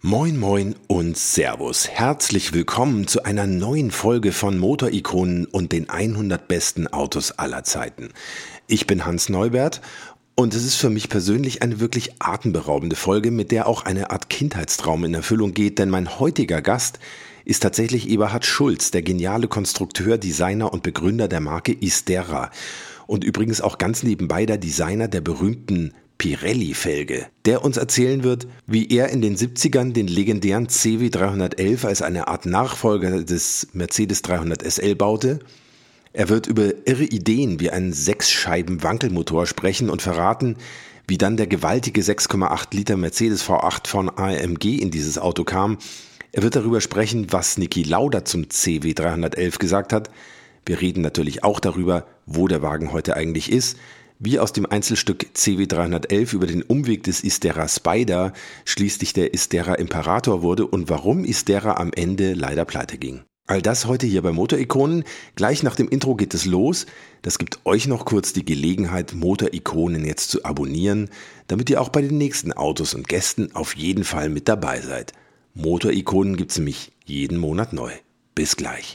Moin moin und Servus. Herzlich willkommen zu einer neuen Folge von Motorikonen und den 100 besten Autos aller Zeiten. Ich bin Hans Neubert und es ist für mich persönlich eine wirklich atemberaubende Folge, mit der auch eine Art Kindheitstraum in Erfüllung geht, denn mein heutiger Gast ist tatsächlich Eberhard Schulz, der geniale Konstrukteur, Designer und Begründer der Marke Istera und übrigens auch ganz nebenbei der Designer der berühmten Pirelli-Felge, der uns erzählen wird, wie er in den 70ern den legendären CW 311 als eine Art Nachfolger des Mercedes 300 SL baute. Er wird über irre Ideen wie einen Sechsscheiben-Wankelmotor sprechen und verraten, wie dann der gewaltige 6,8 Liter Mercedes V8 von AMG in dieses Auto kam. Er wird darüber sprechen, was Niki Lauda zum CW 311 gesagt hat. Wir reden natürlich auch darüber, wo der Wagen heute eigentlich ist wie aus dem Einzelstück CW311 über den Umweg des Istera Spider schließlich der Istera Imperator wurde und warum Istera am Ende leider pleite ging. All das heute hier bei Motorikonen. Gleich nach dem Intro geht es los. Das gibt euch noch kurz die Gelegenheit, Motorikonen jetzt zu abonnieren, damit ihr auch bei den nächsten Autos und Gästen auf jeden Fall mit dabei seid. Motorikonen gibt's nämlich jeden Monat neu. Bis gleich.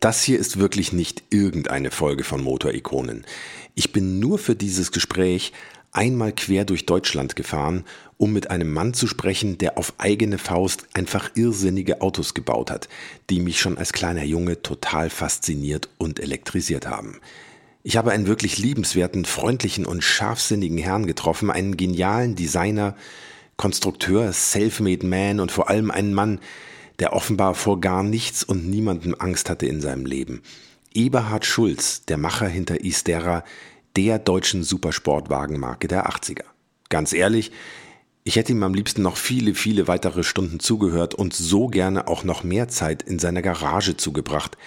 Das hier ist wirklich nicht irgendeine Folge von Motorikonen. Ich bin nur für dieses Gespräch einmal quer durch Deutschland gefahren, um mit einem Mann zu sprechen, der auf eigene Faust einfach irrsinnige Autos gebaut hat, die mich schon als kleiner Junge total fasziniert und elektrisiert haben. Ich habe einen wirklich liebenswerten, freundlichen und scharfsinnigen Herrn getroffen, einen genialen Designer, Konstrukteur, Selfmade Man und vor allem einen Mann, der offenbar vor gar nichts und niemandem Angst hatte in seinem Leben. Eberhard Schulz, der Macher hinter Istera, der deutschen Supersportwagenmarke der 80er. Ganz ehrlich, ich hätte ihm am liebsten noch viele, viele weitere Stunden zugehört und so gerne auch noch mehr Zeit in seiner Garage zugebracht,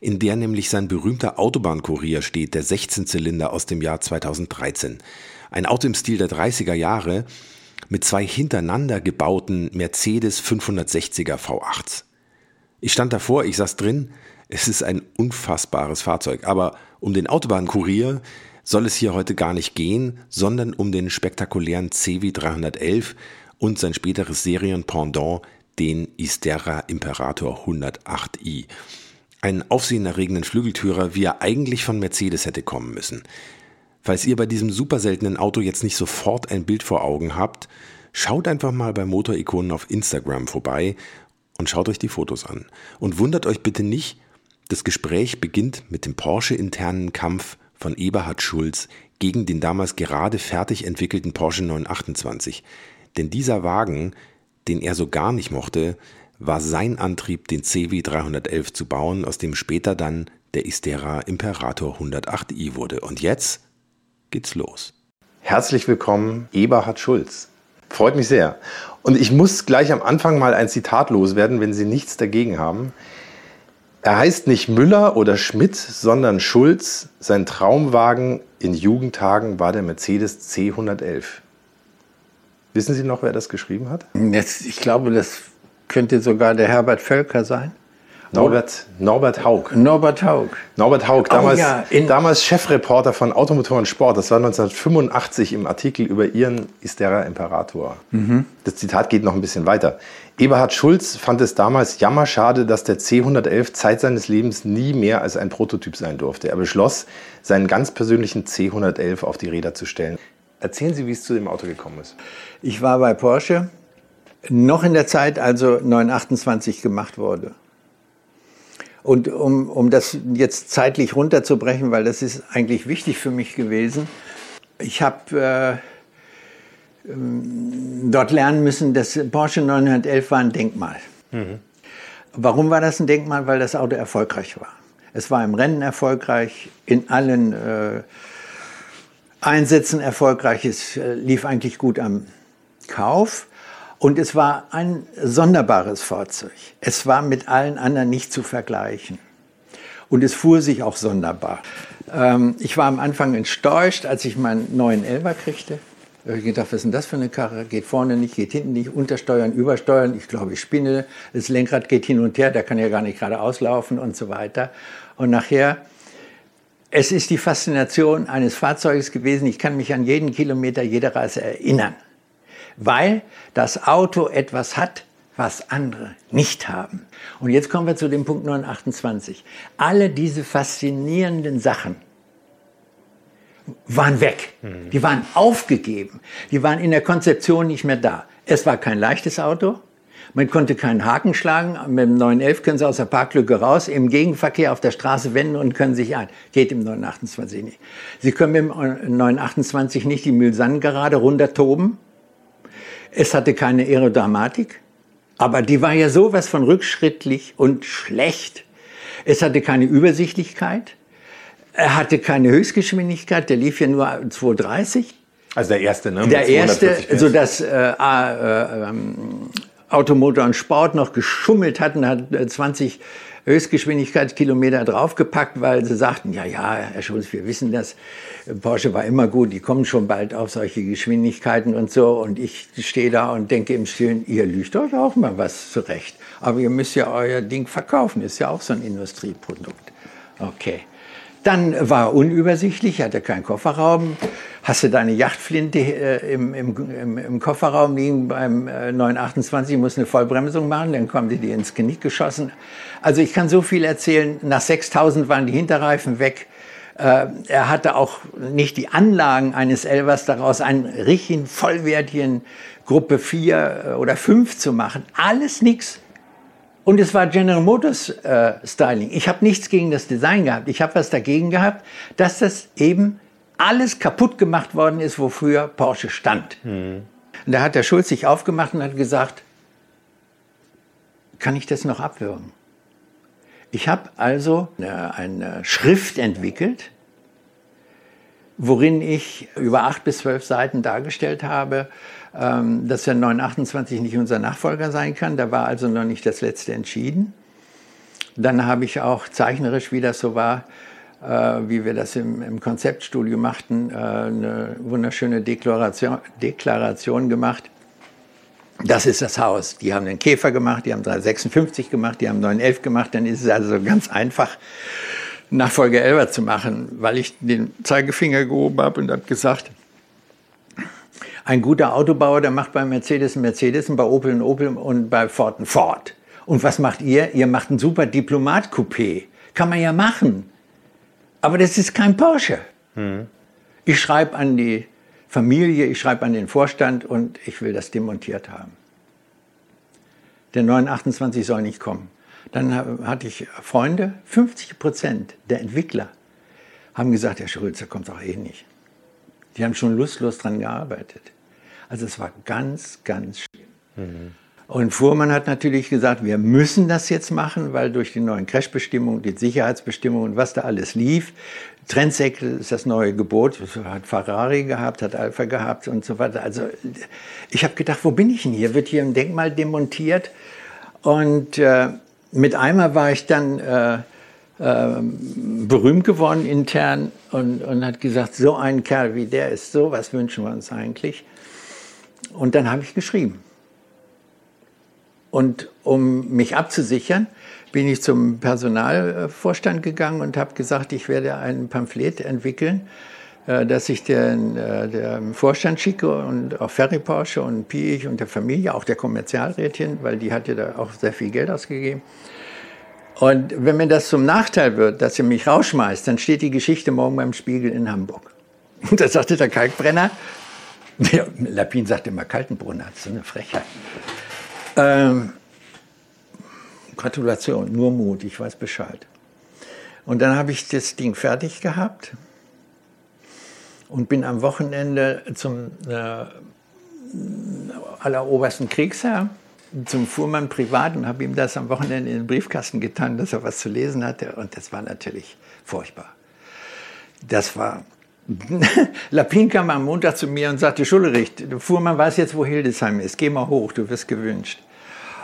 in der nämlich sein berühmter Autobahnkurier steht, der 16-Zylinder aus dem Jahr 2013. Ein Auto im Stil der 30er Jahre, mit zwei hintereinander gebauten Mercedes 560er V8s. Ich stand davor, ich saß drin, es ist ein unfassbares Fahrzeug, aber um den Autobahnkurier soll es hier heute gar nicht gehen, sondern um den spektakulären CW 311 und sein späteres Serienpendant, den Istera Imperator 108i. Einen aufsehenerregenden Flügeltürer, wie er eigentlich von Mercedes hätte kommen müssen. Falls ihr bei diesem super seltenen Auto jetzt nicht sofort ein Bild vor Augen habt, schaut einfach mal bei Motorikonen auf Instagram vorbei und schaut euch die Fotos an. Und wundert euch bitte nicht, das Gespräch beginnt mit dem Porsche-internen Kampf von Eberhard Schulz gegen den damals gerade fertig entwickelten Porsche 928. Denn dieser Wagen, den er so gar nicht mochte, war sein Antrieb, den CW 311 zu bauen, aus dem später dann der Istera Imperator 108i wurde. Und jetzt geht's los. Herzlich willkommen, Eberhard Schulz. Freut mich sehr. Und ich muss gleich am Anfang mal ein Zitat loswerden, wenn Sie nichts dagegen haben. Er heißt nicht Müller oder Schmidt, sondern Schulz. Sein Traumwagen in Jugendtagen war der Mercedes C111. Wissen Sie noch, wer das geschrieben hat? Jetzt, ich glaube, das könnte sogar der Herbert Völker sein. Norbert, Norbert Haug. Norbert Haug. Norbert Haug, Oh damals, ja, damals Chefreporter von Automotor und Sport. Das war 1985 im Artikel über Ihren Istera Imperator. Mhm. Das Zitat geht noch ein bisschen weiter. Eberhard Schulz fand es damals jammerschade, dass der C111 Zeit seines Lebens nie mehr als ein Prototyp sein durfte. Er beschloss, seinen ganz persönlichen C111 auf die Räder zu stellen. Erzählen Sie, wie es zu dem Auto gekommen ist. Ich war bei Porsche, noch in der Zeit, also 928 gemacht wurde. Und um, um das jetzt zeitlich runterzubrechen, weil das ist eigentlich wichtig für mich gewesen, ich habe äh, ähm, dort lernen müssen, dass Porsche 911 war ein Denkmal. Mhm. Warum war das ein Denkmal? Weil das Auto erfolgreich war. Es war im Rennen erfolgreich, in allen äh, Einsätzen erfolgreich. Es äh, lief eigentlich gut am Kauf. Und es war ein sonderbares Fahrzeug. Es war mit allen anderen nicht zu vergleichen. Und es fuhr sich auch sonderbar. Ähm, ich war am Anfang enttäuscht, als ich meinen neuen Elber kriegte. Da habe ich gedacht, was ist denn das für eine Karre? Geht vorne nicht, geht hinten nicht, untersteuern, übersteuern. Ich glaube, ich spinne. Das Lenkrad geht hin und her, der kann ja gar nicht gerade auslaufen und so weiter. Und nachher, es ist die Faszination eines Fahrzeuges gewesen. Ich kann mich an jeden Kilometer jeder Reise erinnern. Weil das Auto etwas hat, was andere nicht haben. Und jetzt kommen wir zu dem Punkt 928. Alle diese faszinierenden Sachen waren weg. Mhm. Die waren aufgegeben. Die waren in der Konzeption nicht mehr da. Es war kein leichtes Auto. Man konnte keinen Haken schlagen. Mit dem 911 können Sie aus der Parklücke raus, im Gegenverkehr auf der Straße wenden und können sich ein. Geht im 928 nicht. Sie können mit dem 928 nicht die Mühlsann gerade runtertoben. Es hatte keine Aerodramatik. Aber die war ja sowas von rückschrittlich und schlecht. Es hatte keine Übersichtlichkeit. Er hatte keine Höchstgeschwindigkeit. Der lief ja nur 230. Also der erste, ne? Der erste, so dass äh, äh, ähm, Automotor und Sport noch geschummelt hatten, hat 20 Höchstgeschwindigkeitskilometer draufgepackt, weil sie sagten, ja, ja, Herr Schulz, wir wissen das, Porsche war immer gut, die kommen schon bald auf solche Geschwindigkeiten und so. Und ich stehe da und denke im Stillen, ihr lügt euch auch mal was zurecht. Aber ihr müsst ja euer Ding verkaufen, ist ja auch so ein Industrieprodukt. Okay. Dann war unübersichtlich, hatte keinen Kofferraum. Hast du deine Yachtflinte äh, im, im, im, Kofferraum liegen beim äh, 928, musst eine Vollbremsung machen, dann kommen die dir ins Genick geschossen. Also ich kann so viel erzählen. Nach 6000 waren die Hinterreifen weg. Äh, er hatte auch nicht die Anlagen eines Elvers daraus, einen richtigen, vollwertigen Gruppe 4 äh, oder 5 zu machen. Alles nix. Und es war General Motors äh, Styling. Ich habe nichts gegen das Design gehabt. Ich habe was dagegen gehabt, dass das eben alles kaputt gemacht worden ist, wofür Porsche stand. Mhm. Und da hat der Schulz sich aufgemacht und hat gesagt, kann ich das noch abwürgen? Ich habe also eine, eine, Schrift entwickelt, worin ich über acht bis zwölf Seiten dargestellt habe, ähm, dass der 928 nicht unser Nachfolger sein kann. Da war also noch nicht das Letzte entschieden. Dann habe ich auch zeichnerisch, wie das so war, äh, wie wir das im, im Konzeptstudio machten, äh, eine wunderschöne Deklaration, Deklaration gemacht. Das ist das Haus. Die haben den Käfer gemacht, die haben 356 gemacht, die haben 911 gemacht. Dann ist es also ganz einfach, Nachfolger 11 zu machen, weil ich den Zeigefinger gehoben habe und habe gesagt, ein guter Autobauer, der macht bei Mercedes einen Mercedes und bei Opel einen Opel und bei Ford einen Ford. Und was macht ihr? Ihr macht ein super Diplomat-Coupé. Kann man ja machen. Aber das ist kein Porsche. Mhm. Ich schreibe an die Familie, ich schreibe an den Vorstand und ich will das demontiert haben. Der 928 soll nicht kommen. Dann hatte ich Freunde, 50 Prozent der Entwickler haben gesagt, Herr Schulz, der kommt auch eh nicht. Die haben schon lustlos dran gearbeitet. Also es war ganz, ganz schlimm. Mhm. Und Fuhrmann hat natürlich gesagt, wir müssen das jetzt machen, weil durch die neuen Crashbestimmungen, die Sicherheitsbestimmungen, was da alles lief, Trendsäckel ist das neue Gebot, hat Ferrari gehabt, hat Alpha gehabt und so weiter. Also ich habe gedacht, wo bin ich denn hier? Wird hier ein Denkmal demontiert? Und äh, mit einmal war ich dann äh, äh, berühmt geworden intern und, und hat gesagt, so ein Kerl wie der ist so, was wünschen wir uns eigentlich? Und dann habe ich geschrieben. Und um mich abzusichern, bin ich zum Personalvorstand gegangen und habe gesagt, ich werde ein Pamphlet entwickeln, äh, das ich den, äh, dem Vorstand schicke und auch Ferry Porsche und Piech und der Familie, auch der Kommerzialrätin, weil die hat ja da auch sehr viel Geld ausgegeben. Und wenn mir das zum Nachteil wird, dass ihr mich rausschmeißt, dann steht die Geschichte morgen beim Spiegel in Hamburg. Und da sagte der Kalkbrenner, der Lapin sagt immer Kaltenbrunner, das ist eine Frechheit. Ähm, Gratulation, nur Mut, ich weiß Bescheid. Und dann habe ich das Ding fertig gehabt und bin am Wochenende zum äh, allerobersten Kriegsherr zum Fuhrmann privat und habe ihm das am Wochenende in den Briefkasten getan, dass er was zu lesen hatte. Und das war natürlich furchtbar. Das war. Lapin kam am Montag zu mir und sagte: Schullerich, Fuhrmann weiß jetzt, wo Hildesheim ist. Geh mal hoch, du wirst gewünscht.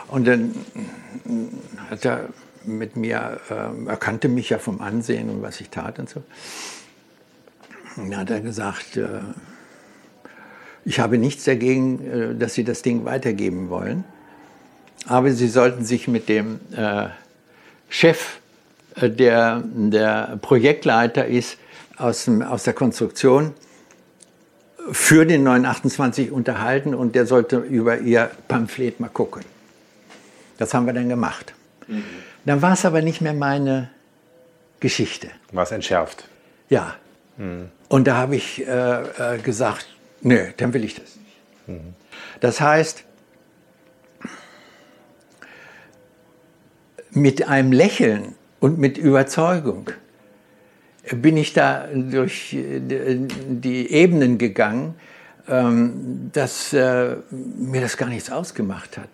Und dann hat er mit mir, äh, er kannte mich ja vom Ansehen und was ich tat und so. Und dann hat er gesagt, äh, ich habe nichts dagegen, äh, dass Sie das Ding weitergeben wollen, aber Sie sollten sich mit dem äh, Chef, äh, der der Projektleiter ist, aus, dem, aus der Konstruktion für den 928 unterhalten und der sollte über ihr Pamphlet mal gucken. Das haben wir dann gemacht. Mhm. Dann war es aber nicht mehr meine Geschichte. War es entschärft? Ja. Mhm. Und da habe ich äh, äh, gesagt, nö, dann will ich das nicht. Mhm. Das heißt, mit einem Lächeln und mit Überzeugung bin ich da durch die Ebenen gegangen, ähm, dass äh, mir das gar nichts ausgemacht hat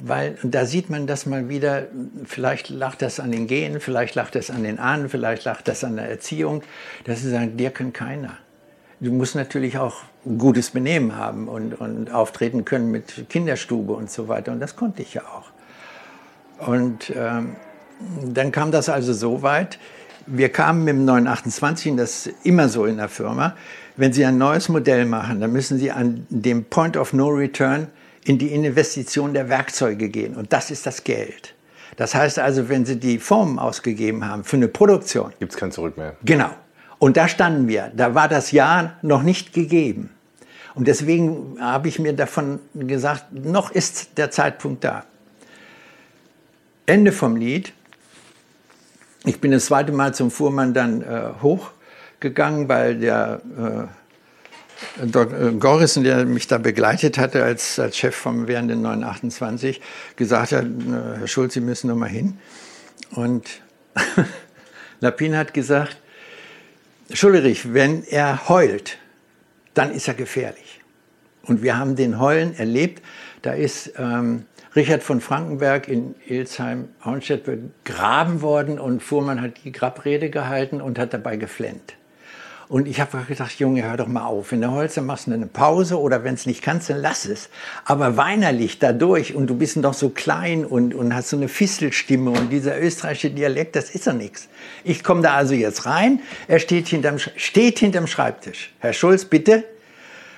weil da sieht man das mal wieder, vielleicht lacht das an den Genen, vielleicht lacht das an den Ahnen, vielleicht lacht das an der Erziehung, dass sie sagen, dir kann keiner. Du musst natürlich auch ein gutes Benehmen haben und, und auftreten können mit Kinderstube und so weiter. Und das konnte ich ja auch. Und ähm, dann kam das also so weit, wir kamen mit dem 928, das ist immer so in der Firma, wenn Sie ein neues Modell machen, dann müssen Sie an dem Point of No Return in die Investition der Werkzeuge gehen. Und das ist das Geld. Das heißt also, wenn Sie die Formen ausgegeben haben für eine Produktion. Gibt es kein Zurück mehr. Genau. Und da standen wir. Da war das Jahr noch nicht gegeben. Und deswegen habe ich mir davon gesagt, noch ist der Zeitpunkt da. Ende vom Lied. Ich bin das zweite Mal zum Fuhrmann dann äh, hochgegangen, weil der äh, Dr. Gorrissen, der mich da begleitet hatte als, als Chef vom während den 928, gesagt hat, Herr Schulz, Sie müssen noch mal hin. Und Lapin hat gesagt, Schullerich, wenn er heult, dann ist er gefährlich. Und wir haben den Heulen erlebt. Da ist ähm, Richard von Frankenberg in Ilsheim-Auenstedt begraben worden und Fuhrmann hat die Grabrede gehalten und hat dabei geflennt. Und ich habe gedacht, Junge, hör doch mal auf. Wenn du dann machst du eine Pause oder wenn es nicht kannst, dann lass es. Aber weinerlich dadurch und du bist noch so klein und, und hast so eine Fisselstimme und dieser österreichische Dialekt, das ist ja nichts. Ich komme da also jetzt rein, er steht hinterm, steht hinterm Schreibtisch. Herr Schulz, bitte,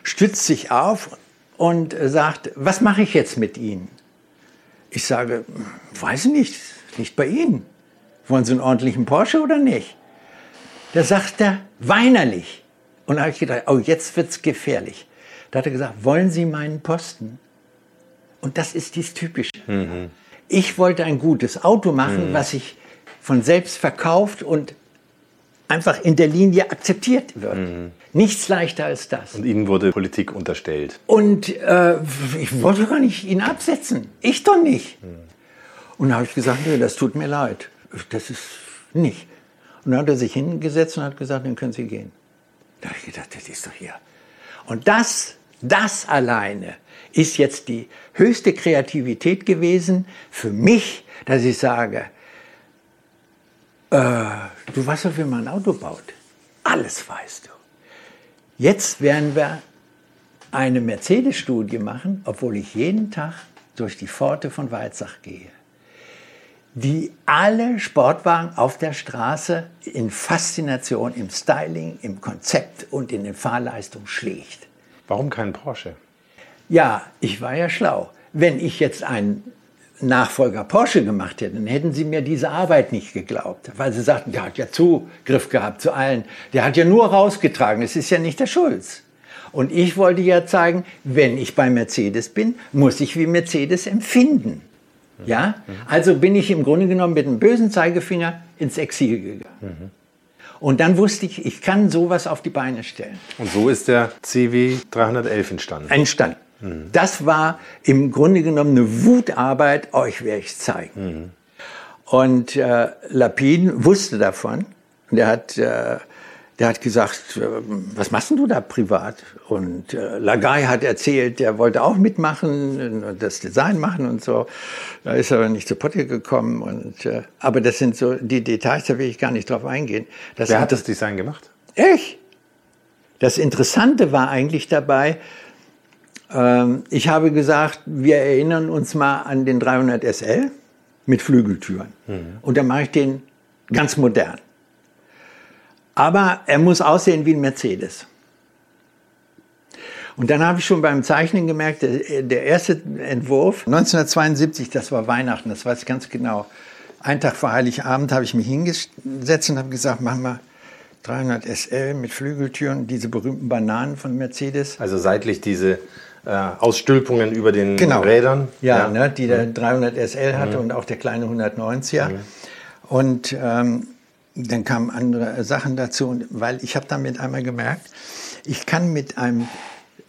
stützt sich auf und sagt, was mache ich jetzt mit Ihnen? Ich sage, weiß ich nicht, nicht bei Ihnen. Wollen Sie einen ordentlichen Porsche oder nicht? Da sagt er weinerlich. Und da habe ich gedacht, oh, jetzt wird es gefährlich. Da hat er gesagt, wollen Sie meinen Posten? Und das ist dies Typische. Mhm. Ich wollte ein gutes Auto machen, mhm. was sich von selbst verkauft und einfach in der Linie akzeptiert wird. Mhm. Nichts leichter als das. Und Ihnen wurde Politik unterstellt. Und äh, ich wollte gar nicht ihn absetzen. Ich doch nicht. Mhm. Und da habe ich gesagt, nee, das tut mir leid. Das ist nicht. Und dann hat er sich hingesetzt und hat gesagt, dann können Sie gehen. Da habe ich gedacht, das ist doch hier. Und das, das alleine ist jetzt die höchste Kreativität gewesen für mich, dass ich sage, äh, du weißt doch, wie man ein Auto baut. Alles weißt du. Jetzt werden wir eine Mercedes-Studie machen, obwohl ich jeden Tag durch die Pforte von Weizach gehe die alle Sportwagen auf der Straße in Faszination, im Styling, im Konzept und in den Fahrleistungen schlägt. Warum kein Porsche? Ja, ich war ja schlau. Wenn ich jetzt einen Nachfolger Porsche gemacht hätte, dann hätten sie mir diese Arbeit nicht geglaubt, weil sie sagten, der hat ja Zugriff gehabt zu allen, der hat ja nur rausgetragen, es ist ja nicht der Schulz. Und ich wollte ja zeigen, wenn ich bei Mercedes bin, muss ich wie Mercedes empfinden. Ja? Also bin ich im Grunde genommen mit einem bösen Zeigefinger ins Exil gegangen. Und dann wusste ich, ich kann sowas auf die Beine stellen. Und so ist der CW 311 entstanden. Entstanden. Mhm. Das war im Grunde genommen eine Wutarbeit, euch werde ich zeigen. Mhm. Und äh, Lapin wusste davon. Und er hat äh, der hat gesagt, äh, was machst du da privat? Und äh, Lagai hat erzählt, der wollte auch mitmachen und das Design machen und so. Da ist er aber nicht zu Potte gekommen. Und, äh, aber das sind so die Details, da will ich gar nicht drauf eingehen. Das Wer hat das Design gemacht? Ich. Das Interessante war eigentlich dabei, ich habe gesagt, wir erinnern uns mal an den 300 SL mit Flügeltüren. Mhm. Und dann mache ich den ganz modern. Aber er muss aussehen wie ein Mercedes. Und dann habe ich schon beim Zeichnen gemerkt, der, erste Entwurf, 1972, das war Weihnachten, das weiß ich ganz genau. Ein Tag vor Heiligabend habe ich mich hingesetzt und habe gesagt, machen wir 300 SL mit Flügeltüren, diese berühmten Bananen von Mercedes. Also seitlich diese äh, Ausstülpungen über den genau. Rädern. Ja, ja. Ne, die der 300 mhm. SL hatte mhm. und auch der kleine 190er. Mhm. Und ähm, dann kamen andere Sachen dazu, und weil ich habe damit einmal gemerkt, ich kann mit einem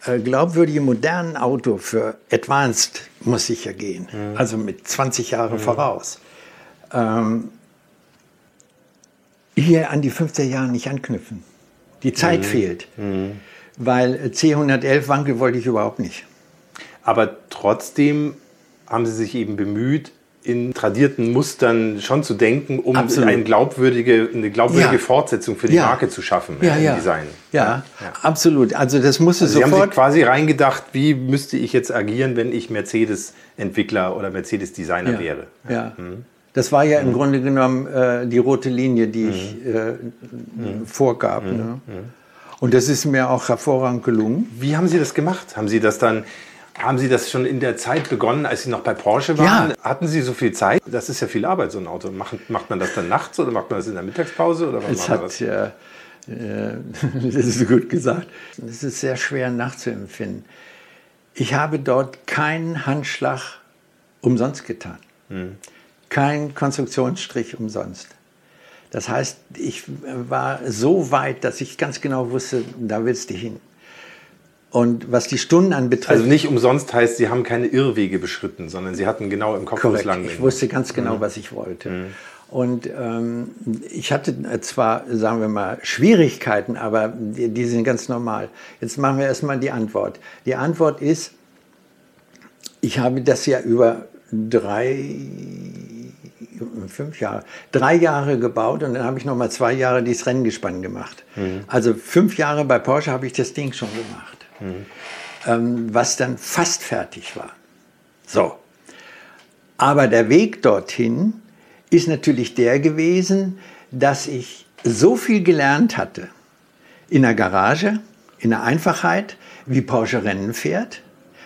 äh, glaubwürdigen modernen Auto für Advanced muss ich ja gehen, mhm. also mit 20 Jahren mhm. voraus. Ähm, hier an die 50er Jahre nicht anknüpfen. Die Zeit mhm. fehlt. Weil C111 Wankel wollte ich überhaupt nicht. Aber trotzdem haben Sie sich eben bemüht, in tradierten Mustern schon zu denken, um eine glaubwürdige, eine glaubwürdige ja. Fortsetzung für die ja. Marke zu schaffen ja, ja. im Design. Ja, absolut. Also das musste also sofort... Sie haben sich quasi reingedacht, wie müsste ich jetzt agieren, wenn ich Mercedes-Entwickler oder Mercedes-Designer wäre. Ja. Mhm. Das war ja im mhm. Grunde genommen äh, die rote Linie, die mhm. ich äh, mhm. vorgab. Mhm. Ne? Und das ist mir auch hervorragend gelungen. Wie haben Sie das gemacht? Haben Sie das dann haben Sie das schon in der Zeit begonnen, als Sie noch bei Porsche waren? Ja. Hatten Sie so viel Zeit? Das ist ja viel Arbeit, so ein Auto. Macht, macht man das dann nachts oder macht man das in der Mittagspause? Oder es hat, ja, äh, das ist gut gesagt. Es ist sehr schwer nachzuempfinden. Ich habe dort keinen Handschlag umsonst getan. Hm. Kein Konstruktionsstrich umsonst. Das heißt, ich war so weit, dass ich ganz genau wusste, da willst du hin. Und was die Stunden anbetrifft. Also nicht umsonst heißt, Sie haben keine Irrwege beschritten, sondern Sie hatten genau im Kopf, es lang Ich wusste ganz genau, mhm. was ich wollte. Mhm. Und ähm, ich hatte zwar, sagen wir mal, Schwierigkeiten, aber die, die sind ganz normal. Jetzt machen wir erstmal die Antwort. Die Antwort ist, ich habe das ja über drei, fünf Jahre, drei Jahre gebaut und dann habe ich noch mal zwei Jahre dieses Renngespann gemacht. Mhm. Also fünf Jahre bei Porsche habe ich das Ding schon gemacht mhm. ähm, was dann fast fertig war. So. Aber der Weg dorthin ist natürlich der gewesen, dass ich so viel gelernt hatte in der Garage, in der Einfachheit, wie Porsche Rennen fährt.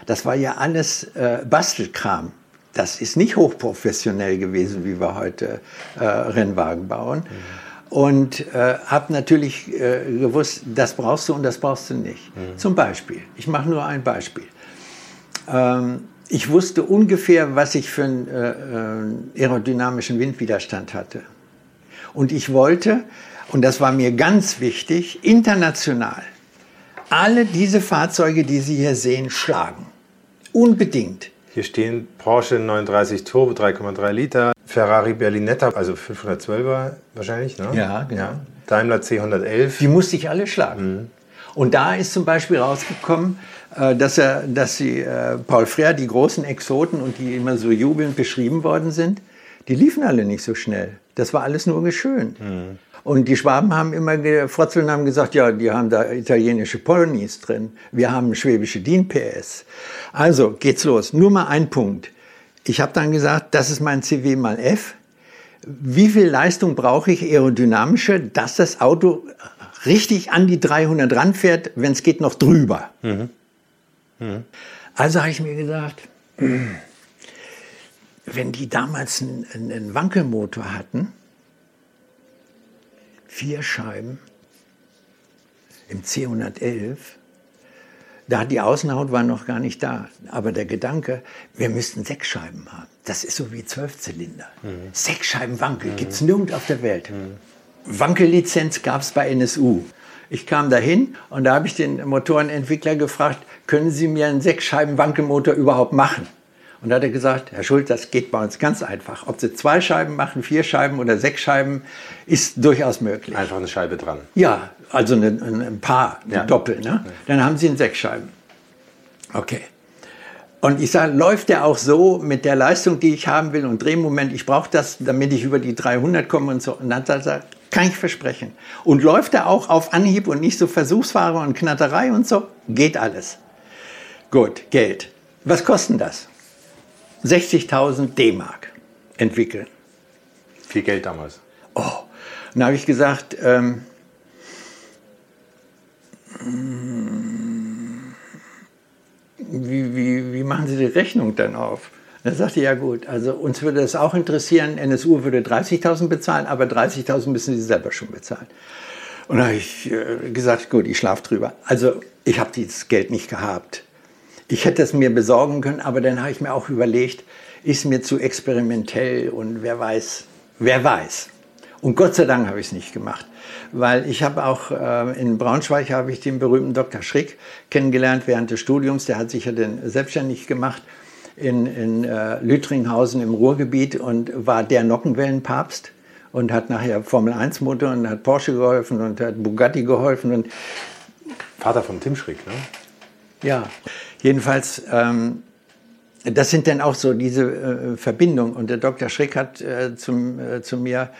Das war ja alles äh, Bastelkram. Das ist nicht hochprofessionell gewesen, wie wir heute äh, Rennwagen bauen. Mhm und äh, habe natürlich äh, gewusst, das brauchst du und das brauchst du nicht. Mhm. Zum Beispiel, ich mache nur ein Beispiel. Ähm, ich wusste ungefähr, was ich für einen äh, äh, aerodynamischen Windwiderstand hatte. Und ich wollte, und das war mir ganz wichtig, international alle diese Fahrzeuge, die Sie hier sehen, schlagen. Unbedingt. Hier stehen Porsche 930 Turbo 3,3 Liter, Ferrari Berlinetta, also 512er wahrscheinlich, ne? Ja, genau. Ja. Daimler C111. Die musste ich alle schlagen. Mhm. Und da ist zum Beispiel rausgekommen, äh, dass, er, dass sie, äh, Paul Frère, die großen Exoten und die immer so jubelnd beschrieben worden sind, die liefen alle nicht so schnell. Das war alles nur geschönt. Mhm. Und die Schwaben haben immer gefrotzelt und haben gesagt, ja, die haben da italienische Ponys drin. Wir haben schwäbische DIN-PS. Also geht's los. Nur mal ein Punkt. Ich habe dann gesagt, das ist mein CW mal F. Wie viel Leistung brauche ich aerodynamische, dass das Auto richtig an die 300 ranfährt, wenn es geht noch drüber? Mhm. Mhm. Also habe ich mir gesagt, wenn die damals einen, einen Wankelmotor hatten, vier Scheiben im C111, da die Außenhaut war noch gar nicht da. Aber der Gedanke, wir müssten sechs Scheiben haben. Das ist so wie Zwölfzylinder. Mhm. Sechs Scheiben Wankel mhm. gibt es nirgend auf der Welt. Mhm. Wankellizenz gab es bei NSU. Ich kam dahin und da habe ich den Motorenentwickler gefragt, können Sie mir einen sechs Scheiben Wankelmotor überhaupt machen? Und da hat er gesagt, Herr Schult, das geht bei uns ganz einfach. Ob Sie zwei Scheiben machen, vier Scheiben oder sechs Scheiben, ist durchaus möglich. Einfach eine Scheibe dran. Ja, also ein, ein Paar, Ja. Doppel, ne? dann haben sie einen Sechsscheiben. Okay. Und ich sage, läuft der auch so mit der Leistung, die ich haben will und Drehmoment, ich brauche das, damit ich über die 300 komme und so. Und dann sagt er, kann ich versprechen. Und läuft er auch auf Anhieb und nicht so Versuchsfahrer und Knatterei und so? Geht alles. Gut, Geld. Was kosten das? 60.000 D-Mark entwickeln. Viel Geld damals. Oh, dann habe ich gesagt, ähm, wie, wie, wie machen Sie die Rechnung dann auf? Dann sagte er, ja gut, also uns würde das auch interessieren, NSU würde 30.000 bezahlen, aber 30.000 müssen Sie selber schon bezahlen. Und da habe ich äh, gesagt, gut, ich schlafe drüber. Also ich habe dieses Geld nicht gehabt. Ich hätte es mir besorgen können, aber dann habe ich mir auch überlegt, ist mir zu experimentell und wer weiß, wer weiß. Und Gott sei Dank habe ich es nicht gemacht, weil ich habe auch äh, in Braunschweig habe ich den berühmten Dr. Schrick kennengelernt während des Studiums. Der hat sich ja dann selbstständig gemacht in, in äh, Lüttringhausen im Ruhrgebiet und war der Nockenwellenpapst und hat nachher Formel 1 Motor und hat Porsche geholfen und hat Bugatti geholfen und Vater von Tim Schrick, ne? ja, jedenfalls, ähm, das sind dann auch so diese äh, Verbindungen. Und der Dr. Schrick hat äh, zum, äh, zu mir,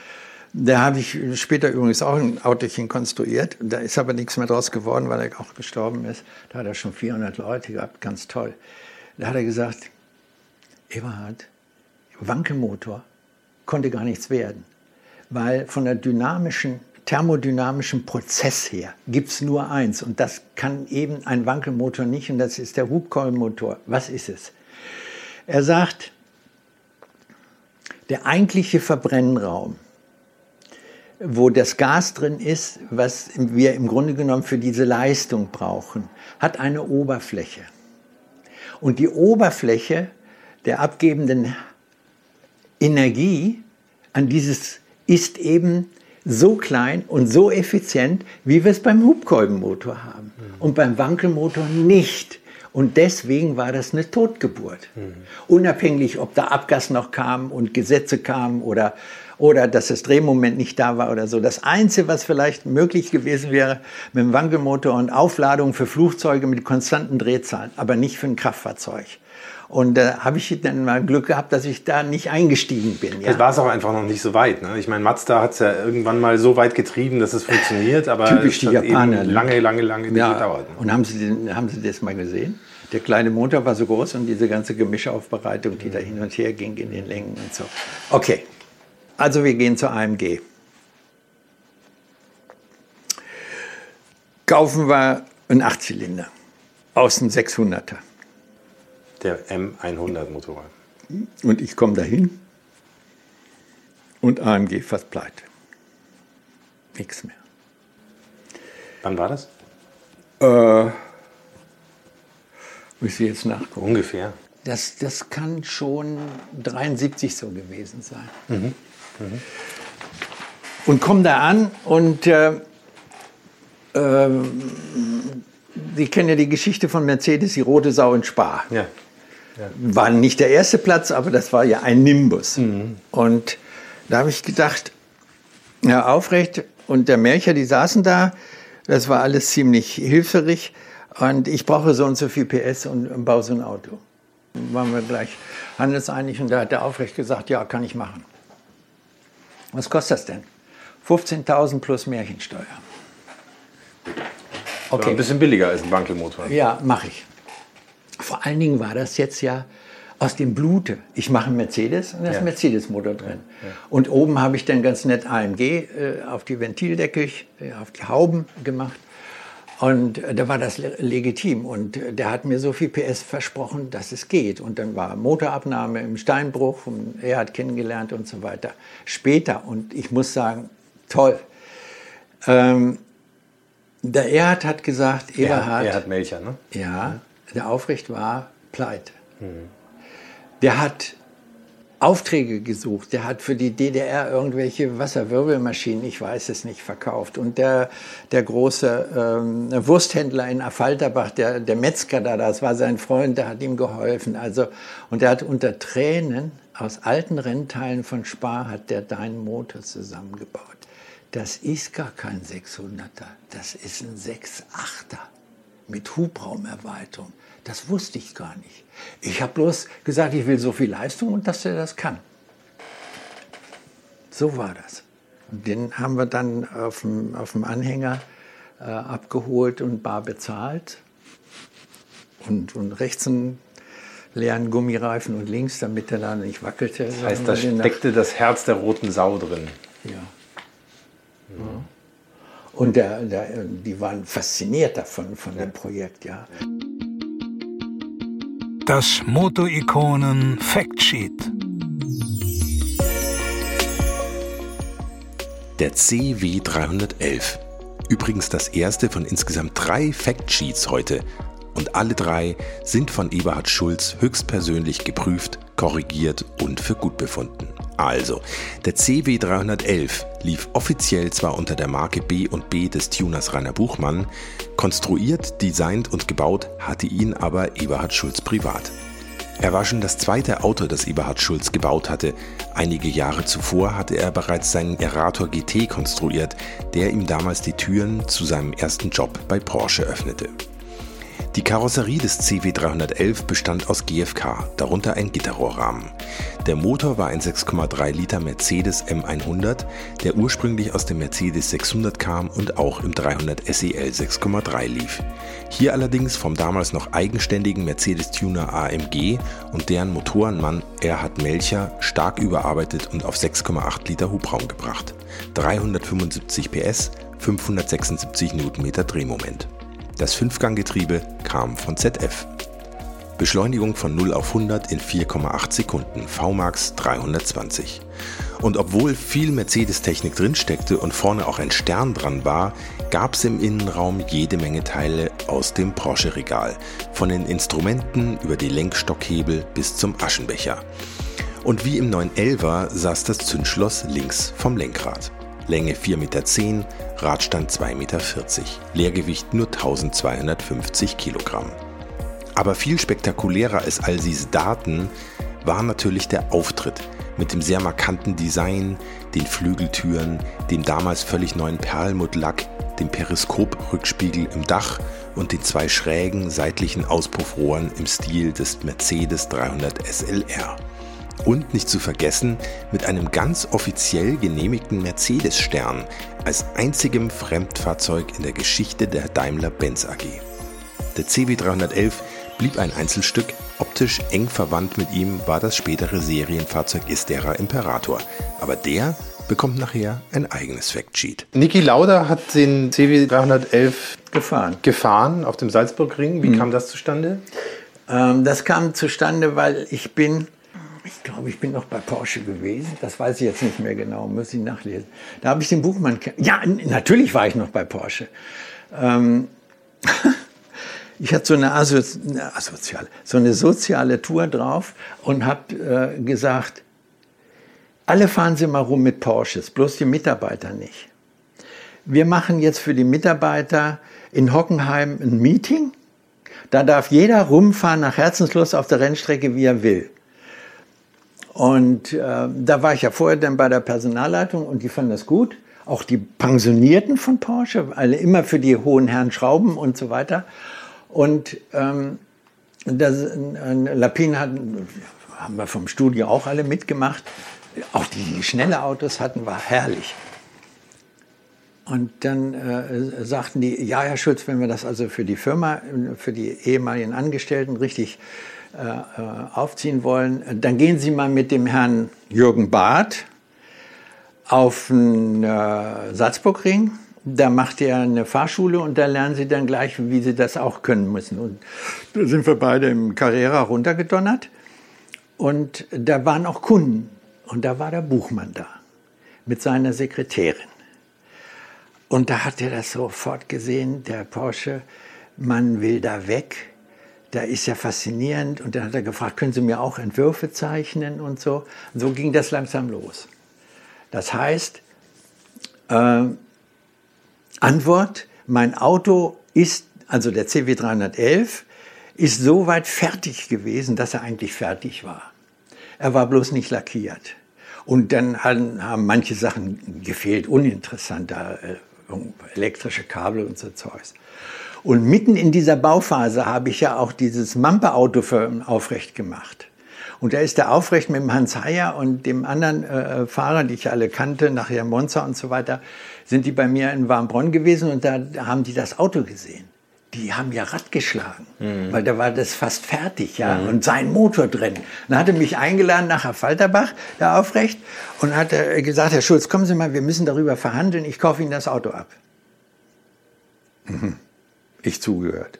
da habe ich später übrigens auch ein Autochen konstruiert. Da ist aber nichts mehr draus geworden, weil er auch gestorben ist. Da hat er schon 400 Leute gehabt, ganz toll. Da hat er gesagt, Eberhard, Wankelmotor konnte gar nichts werden, weil von der dynamischen thermodynamischen Prozess her gibt es nur eins und das kann eben ein Wankelmotor nicht und das ist der Hubkeulenmotor. Was ist es? Er sagt, der eigentliche Verbrennraum, wo das Gas drin ist, was wir im Grunde genommen für diese Leistung brauchen, hat eine Oberfläche. Und die Oberfläche der abgebenden Energie an dieses ist eben so klein und so effizient, wie wir es beim Hubkolbenmotor haben. Und beim Wankelmotor nicht. Und deswegen war das eine Totgeburt. Unabhängig, ob da Abgas noch kam und Gesetze kamen oder, oder dass das Drehmoment nicht da war oder so. Das Einzige, was vielleicht möglich gewesen wäre mit dem Wankelmotor und Aufladung für Flugzeuge mit konstanten Drehzahlen, aber nicht für ein Kraftfahrzeug. Und da äh, habe ich dann mal Glück gehabt, dass ich da nicht eingestiegen bin. Vielleicht war es auch einfach noch nicht so weit. Ne? Ich meine, Mazda hat es ja irgendwann mal so weit getrieben, dass es funktioniert, aber Typisch die Japaner, ne? lange, lange, lange Ja, gedauert. Ne? und haben Sie, haben Sie das mal gesehen? Der kleine Motor war so groß und diese ganze Gemischaufbereitung, die da hin und her ging in den Längen und so. Okay, also wir gehen zur AMG. Kaufen wir einen Achtzylinder aus dem 600er. Der M100 Motorrad. Und ich komme dahin und AMG fast pleite. Nichts mehr. Wann war das? Äh, muss ich jetzt nachgucken. Ungefähr. Das, das kann schon 73 so gewesen sein. Und komme da an und äh, ähm, Sie kennen ja die Geschichte von Mercedes, die rote Sau in Spa. Ja. War nicht der erste Platz, aber das war ja ein Nimbus. Und da habe ich gedacht, ja, aufrecht und der Melcher, die saßen da, das war alles ziemlich hilfreich und ich brauche so und so viel PS und, und baue so ein Auto. Dann waren wir gleich handelseinig und da hat der aufrecht gesagt, ja, kann ich machen. Was kostet das denn? 15.000 plus Märchensteuer. War ein bisschen billiger als ein Wankelmotor. Ja, mache ich. Vor allen Dingen war das jetzt ja aus dem Blute. Ich mache einen Mercedes und da ist Ja. ein Mercedes-Motor drin. Und oben habe ich dann ganz nett AMG äh, auf die Ventildecke, äh, auf die Hauben gemacht. Und äh, da war das le- legitim. Und äh, der hat mir so viel PS versprochen, dass es geht. Und dann war Motorabnahme im Steinbruch und er hat kennengelernt und so weiter. Später, und ich muss sagen, toll. Ähm, der Erhard hat gesagt, Er, Eberhard, er hat Melcher, ne? ja, der Aufrecht war pleite. Der hat Aufträge gesucht, der hat für die DDR irgendwelche Wasserwirbelmaschinen, ich weiß es nicht, verkauft. Und der, der große ähm, Wursthändler in Affalterbach, der, der Metzger da, das war sein Freund, der hat ihm geholfen. Also, und der hat unter Tränen aus alten Rennteilen von Spar hat der deinen Motor zusammengebaut. das ist gar kein 600er, das ist ein 6.8er mit Hubraumerweiterung. Das wusste ich gar nicht. Ich habe bloß gesagt, ich will so viel Leistung und dass er das kann. So war das. Und den haben wir dann auf dem, auf dem Anhänger äh, abgeholt und bar bezahlt. Und, und rechts einen leeren Gummireifen und links, damit er da nicht wackelte. Das heißt, da steckte das Herz der roten Sau drin. Ja. ja. Und der, der, die waren fasziniert davon, von dem Projekt, ja. Das Moto-Ikonen Factsheet. Der CW311. Übrigens das erste von insgesamt drei Factsheets heute. Und alle drei sind von Eberhard Schulz höchstpersönlich geprüft, korrigiert und für gut befunden. Also, der CW311 lief offiziell zwar unter der Marke B B des Tuners Rainer Buchmann, konstruiert, designt und gebaut hatte ihn aber Eberhard Schulz privat. Er war schon das zweite Auto, das Eberhard Schulz gebaut hatte. Einige Jahre zuvor hatte er bereits seinen Erator GT konstruiert, der ihm damals die Türen zu seinem ersten Job bei Porsche öffnete. Die Karosserie des CW311 bestand aus GFK, darunter ein Gitterrohrrahmen. Der Motor war ein 6,3 Liter Mercedes M100, der ursprünglich aus dem Mercedes 600 kam und auch im 300 SEL 6,3 lief. Hier allerdings vom damals noch eigenständigen Mercedes-Tuner AMG und deren Motorenmann Erhard Melcher stark überarbeitet und auf 6,8 Liter Hubraum gebracht. 375 PS, 576 Newtonmeter Drehmoment. Das Fünfganggetriebe kam von ZF. Beschleunigung von 0 auf 100 in 4,8 Sekunden, VMAX 320. Und obwohl viel Mercedes-Technik drinsteckte und vorne auch ein Stern dran war, gab es im Innenraum jede Menge Teile aus dem Porsche-Regal. Von den Instrumenten über die Lenkstockhebel bis zum Aschenbecher. Und wie im 911er saß das Zündschloss links vom Lenkrad. Länge 4,10 Meter, Radstand 2,40 Meter, Leergewicht nur 1250 Kilogramm. Aber viel spektakulärer als all diese Daten war natürlich der Auftritt mit dem sehr markanten Design, den Flügeltüren, dem damals völlig neuen Perlmuttlack, dem Periskoprückspiegel im Dach und den zwei schrägen seitlichen Auspuffrohren im Stil des Mercedes 300 SLR. Und nicht zu vergessen mit einem ganz offiziell genehmigten Mercedes-Stern als einzigem Fremdfahrzeug in der Geschichte der Daimler-Benz AG. Der CW311 blieb ein Einzelstück, optisch eng verwandt mit ihm war das spätere Serienfahrzeug Istera Imperator. Aber der bekommt nachher ein eigenes Factsheet. Niki Lauda hat den CW311 gefahren. gefahren auf dem Salzburgring. Wie mhm. kam das zustande? Ähm, das kam zustande, weil ich bin ich glaube, ich bin noch bei Porsche gewesen. Das weiß ich jetzt nicht mehr genau, muss ich nachlesen. Da habe ich den Buchmann. Ja, natürlich war ich noch bei Porsche. Ähm, ich hatte so eine, Aso eine asoziale, so eine soziale Tour drauf und habe äh, gesagt, alle fahren Sie mal rum mit Porsches, bloß die Mitarbeiter nicht. Wir machen jetzt für die Mitarbeiter in Hockenheim ein Meeting. Da darf jeder rumfahren nach Herzenslust auf der Rennstrecke, wie er will. Und äh, da war ich ja vorher dann bei der Personalleitung und die fanden das gut. Auch die Pensionierten von Porsche, alle immer für die hohen Herren Schrauben und so weiter. Und ähm, das, äh, Lapin hat, haben wir vom Studio auch alle mitgemacht. Auch die, die schnelle Autos hatten, war herrlich. Und dann äh, sagten die, ja, Herr Schulz, wenn wir das also für die Firma, für die ehemaligen Angestellten richtig äh, äh, aufziehen wollen, dann gehen Sie mal mit dem Herrn Jürgen Barth auf den äh, Salzburgring. Da macht er eine Fahrschule und da lernen Sie dann gleich, wie Sie das auch können müssen. Und da sind wir beide im Carrera runtergedonnert. Und da waren auch Kunden. Und da war der Buchmann da mit seiner Sekretärin. Und da hat er das sofort gesehen, der Porsche, man will da weg da ist ja faszinierend. Und dann hat er gefragt, können Sie mir auch Entwürfe zeichnen und so. Und so ging das langsam los. Das heißt, äh, Antwort, mein Auto ist, also der CW311, ist so weit fertig gewesen, dass er eigentlich fertig war. Er war bloß nicht lackiert. Und dann haben, manche Sachen gefehlt, uninteressant, äh, elektrische Kabel und so Zeugs. Und mitten in dieser Bauphase habe ich ja auch dieses Mampe-Auto aufrecht gemacht. Und da ist der aufrecht mit dem Hans Heyer und dem anderen äh, Fahrer, die ich alle kannte, nachher Monza und so weiter, sind die bei mir in Warmbronn gewesen und da haben die das Auto gesehen. Die haben ja Rad geschlagen, mhm. weil da war das fast fertig, ja, mhm. und sein Motor drin. Dann hat er mich eingeladen nach Falterbach, da aufrecht, und hat gesagt, Herr Schulz, kommen Sie mal, wir müssen darüber verhandeln, ich kaufe Ihnen das Auto ab. Mhm. Ich zugehört.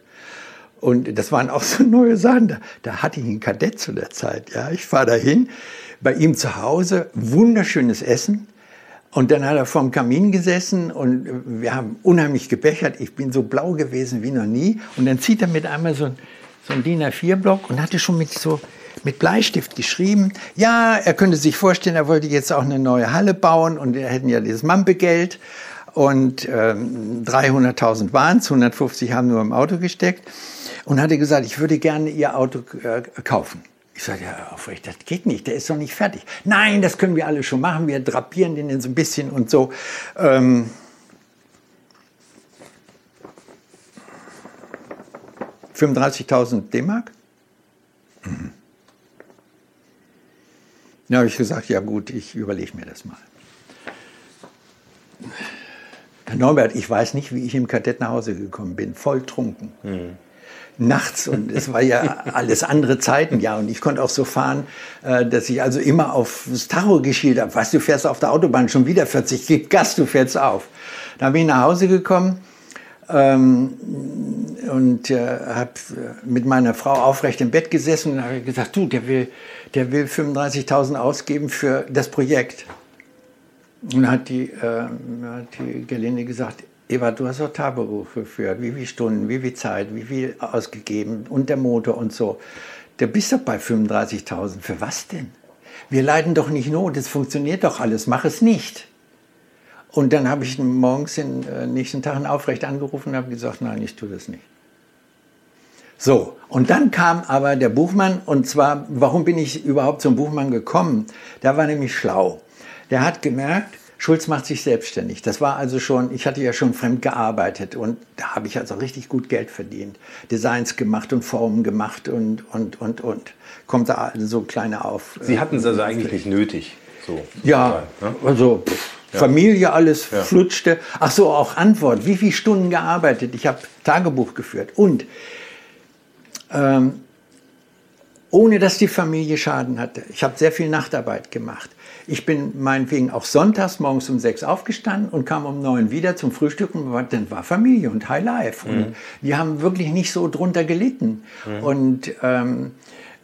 Und das waren auch so neue Sachen. Da, da hatte ich einen Kadett zu der Zeit. Ja, ich fahre dahin, bei ihm zu Hause, wunderschönes Essen. Und dann hat er vorm Kamin gesessen und wir haben unheimlich gebechert. Ich bin so blau gewesen wie noch nie. Und dann zieht er mit einmal so ein, so ein DIN A4-Block und hatte schon mit so mit Bleistift geschrieben. Ja, er könnte sich vorstellen, er wollte jetzt auch eine neue Halle bauen und wir hätten ja dieses Mampegeld und ähm, 300.000 waren es, 150 haben nur im Auto gesteckt und hatte gesagt, ich würde gerne Ihr Auto äh, kaufen. Ich sage, ja, aufrecht, das geht nicht, der ist doch nicht fertig. Nein, das können wir alle schon machen, wir drapieren den so ein bisschen und so. Ähm, ...35.000 D-Mark? Mhm. Da habe ich gesagt, ja gut, ich überlege mir das mal. Herr Norbert, ich weiß nicht, wie ich im Kadett nach Hause gekommen bin, voll trunken. Mhm nachts und es war ja alles andere Zeiten, ja. Und ich konnte auch so fahren, äh, dass ich also immer auf das Tacho geschielt habe. Was, du fährst auf der Autobahn schon wieder 40, gib Gas, du fährst auf. Dann bin ich nach Hause gekommen ähm, und äh, habe mit meiner Frau aufrecht im Bett gesessen und habe gesagt, du, der will, der will 35.000 ausgeben für das Projekt. Und hat die, äh, hat die Gelinde gesagt, Eva, du hast Tagebuch geführt. Wie viele Stunden, wie viel Zeit, wie viel ausgegeben und der Motor und so. Der bist doch bei 35.000. Für was denn? Wir leiden doch nicht Not, es funktioniert doch alles, mach es nicht. Und dann habe ich morgens den äh, nächsten Tag aufrecht angerufen und habe gesagt, nein, ich tue das nicht. So, und dann kam aber der Buchmann, und zwar, warum bin ich überhaupt zum Buchmann gekommen? Der war nämlich schlau. Der hat gemerkt, Schulz macht sich selbstständig. Das war also schon, ich hatte ja schon fremd gearbeitet und da habe ich also richtig gut Geld verdient. Designs gemacht und Formen gemacht und, und, und, und. Kommt da so kleine auf. Sie hatten es also eigentlich nicht nötig. So. Ja, ne? also pff, ja. Familie, alles ja. flutschte. Ach so, auch Antwort. Wie viele Stunden gearbeitet? Ich habe Tagebuch geführt. Und ähm, ohne dass die Familie Schaden hatte. Ich habe sehr viel Nachtarbeit gemacht. Ich bin meinetwegen auch sonntags morgens um sechs aufgestanden und kam um neun wieder zum Frühstücken. Dann war Familie und High Life. Und mhm. die haben wirklich nicht so drunter gelitten. Mhm. Und ähm,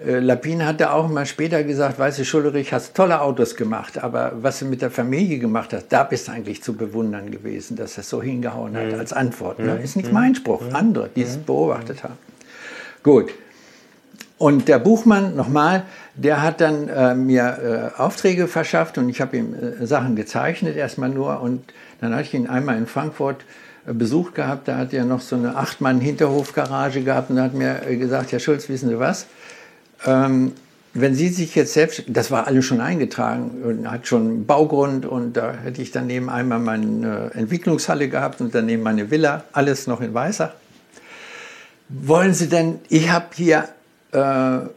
äh, Lapine hatte auch mal später gesagt, weißt du, Schullerich, hast tolle Autos gemacht, aber was du mit der Familie gemacht hast, da bist du eigentlich zu bewundern gewesen, dass das so hingehauen hat mhm. als Antwort. Ne? Mhm. Ist nicht mein Spruch, mhm. andere, die es beobachtet haben. Gut. Und der Buchmann, nochmal, der hat dann äh, mir äh, Aufträge verschafft und ich habe ihm äh, Sachen gezeichnet, erstmal nur. Und dann hatte ich ihn einmal in Frankfurt äh, besucht gehabt. Da hat er noch so eine Acht-Mann-Hinterhofgarage gehabt und hat mir äh, gesagt: Herr Schulz, wissen Sie was? Ähm, wenn Sie sich jetzt selbst, das war alles schon eingetragen und hat schon einen Baugrund und da hätte ich daneben einmal meine äh, Entwicklungshalle gehabt und daneben meine Villa, alles noch in Weißach. Wollen Sie denn, ich habe hier äh,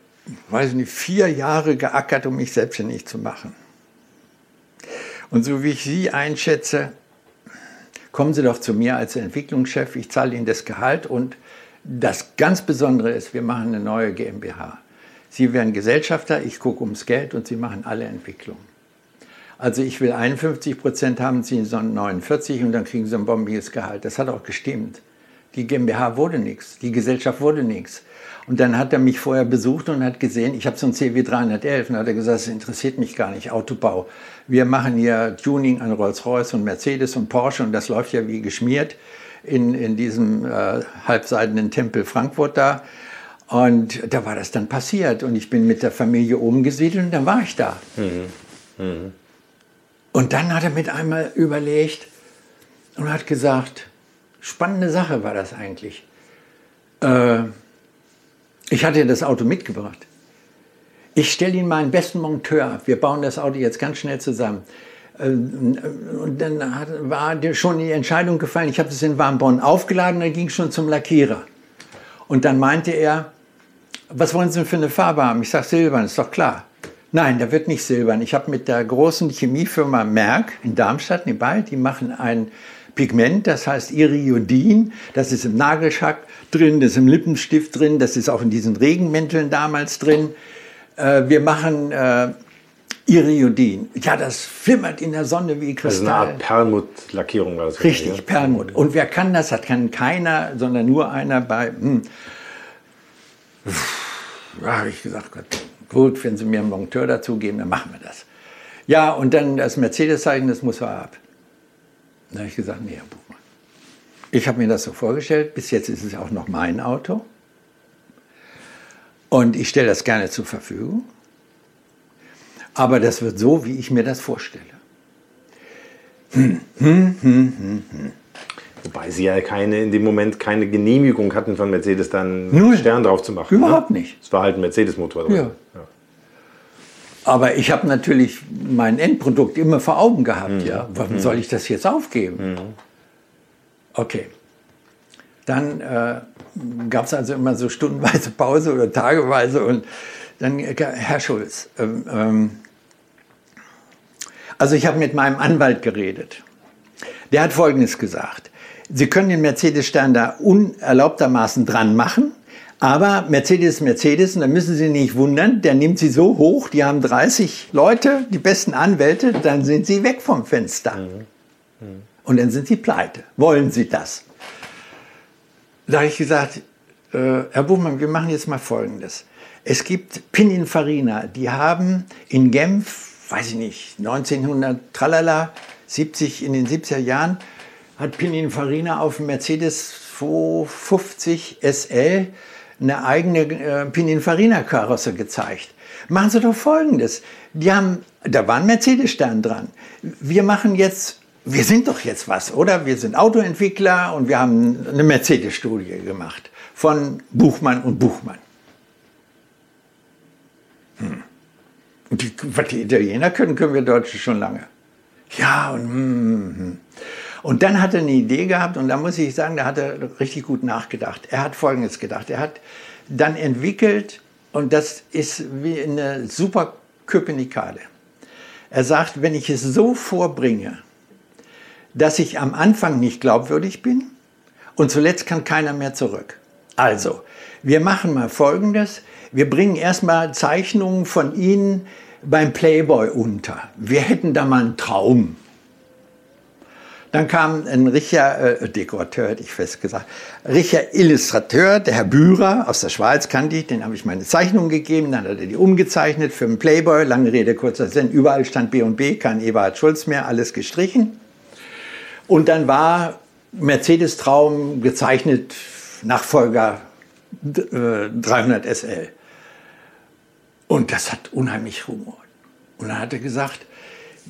weiß nicht, vier Jahre geackert, um mich selbstständig zu machen. Und so wie ich Sie einschätze, kommen Sie doch zu mir als Entwicklungschef, ich zahle Ihnen das Gehalt und das ganz Besondere ist, wir machen eine neue GmbH. Sie werden Gesellschafter, ich gucke ums Geld und Sie machen alle Entwicklungen. Also ich will 51 Prozent haben, Sie sollen 49 und dann kriegen Sie ein bombiges Gehalt. Das hat auch gestimmt. Die GmbH wurde nichts, die Gesellschaft wurde nichts. Und dann hat er mich vorher besucht und hat gesehen, ich habe so ein CW 311 und hat er gesagt, das interessiert mich gar nicht, Autobau. Wir machen hier Tuning an Rolls-Royce und Mercedes und Porsche und das läuft ja wie geschmiert in, in diesem äh, halbseidenen Tempel Frankfurt da. Und da war das dann passiert und ich bin mit der Familie umgesiedelt und dann war ich da. Mhm. Mhm. Und dann hat er mit einmal überlegt und hat gesagt, spannende Sache war das eigentlich. Äh, ich hatte das Auto mitgebracht. ich stelle Ihnen meinen besten Monteur ab. Wir bauen das Auto jetzt ganz schnell zusammen. Ähm, Und dann war schon die Entscheidung gefallen. Ich habe es in Warnborn aufgeladen, dann ging es schon zum Lackierer. Und dann meinte er, was wollen Sie denn für eine Farbe haben? Ich sage Silbern, ist doch klar. Nein, der wird nicht silbern. Ich habe mit der großen Chemiefirma Merck in Darmstadt, Nebal, die machen ein Pigment, das heißt Iriodin. Das ist im Nagelschack drin, das ist im Lippenstift drin, das ist auch in diesen Regenmänteln damals drin. Äh, wir machen äh, Iriodin. Ja, das flimmert in der Sonne wie Also eine Kristall. Art Perlmutt-Lackierung war das. Richtig, ja? Perlmutt. Und wer kann das? Das kann keiner, sondern nur einer bei. Hm. Ja, habe ich gesagt, Gott, gut, wenn Sie mir einen Monteur dazugeben, dann machen wir das. Ja, und dann das Mercedes-Zeichen, das muss er ab. Dann habe ich gesagt, nee, Herr Buchmann. Ich habe mir das so vorgestellt, bis jetzt ist es auch noch mein Auto. Und ich stelle das gerne zur Verfügung. Aber das wird so, wie ich mir das vorstelle. Wobei sie ja keine, in dem Moment keine Genehmigung hatten von Mercedes, dann einen Stern drauf zu machen. Überhaupt ne? nicht. Es war halt ein Mercedes-Motor drin. Ja. Aber ich habe natürlich mein Endprodukt immer vor Augen gehabt. Ja, warum soll ich das jetzt aufgeben? Okay. Dann äh, gab es also immer so stundenweise Pause oder tageweise und dann, äh, Herr Schulz, ähm, ähm, also ich habe mit meinem Anwalt geredet. Der hat Folgendes gesagt. Sie können den Mercedes-Stern da unerlaubtermaßen dran machen, aber Mercedes ist Mercedes und da müssen Sie nicht wundern, der nimmt Sie so hoch, die haben 30 Leute, die besten Anwälte, dann sind Sie weg vom Fenster. Und dann sind Sie pleite. Wollen Sie das? Da habe ich gesagt, äh, Herr Buchmann, wir machen jetzt mal Folgendes. Es gibt Pininfarina, die haben in Genf, weiß ich nicht, 1900, tralala, 70, in den 70er Jahren, hat Pininfarina auf dem Mercedes 250 SL eine eigene äh, Pininfarina-Karosse gezeigt. Machen Sie doch Folgendes. Die haben, da war ein Mercedes-Stern dran. Wir machen jetzt, wir sind doch jetzt was, oder? Wir sind Autoentwickler und wir haben eine Mercedes-Studie gemacht von Buchmann und Buchmann. Hm. Und die, was die Italiener können, können wir Deutsche schon lange. Ja, und, hm, hm, hm. Und dann hat er eine Idee gehabt und da muss ich sagen, da hat er richtig gut nachgedacht. Er hat Folgendes gedacht. Er hat dann entwickelt, und das ist wie eine super Köpenikade. Er sagt, wenn ich es so vorbringe, dass ich am Anfang nicht glaubwürdig bin und zuletzt kann keiner mehr zurück. Also, wir machen mal Folgendes. Wir bringen erstmal Zeichnungen von Ihnen beim Playboy unter. Wir hätten da mal einen Traum. Dann kam ein richtiger äh, Dekorateur, hätte ich fest gesagt, richtiger Illustrateur, der Herr Bührer aus der Schweiz kannte ich, den habe ich meine Zeichnung gegeben, dann hat er die umgezeichnet für den Playboy, lange Rede, kurzer Sinn, überall stand B&B, kein Eberhard Schulz mehr, alles gestrichen. Und dann war Mercedes Traum gezeichnet, Nachfolger äh, 300 SL. Und das hat unheimlich Humor. Und dann hat er gesagt,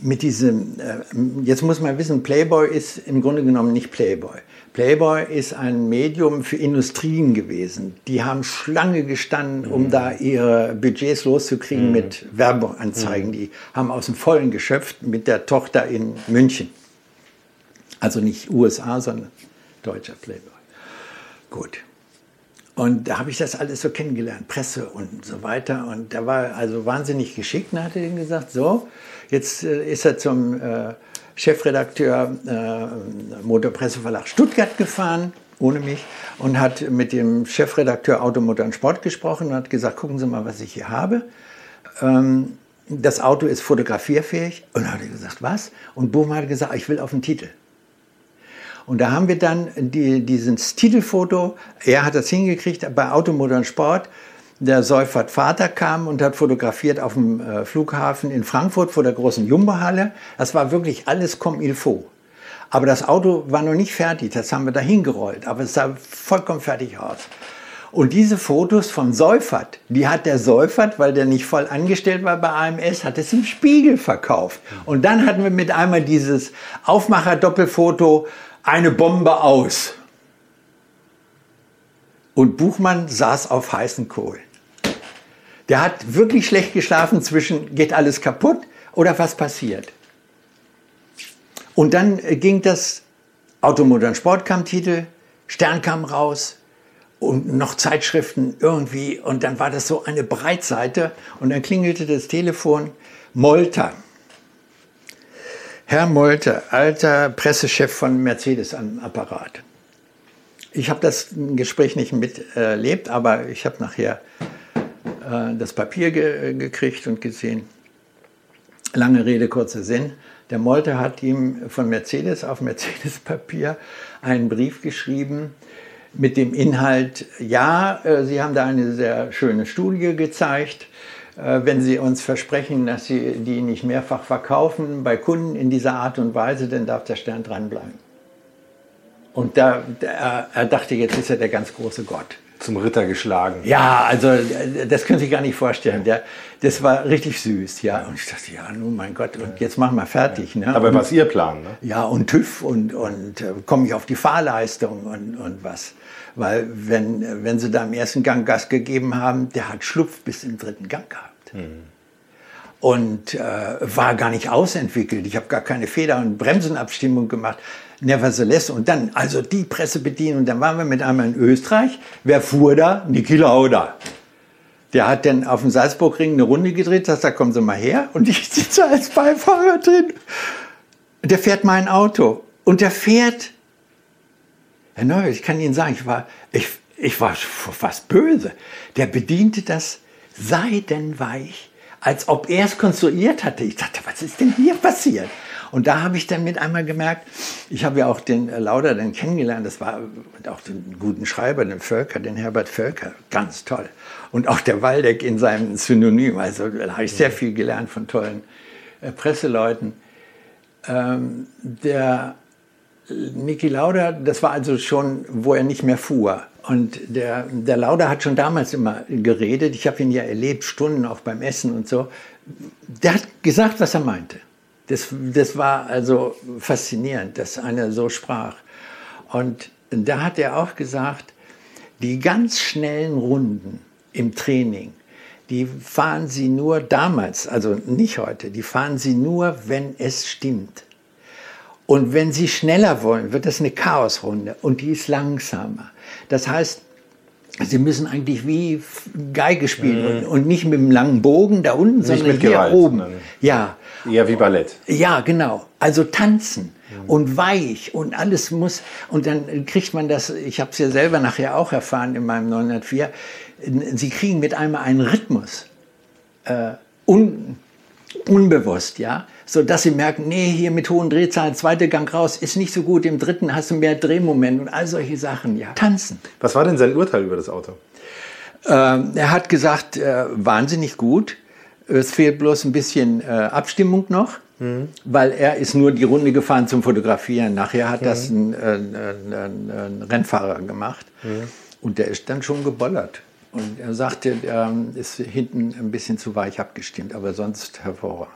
mit diesem, äh, jetzt muss man wissen, Playboy ist im Grunde genommen nicht Playboy. Playboy ist ein Medium für Industrien gewesen. Die haben Schlange gestanden, um da ihre Budgets loszukriegen mit Werbeanzeigen. Die haben aus dem Vollen geschöpft mit der Tochter in München. Also nicht USA, sondern deutscher Playboy. Gut. Und da habe ich das alles so kennengelernt, Presse und so weiter. Und da war also wahnsinnig geschickt. Und dann hat er ihm gesagt, so, jetzt äh, ist er zum äh, Chefredakteur äh, Motorpresseverlag Stuttgart gefahren, ohne mich, und hat mit dem Chefredakteur Automotor und Sport gesprochen und hat gesagt, gucken Sie mal, was ich hier habe. Ähm, das Auto ist fotografierfähig. Und dann hat er gesagt, was? Und Bohm hat gesagt, ich will auf den Titel. Und da haben wir dann die, dieses Titelfoto, er hat das hingekriegt bei Automotor und Sport. Der Seufert Vater kam und hat fotografiert auf dem äh, Flughafen in Frankfurt vor der großen Jumbo-Halle. Das war wirklich alles comme il faut. Aber das Auto war noch nicht fertig, das haben wir da hingerollt, aber es sah vollkommen fertig aus. Und diese Fotos von Seufert, die hat der Seufert, weil der nicht voll angestellt war bei AMS, hat es im Spiegel verkauft. Und dann hatten wir mit einmal dieses Aufmacher-Doppelfoto, eine Bombe aus. Und Buchmann saß auf heißen Kohlen. Der hat wirklich schlecht geschlafen zwischen geht alles kaputt oder was passiert. Und dann äh, ging das Automotor und Sport kam Titel, Stern kam raus und noch Zeitschriften irgendwie. Und dann war das so eine Breitseite und dann klingelte das Telefon. Molter. Herr Molter, alter Pressechef von Mercedes am Apparat. Ich habe das Gespräch nicht miterlebt, aber ich habe nachher äh, das Papier ge gekriegt und gesehen. Lange Rede, kurzer Sinn. Der Molter hat ihm von Mercedes auf Mercedes-Papier einen Brief geschrieben mit dem Inhalt, ja, äh, Sie haben da eine sehr schöne Studie gezeigt. Äh, wenn Sie uns versprechen, dass Sie die nicht mehrfach verkaufen bei Kunden in dieser Art und Weise, dann darf der Stern dranbleiben. Und da, er, er dachte, jetzt ist er der ganz große Gott zum Ritter geschlagen. Ja, also das können Sie sich gar nicht vorstellen. Der, das war richtig süß, ja. Und ich dachte, ja, nun mein Gott, und jetzt machen wir fertig. Ne? Aber was Ihr Plan, ne? Ja, und TÜV und, und äh, komme ich auf die Fahrleistung und, und was. Weil wenn, wenn Sie da im ersten Gang Gas gegeben haben, der hat Schlupf bis im dritten Gang gehabt. Mhm. Und äh, war gar nicht ausentwickelt. Ich habe gar keine Feder- und Bremsenabstimmung gemacht. Nevertheless, und dann, also die Presse bedienen, und dann waren wir mit einmal in Österreich. Wer fuhr da? Niki Lauda. Der hat dann auf dem Salzburgring eine Runde gedreht, sagt, da kommen Sie mal her. Und ich sitze als Beifahrer drin. Der fährt mein Auto. Und der fährt, Herr Neuer, ich kann Ihnen sagen, ich war, ich, ich war fast böse. Der bediente das seidenweich, als ob er es konstruiert hatte. Ich dachte, was ist denn hier passiert? Und da habe ich dann mit einmal gemerkt, ich habe ja auch den äh, Lauder dann kennengelernt, das war auch den guten Schreiber, den Völker, den Herbert Völker, ganz toll. Und auch der Waldeck in seinem Synonym, also da habe ich sehr viel gelernt von tollen äh, Presseleuten. Ähm, der Niki Lauda, das war also schon, wo er nicht mehr fuhr. Und der, der Lauda hat schon damals immer geredet. Ich habe ihn ja erlebt, Stunden auch beim Essen und so. Der hat gesagt, was er meinte. Das, das war also faszinierend, dass einer so sprach. Und da hat er auch gesagt, die ganz schnellen Runden im Training, die fahren Sie nur damals, also nicht heute, die fahren Sie nur, wenn es stimmt. Und wenn Sie schneller wollen, wird das eine Chaosrunde und die ist langsamer. Das heißt, Sie müssen eigentlich wie Geige spielen mhm. und, nicht mit einem langen Bogen da unten, nicht sondern hier Gewalt, oben. Ja. Eher wie Ballett. Ja, genau. Also tanzen mhm. und weich und alles muss. Und dann kriegt man das, ich habe es ja selber nachher auch erfahren in meinem 904, Sie kriegen mit einmal einen Rhythmus. Äh, un, unbewusst, ja so dass sie merken, nee, hier mit hohen Drehzahlen, zweiter Gang raus, ist nicht so gut, im dritten hast du mehr Drehmoment und all solche Sachen, ja. Tanzen. Was war denn sein Urteil über das Auto? Ähm, er hat gesagt, äh, wahnsinnig gut. Es fehlt bloß ein bisschen äh, Abstimmung noch, mhm. weil er ist nur die Runde gefahren zum Fotografieren. Nachher hat mhm. das ein, äh, ein, ein, Rennfahrer gemacht mhm. und der ist dann schon gebollert. Und er sagte, er ist hinten ein bisschen zu weich abgestimmt, aber sonst hervorragend.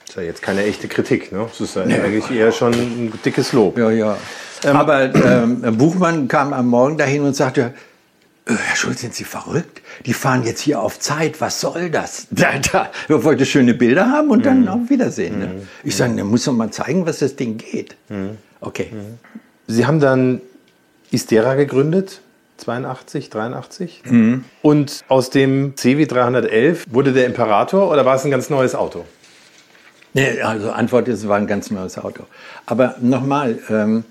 Das ist ja jetzt keine echte Kritik, ne? Das ist ja nee. eigentlich eher schon ein dickes Lob. Ja, ja. Ähm, Aber ähm, Buchmann kam am Morgen dahin und sagte, äh, Herr Schulz, sind Sie verrückt? Die fahren jetzt hier auf Zeit. Was soll das? Da, da, er wollte schöne Bilder haben und dann mhm. auf Wiedersehen. Ne? Mhm. Ich sage, der muss doch mal zeigen, was das Ding geht. Mhm. Okay. Mhm. Sie haben dann Istera gegründet, 82, 83. Mhm. Und aus dem CW 311 wurde der Imperator oder war es ein ganz neues Auto? Nee, also Antwort ist, es war ein ganz neues Auto. Aber nochmal, ähm,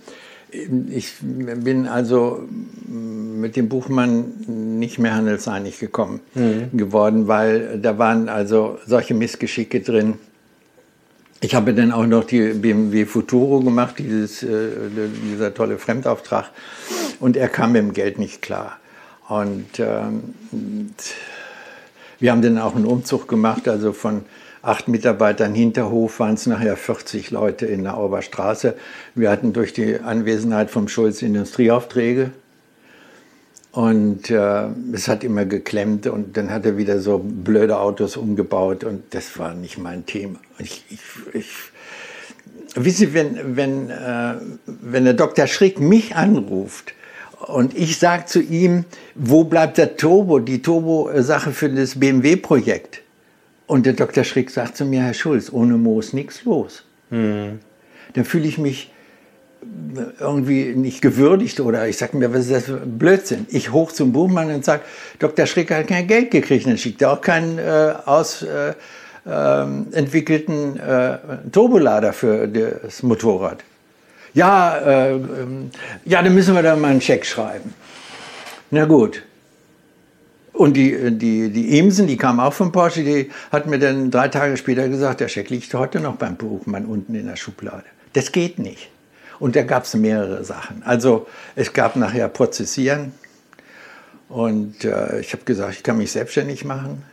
ich bin also mit dem Buchmann nicht mehr handelseinig gekommen mhm. geworden, weil da waren also solche Missgeschicke drin. Ich habe dann auch noch die BMW Futuro gemacht, dieses, äh, dieser tolle Fremdauftrag, und er kam mit dem Geld nicht klar. Und ähm, wir haben dann auch einen Umzug gemacht, also von acht Mitarbeitern Hinterhof waren es nachher 40 Leute in der Auber Straße. Wir hatten durch die Anwesenheit vom Schulz Industrieaufträge. Und äh, es hat immer geklemmt und dann hat er wieder so blöde Autos umgebaut und das war nicht mein Thema. Ich, ich, ich, wissen Sie, wenn, wenn, äh, wenn der Dr. Schrick mich anruft und ich sage zu ihm, wo bleibt der Turbo, die Turbo-Sache für das BMW-Projekt? Und der Dr. Schrick sagt zu mir, Herr Schulz, ohne Mo ist nichts los. Hm. Dann fühle ich mich irgendwie nicht gewürdigt oder ich sage mir, was ist das für Blödsinn? Ich hoch zum Buchmann und sage, Dr. Schrick hat kein Geld gekriegt, dann schickt er auch keinen äh, aus, äh, ähm, äh, Turbolader für das Motorrad. Ja, äh, ja, dann müssen wir da mal einen Scheck schreiben. Na gut. Und die, die, die Emsen, die kam auch von Porsche, die hat mir dann drei Tage später gesagt, der Scheck liegt heute noch beim Buchmann unten in der Schublade. Das geht nicht. Und da gab es mehrere Sachen. Also es gab nachher Prozessieren. Und äh, ich habe gesagt, ich kann mich selbstständig machen.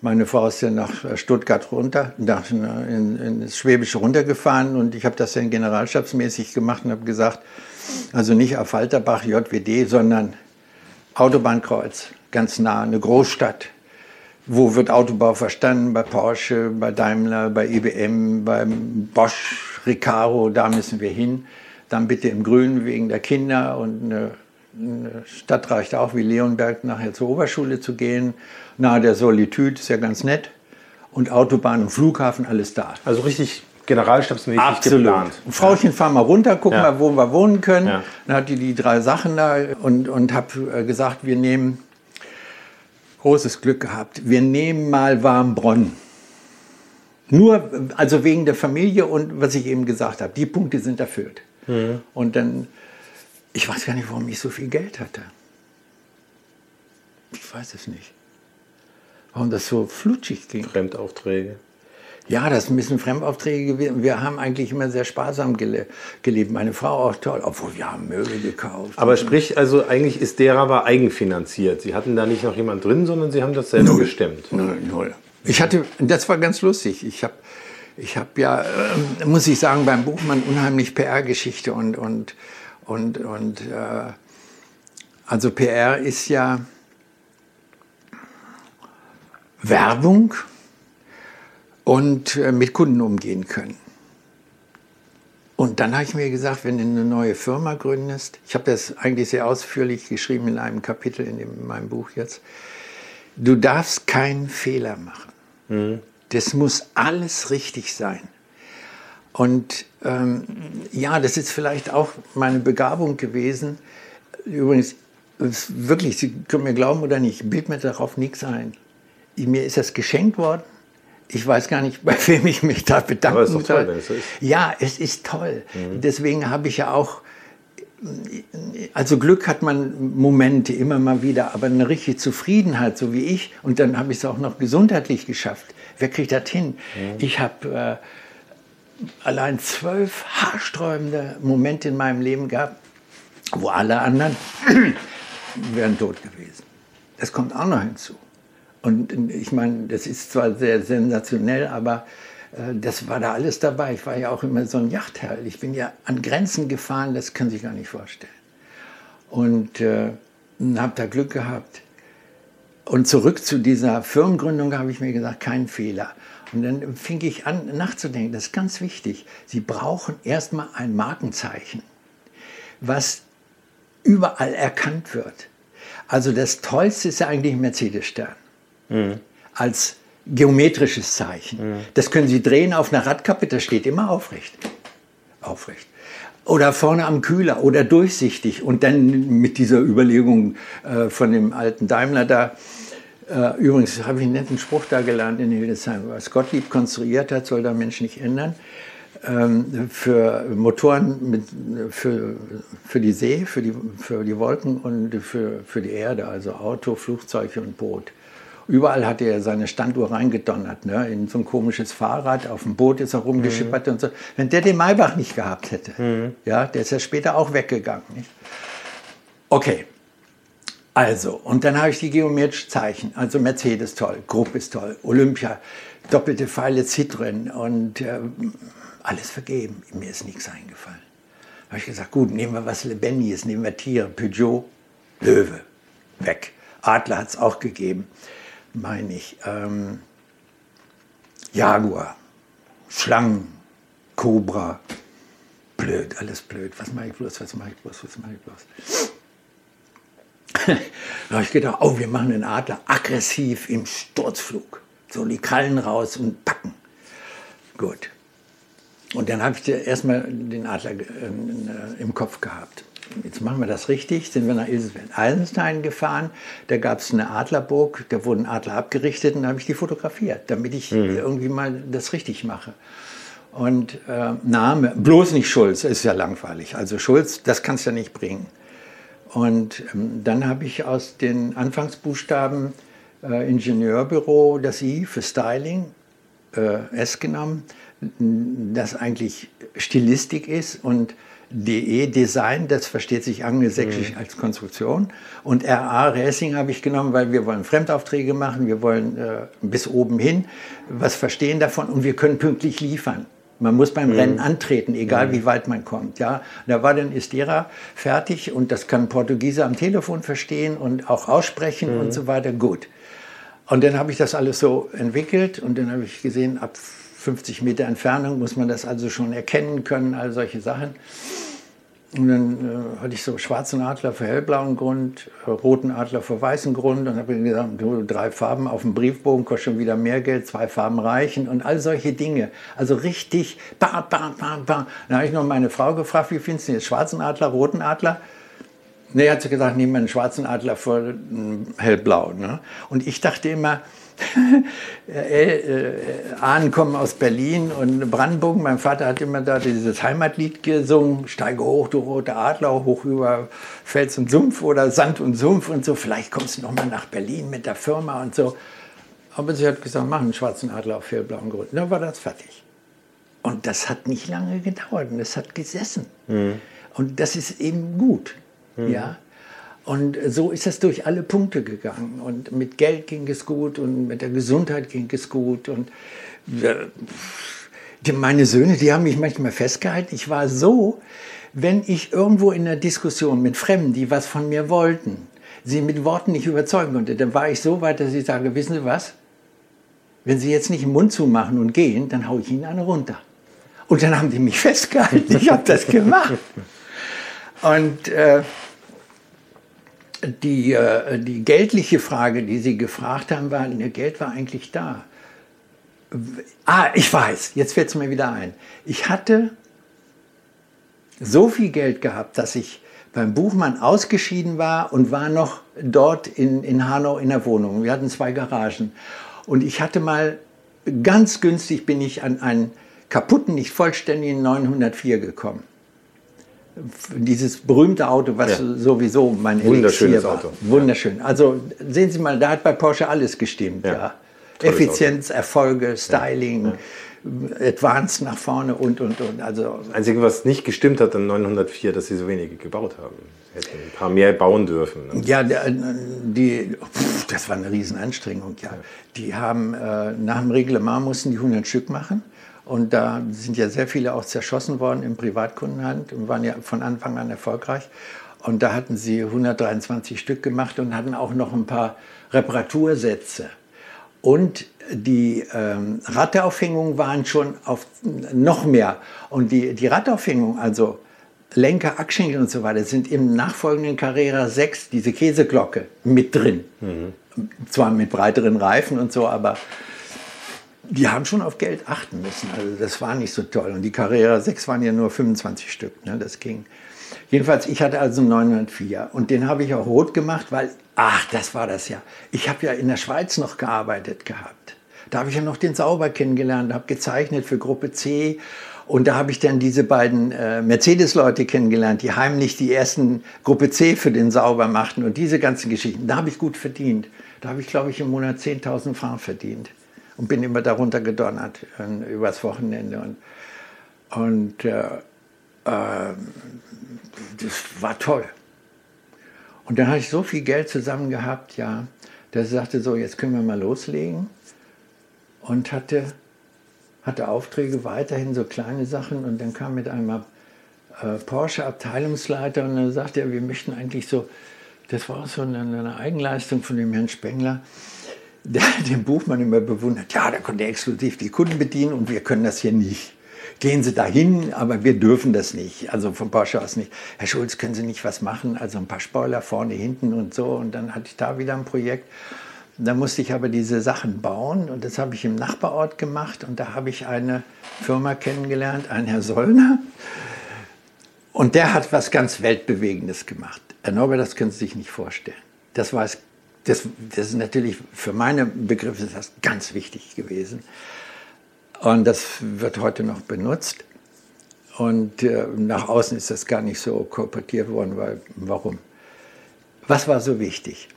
Meine Frau ist ja nach Stuttgart runter, nach, in, in Schwäbische runtergefahren und ich habe das dann generalstabsmäßig gemacht und habe gesagt, also nicht auf Falterbach, JWD, sondern Autobahnkreuz, ganz nah, eine Großstadt. Wo wird Autobau verstanden? Bei Porsche, bei Daimler, bei IBM, beim Bosch, Recaro, da müssen wir hin. Dann bitte im Grün wegen der Kinder und eine eine Stadt reicht auch wie Leonberg nachher zur Oberschule zu gehen. Nahe der Solitude ist ja ganz nett. Und Autobahn und Flughafen, alles da. Also richtig generalstabsmäßig Absolut. geplant. Frauchen, fahr mal runter, guck ja. mal, wo wir wohnen können. Ja. Dann hat die die drei Sachen da und, und habe äh, gesagt, wir nehmen, großes Glück gehabt, wir nehmen mal Warmbronn. Nur, also wegen der Familie und was ich eben gesagt habe, die Punkte sind erfüllt. Mhm. Und dann ich weiß gar nicht, warum ich so viel Geld hatte. Ich weiß es nicht. Warum das so flutschig ging. Fremdaufträge. Ja, das müssen Fremdaufträge gewesen. Wir haben eigentlich immer sehr sparsam gele gelebt. Meine Frau auch toll, obwohl wir haben Möbel gekauft. Aber sprich, also eigentlich ist der aber eigenfinanziert. Sie hatten da nicht noch jemand drin, sondern Sie haben das selber null. gestemmt. Null, null. Ich hatte, das war ganz lustig. Ich habe ich hab ja, äh, muss ich sagen, beim Buchmann unheimlich PR-Geschichte und, und und, und äh, also PR ist ja Werbung und äh, mit Kunden umgehen können. Und dann habe ich mir gesagt, wenn du eine neue Firma gründest, ich habe das eigentlich sehr ausführlich geschrieben in einem Kapitel in, dem, in meinem Buch jetzt, du darfst keinen Fehler machen. Mhm. Das muss alles richtig sein. Und ähm, ja, das ist vielleicht auch meine Begabung gewesen. Übrigens, wirklich, Sie können mir glauben oder nicht, ich bild mir darauf nichts ein. Mir ist das geschenkt worden. Ich weiß gar nicht, bei wem ich mich da bedanken soll. Toll, es ist. Ja, es ist toll. Mhm. Deswegen habe ich ja auch, also Glück hat man Momente immer mal wieder, aber eine richtige Zufriedenheit, so wie ich. Und dann habe ich es auch noch gesundheitlich geschafft. Wer kriegt das hin? Mhm. Ich habe... Äh, allein zwölf haarsträubende Momente in meinem Leben gehabt, wo alle anderen wären tot gewesen. Das kommt auch noch hinzu. Und ich meine, das ist zwar sehr sensationell, aber äh, das war da alles dabei. Ich war ja auch immer so ein Yachtherr. Ich bin ja an Grenzen gefahren, das können Sie sich gar nicht vorstellen. Und äh, habe da Glück gehabt. Und zurück zu dieser Firmengründung habe ich mir gesagt, kein Fehler. Und dann fing ich an nachzudenken, das ist ganz wichtig. Sie brauchen erstmal ein Markenzeichen, was überall erkannt wird. Also das Tollste ist ja eigentlich Mercedes-Stern. Mhm. Als geometrisches Zeichen. Mhm. Das können Sie drehen auf einer Radkappe, das steht immer aufrecht. Aufrecht. Oder vorne am Kühler oder durchsichtig. Und dann mit dieser Überlegung äh, von dem alten Daimler da, äh, übrigens habe ich einen netten Spruch da gelernt in Hildesheim. Was Gottlieb konstruiert hat, soll der Mensch nicht ändern. Ähm, für Motoren mit, für, für die See, für die, für die Wolken und für, für die Erde, also Auto, Flugzeug und Boot. Überall hat er seine Standuhr reingedonnert, ne? in so ein komisches Fahrrad, auf dem Boot ist er rumgeschippert mhm. und so. Wenn der den Maybach nicht gehabt hätte, mhm. ja, der ist ja später auch weggegangen. Nicht? Okay, also, und dann habe ich die geometrischen Zeichen. Also Mercedes toll, Grupp ist toll, Olympia, doppelte Pfeile Citroën und äh, alles vergeben. Mir ist nichts eingefallen. Da habe ich gesagt, gut, nehmen wir was Lebendiges, nehmen wir Tiere. Peugeot, Löwe, weg. Adler hat es auch gegeben, meine ich. Ähm, Jaguar, Schlangen, Cobra, blöd, alles blöd. Was mache ich bloß, was mache ich bloß, was mache ich bloß? da habe ich gedacht, oh, wir machen den Adler aggressiv im Sturzflug. So die Krallen raus und packen. Gut. Und dann habe ich erstmal den Adler äh, im Kopf gehabt. Jetzt machen wir das richtig, sind wir nach Eisenstein gefahren, da gab es eine Adlerburg, da wurden Adler abgerichtet und da habe ich die fotografiert, damit ich mhm. irgendwie mal das richtig mache. Und äh, Name, bloß nicht Schulz, ist ja langweilig. Also Schulz, das kannst du ja nicht bringen. Und ähm, dann habe ich aus den Anfangsbuchstaben äh, Ingenieurbüro das I für Styling, äh, S genommen, das eigentlich Stilistik ist und DE Design, das versteht sich angelsächsisch mhm. als Konstruktion. Und RA Racing habe ich genommen, weil wir wollen Fremdaufträge machen, wir wollen äh, bis oben hin was verstehen davon und wir können pünktlich liefern. Man muss beim mhm. Rennen antreten, egal mhm. wie weit man kommt. Ja, da war dann Istera fertig und das kann Portugiese am Telefon verstehen und auch aussprechen und mhm. so weiter. Gut. Und dann habe ich das alles so entwickelt und dann habe ich gesehen, ab 50 Meter Entfernung muss man das also schon erkennen können, all solche Sachen. Und dann äh, hatte ich so schwarzen Adler für hellblauen Grund, äh, roten Adler für weißen Grund und habe gesagt, du, drei Farben auf dem Briefbogen kostet schon wieder mehr Geld, zwei Farben reichen und all solche Dinge. Also richtig, ba, ba, ba, ba. Dann habe ich noch meine Frau gefragt, wie findest du jetzt schwarzen Adler, roten Adler? Nee, hat sie gesagt, nehmen wir einen schwarzen Adler für hellblau. Ne? Und ich dachte immer, Ahnen kommen aus Berlin und Brandenburg. Mein Vater hat immer da dieses Heimatlied gesungen, Steige hoch, du rote Adler, hoch über Fels und Sumpf oder Sand und Sumpf und so. Vielleicht kommst du noch mal nach Berlin mit der Firma und so. Aber sie hat gesagt, mach einen schwarzen Adler auf hellblauen Grund. Dann war das fertig. Und das hat nicht lange gedauert und das hat gesessen. Mhm. Und das ist eben gut. Mhm. Ja. Und so ist es durch alle Punkte gegangen. Und mit Geld ging es gut und mit der Gesundheit ging es gut. Und äh, meine Söhne, die haben mich manchmal festgehalten. Ich war so, wenn ich irgendwo in einer Diskussion mit Fremden, die was von mir wollten, sie mit Worten nicht überzeugen konnte, dann war ich so weit, dass ich sage, wissen Sie was? Wenn Sie jetzt nicht den Mund zumachen und gehen, dann haue ich Ihnen eine runter. Und dann haben die mich festgehalten. Ich habe das gemacht. Und äh, die, äh, die geldliche Frage, die Sie gefragt haben, war, ne, Geld war eigentlich da. Ah, ich weiß, jetzt fällt es mir wieder ein. Ich hatte so viel Geld gehabt, dass ich beim Buchmann ausgeschieden war und war noch dort in, in Hanau in der Wohnung. Wir hatten zwei Garagen. Und ich hatte mal, ganz günstig bin ich an einen kaputten, nicht vollständigen 904 gekommen dieses berühmte Auto, was ja. sowieso mein Wunderschönes war. Auto. Wunderschön. Also sehen Sie mal, da hat bei Porsche alles gestimmt. Ja. ja. Effizienz, Auto. Erfolge, Styling, ja. Advanced nach vorne und, und, und. Also, das Einzige, was nicht gestimmt hat an 904, dass Sie so wenige gebaut haben. Hätten ein paar mehr bauen dürfen. Ne? Ja, die, das war eine Riesenanstrengung. Ja. Die haben, äh, nach dem Reglement mussten die 100 Stück machen. Und da sind ja sehr viele auch zerschossen worden im Privatkundenhand und waren ja von Anfang an erfolgreich. Und da hatten sie 123 Stück gemacht und hatten auch noch ein paar Reparatursätze. Und die ähm, Rattaufhängungen waren schon auf noch mehr. Und die, die Rattaufhängung, also Lenker, Achschenkel und so weiter, sind im nachfolgenden Carrera 6, diese Käseglocke, mit drin. Mhm. Zwar mit breiteren Reifen und so, aber die haben schon auf Geld achten müssen. Also das war nicht so toll. Und die Carrera 6 waren ja nur 25 Stück. Ne? Das ging. Jedenfalls, ich hatte also einen 904 und den habe ich auch rot gemacht, weil, ach, das war das ja. Ich habe ja in der Schweiz noch gearbeitet gehabt. Da habe ich ja noch den Sauber kennengelernt, habe gezeichnet für Gruppe C und da habe ich dann diese beiden äh, Mercedes-Leute kennengelernt, die heimlich die ersten Gruppe C für den Sauber machten und diese ganzen Geschichten. Da habe ich gut verdient. Da habe ich, glaube ich, im Monat 10.000 Franken verdient und bin immer darunter gedonnert äh, übers Wochenende. Und, und äh, äh, das war toll. Und dann hatte ich so viel Geld zusammen gehabt, ja, dass ich sagte, so, jetzt können wir mal loslegen. Und hatte, hatte Aufträge weiterhin, so kleine Sachen. Und dann kam mit einmal äh, Porsche-Abteilungsleiter und dann sagte er, wir möchten eigentlich so, das war auch so eine, eine Eigenleistung von dem Herrn Spengler, den Buchmann immer bewundert. Ja, da konnte er exklusiv die Kunden bedienen und wir können das hier nicht. gehen Sie dahin, aber wir dürfen das nicht. Also von Porsche aus nicht. Herr Schulz, können Sie nicht was machen? Also ein paar Spoiler vorne, hinten und so. Und dann hatte ich da wieder ein Projekt. Da musste ich aber diese Sachen bauen und das habe ich im Nachbarort gemacht und da habe ich eine Firma kennengelernt, einen Herr Sollner. Und der hat was ganz Weltbewegendes gemacht. Herr Norbert, das können Sie sich nicht vorstellen. Das es das, das, ist natürlich für meine Begriffe ist das ganz wichtig gewesen. Und das wird heute noch benutzt. Und äh, nach außen ist das gar nicht so kolportiert worden, weil warum? Was war so wichtig?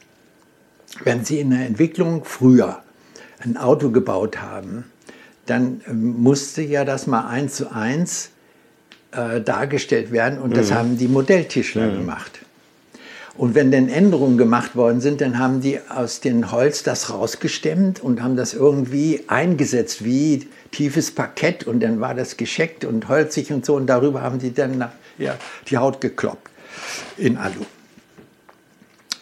Wenn Sie in der Entwicklung früher ein Auto gebaut haben, dann äh, musste ja das mal eins zu eins äh, dargestellt werden und das mhm. haben die Modelltischler mhm. gemacht. Und wenn dann Änderungen gemacht worden sind, dann haben die aus dem Holz das rausgestemmt und haben das irgendwie eingesetzt wie tiefes Parkett und dann war das gescheckt und holzig und so und darüber haben die dann ja, die Haut gekloppt in Alu.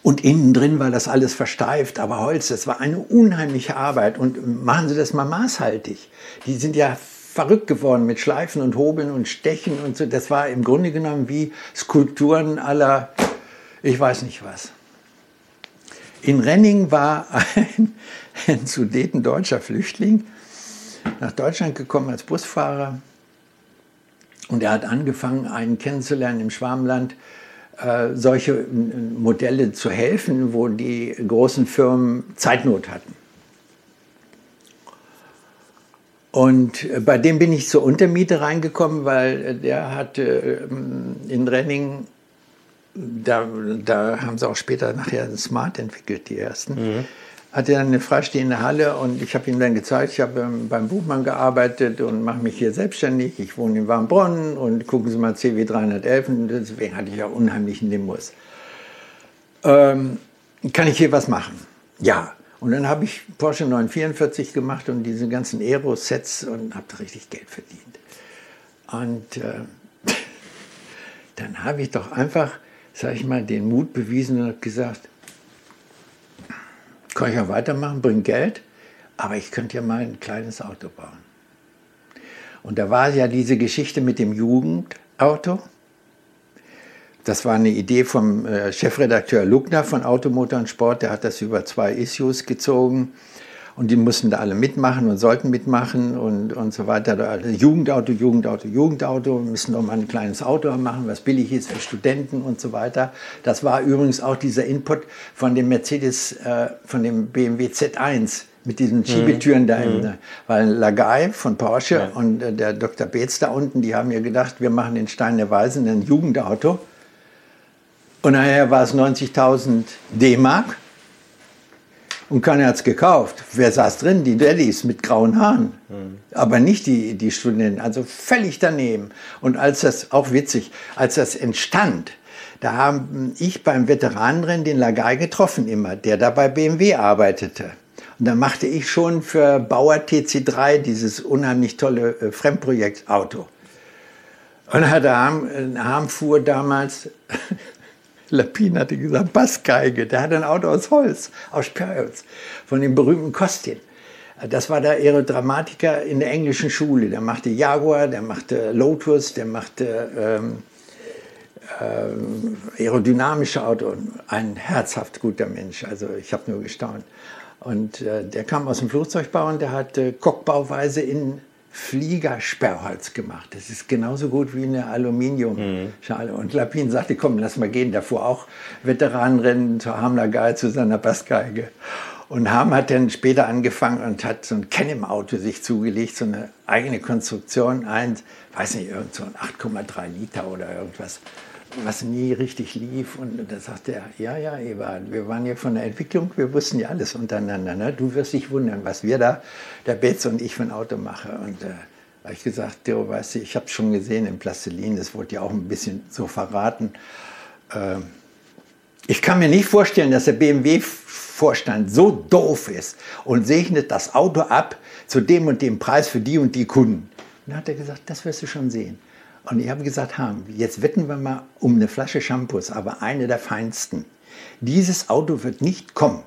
Und innen drin war das alles versteift, aber Holz, das war eine unheimliche Arbeit. Und machen Sie das mal maßhaltig. Die sind ja verrückt geworden mit Schleifen und Hobeln und Stechen und so. Das war im Grunde genommen wie Skulpturen aller ich weiß nicht was. In Renning war ein, ein Sudeten deutscher Flüchtling nach Deutschland gekommen als Busfahrer und er hat angefangen, einen kennenzulernen im Schwarmland, äh, solche Modelle zu helfen, wo die großen Firmen Zeitnot hatten. Und bei dem bin ich zur Untermiete reingekommen, weil der hatte in Renning da, da haben sie auch später nachher ein Smart entwickelt, die ersten. Mhm. Hatte dann eine freistehende Halle und ich habe ihm dann gezeigt, ich habe beim Buchmann gearbeitet und mache mich hier selbstständig. Ich wohne in Warmbronn und gucken Sie mal CW 311 und deswegen hatte ich auch unheimlichen Nimbus. Ähm, kann ich hier was machen? Ja. Und dann habe ich Porsche 944 gemacht und diese ganzen Aero-Sets und habe richtig Geld verdient. Und äh, dann habe ich doch einfach sag ich mal, den Mut bewiesen und habe gesagt, kann ich ja weitermachen, bringt Geld, aber ich könnte ja mal ein kleines Auto bauen. Und da war ja diese Geschichte mit dem Jugendauto. Das war eine Idee vom äh, Chefredakteur Luckner von Automotor und Sport, der hat das über zwei Issues gezogen. Und die mussten da alle mitmachen und sollten mitmachen und, und so weiter. Jugendauto, Jugendauto, Jugendauto, wir müssen doch mal ein kleines Auto machen, was billig ist für Studenten und so weiter. Das war übrigens auch dieser Input von dem Mercedes, äh, von dem BMW Z1 mit diesen Schiebetüren mhm. da. Mhm. Weil Lagai von Porsche ja. und äh, der Dr. Beetz da unten, die haben ja gedacht, wir machen den Stein der Weisen ein Jugendauto. Und nachher war es 90.000 D-Mark. Und keiner hat es gekauft. Wer saß drin? Die Daddies mit grauen Haaren. Mhm. Aber nicht die, die Studenten. Also völlig daneben. Und als das, auch witzig, als das entstand, da haben ich beim Veteranenrennen den Lagai getroffen immer, der da bei BMW arbeitete. Und da machte ich schon für Bauer TC3 dieses unheimlich tolle äh, Fremdprojektauto. Und der Harm, Harm fuhr damals Lapin hatte gesagt, Bassgeige. Der hat ein Auto aus Holz, aus Sperrholz, von dem berühmten Kostin. Das war der Aerodramatiker in der englischen Schule. Der machte Jaguar, der machte Lotus, der machte ähm, ähm, aerodynamische Autos. Ein herzhaft guter Mensch. Also ich habe nur gestaunt. Und äh, der kam aus dem Flugzeugbau und der hatte Kockbauweise in Fliegersperrholz gemacht. Das ist genauso gut wie eine Aluminiumschale. Mhm. Und Lapin sagte, komm, lass mal gehen. Da fuhr auch Veteranenrennen zur Hamler Geil zu seiner Bassgeige. Und Ham hat dann später angefangen und hat so ein Kennem-Auto sich zugelegt, so eine eigene Konstruktion, ein, weiß nicht, irgend so ein 8,3 Liter oder irgendwas was nie richtig lief. Und da sagte er, ja, ja, Eva, wir waren ja von der Entwicklung, wir wussten ja alles untereinander. Ne? Du wirst dich wundern, was wir da, der Betz und ich, für ein Auto machen. Und äh, habe ich gesagt, du weißt du, ich habe es schon gesehen im Plastilin, das wurde ja auch ein bisschen so verraten. Äh, ich kann mir nicht vorstellen, dass der BMW-Vorstand so doof ist und segnet das Auto ab zu dem und dem Preis für die und die Kunden. Und dann hat er gesagt, das wirst du schon sehen. Und ich habe gesagt, jetzt wetten wir mal um eine Flasche Shampoos, aber eine der feinsten. Dieses Auto wird nicht kommen.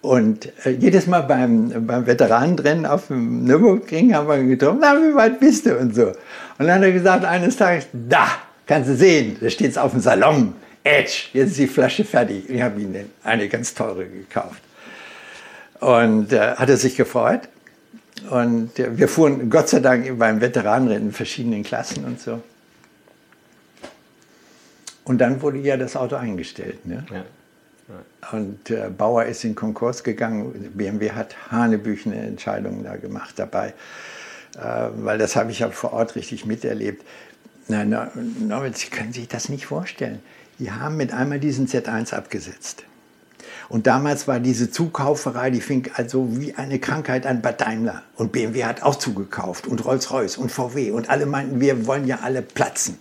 Und äh, jedes Mal beim, beim Veteranenrennen auf dem Nürburgring haben wir getroffen, na, wie weit bist du und so. Und dann hat er gesagt, eines Tages, da, kannst du sehen, da steht es auf dem Salon, Edge, jetzt ist die Flasche fertig. Ich habe ihm eine ganz teure gekauft. Und äh, hat er sich gefreut. Und wir fuhren Gott sei Dank beim Veteranenrennen in verschiedenen Klassen und so. Und dann wurde ja das Auto eingestellt. Ne? Ja. Und äh, Bauer ist in Konkurs gegangen. BMW hat hanebüchene Entscheidungen da gemacht dabei, äh, weil das habe ich ja vor Ort richtig miterlebt. Nein, Norbert, Sie können sich das nicht vorstellen. Die haben mit einmal diesen Z1 abgesetzt. Und damals war diese Zukauferei, die fing also wie eine Krankheit an bei Daimler. Und BMW hat auch zugekauft und Rolls-Royce und VW. Und alle meinten, wir wollen ja alle platzen.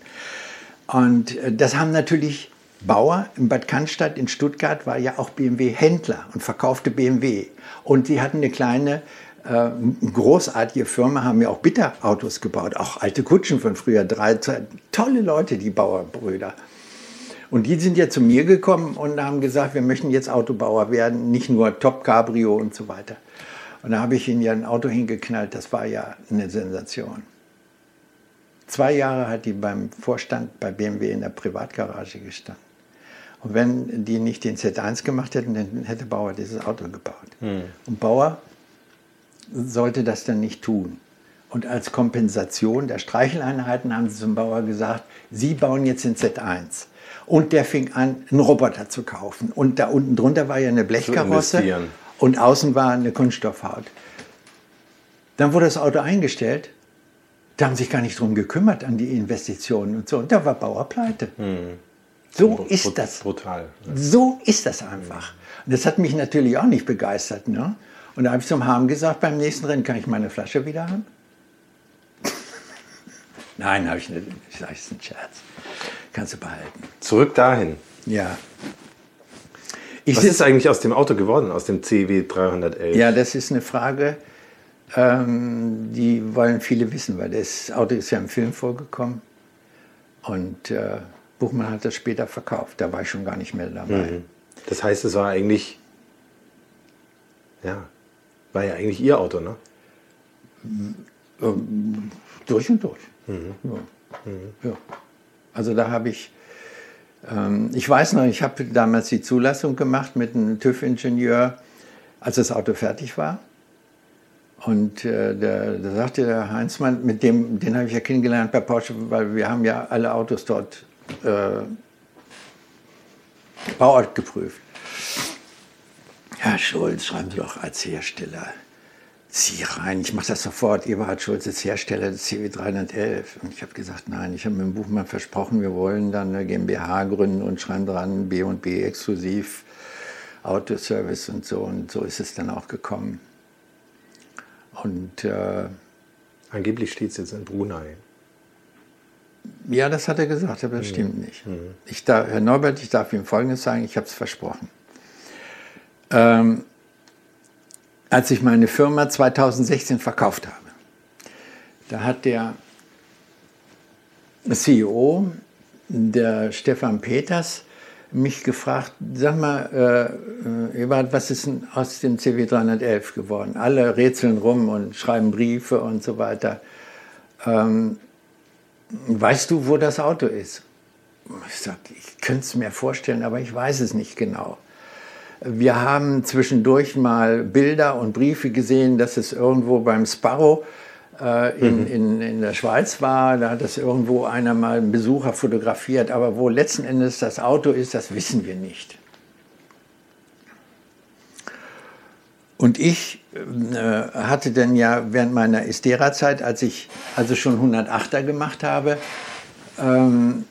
Und äh, das haben natürlich Bauer in Bad Cannstatt in Stuttgart war ja auch BMW Händler und verkaufte BMW. Und die hatten eine kleine, äh, großartige Firma, haben ja auch Bitterautos gebaut, auch alte Kutschen von früher, drei, tolle Leute, die Bauerbrüder. Und die sind ja zu mir gekommen und haben gesagt, wir möchten jetzt Autobauer werden, nicht nur Top Cabrio und so weiter. Und da habe ich ihnen ja ein Auto hingeknallt, das war ja eine Sensation. Zwei Jahre hat die beim Vorstand bei BMW in der Privatgarage gestanden. Und wenn die nicht den Z1 gemacht hätten, dann hätte Bauer dieses Auto gebaut. Hm. Und Bauer sollte das dann nicht tun. Und als Kompensation der Streicheleinheiten haben sie zum Bauer gesagt, sie bauen jetzt den Z1. Und der fing an, einen Roboter zu kaufen. Und da unten drunter war ja eine Blechkarosse und außen war eine Kunststoffhaut. Dann wurde das Auto eingestellt. Da haben sich gar nicht drum gekümmert an die Investitionen und so. Und da war Bauer pleite. Hm. So ist das. Brutal. So ist das einfach. Und das hat mich natürlich auch nicht begeistert. Ne? Und da habe ich zum Harm gesagt, beim nächsten Rennen kann ich meine Flasche wieder haben. Nein, habe ich nicht. Ich sage, es ist ein Scherz. Kannst du behalten. Zurück dahin. Ja. Ich Was ist eigentlich aus dem Auto geworden, aus dem CW 311? Ja, das ist eine Frage, ähm, die wollen viele wissen, weil das Auto ist ja im Film vorgekommen. Und äh, Buchmann hat das später verkauft, da war ich schon gar nicht mehr dabei. Mhm. Das heißt, es war eigentlich, ja, war ja eigentlich Ihr Auto, ne? Ähm, durch und durch. Mhm. Ja. Mhm. ja. Also da habe ich, ähm, ich weiß noch, ich habe damals die Zulassung gemacht mit einem TÜV-Ingenieur, als das Auto fertig war. Und äh, da sagte der Heinzmann, mit dem, den habe ich ja kennengelernt bei Porsche, weil wir haben ja alle Autos dort äh, Bauart geprüft. Herr Schulz, schreiben Sie doch als Hersteller Sie rein, ich mache das sofort. Eberhard Schulz ist Hersteller des CW 311. Und ich habe gesagt, nein, ich habe mit dem Buchmann versprochen, wir wollen dann eine GmbH gründen und schreiben dran B&B exklusiv, Autoservice und so. Und so ist es dann auch gekommen. Und äh, angeblich steht es jetzt in Brunei. Ja, das hat er gesagt, aber das mhm. stimmt nicht. Mhm. Ich darf, Herr Norbert, ich darf Ihnen Folgendes sagen, ich habe es versprochen. Ähm, als ich meine Firma 2016 verkauft habe, da hat der CEO, der Stefan Peters, mich gefragt, sag mal, äh, Ebert, was ist denn aus dem CW 311 geworden? Alle rätseln rum und schreiben Briefe und so weiter. Ähm, weißt du, wo das Auto ist? Ich sagte, ich könnte es mir vorstellen, aber ich weiß es nicht genau. Wir haben zwischendurch mal Bilder und Briefe gesehen, dass es irgendwo beim Sparrow äh, in, mhm. in, in der Schweiz war. Da hat das irgendwo einer mal einen Besucher fotografiert. Aber wo letzten Endes das Auto ist, das wissen wir nicht. Und ich äh, hatte dann ja während meiner Estera-Zeit, als ich also schon 108er gemacht habe, ähm,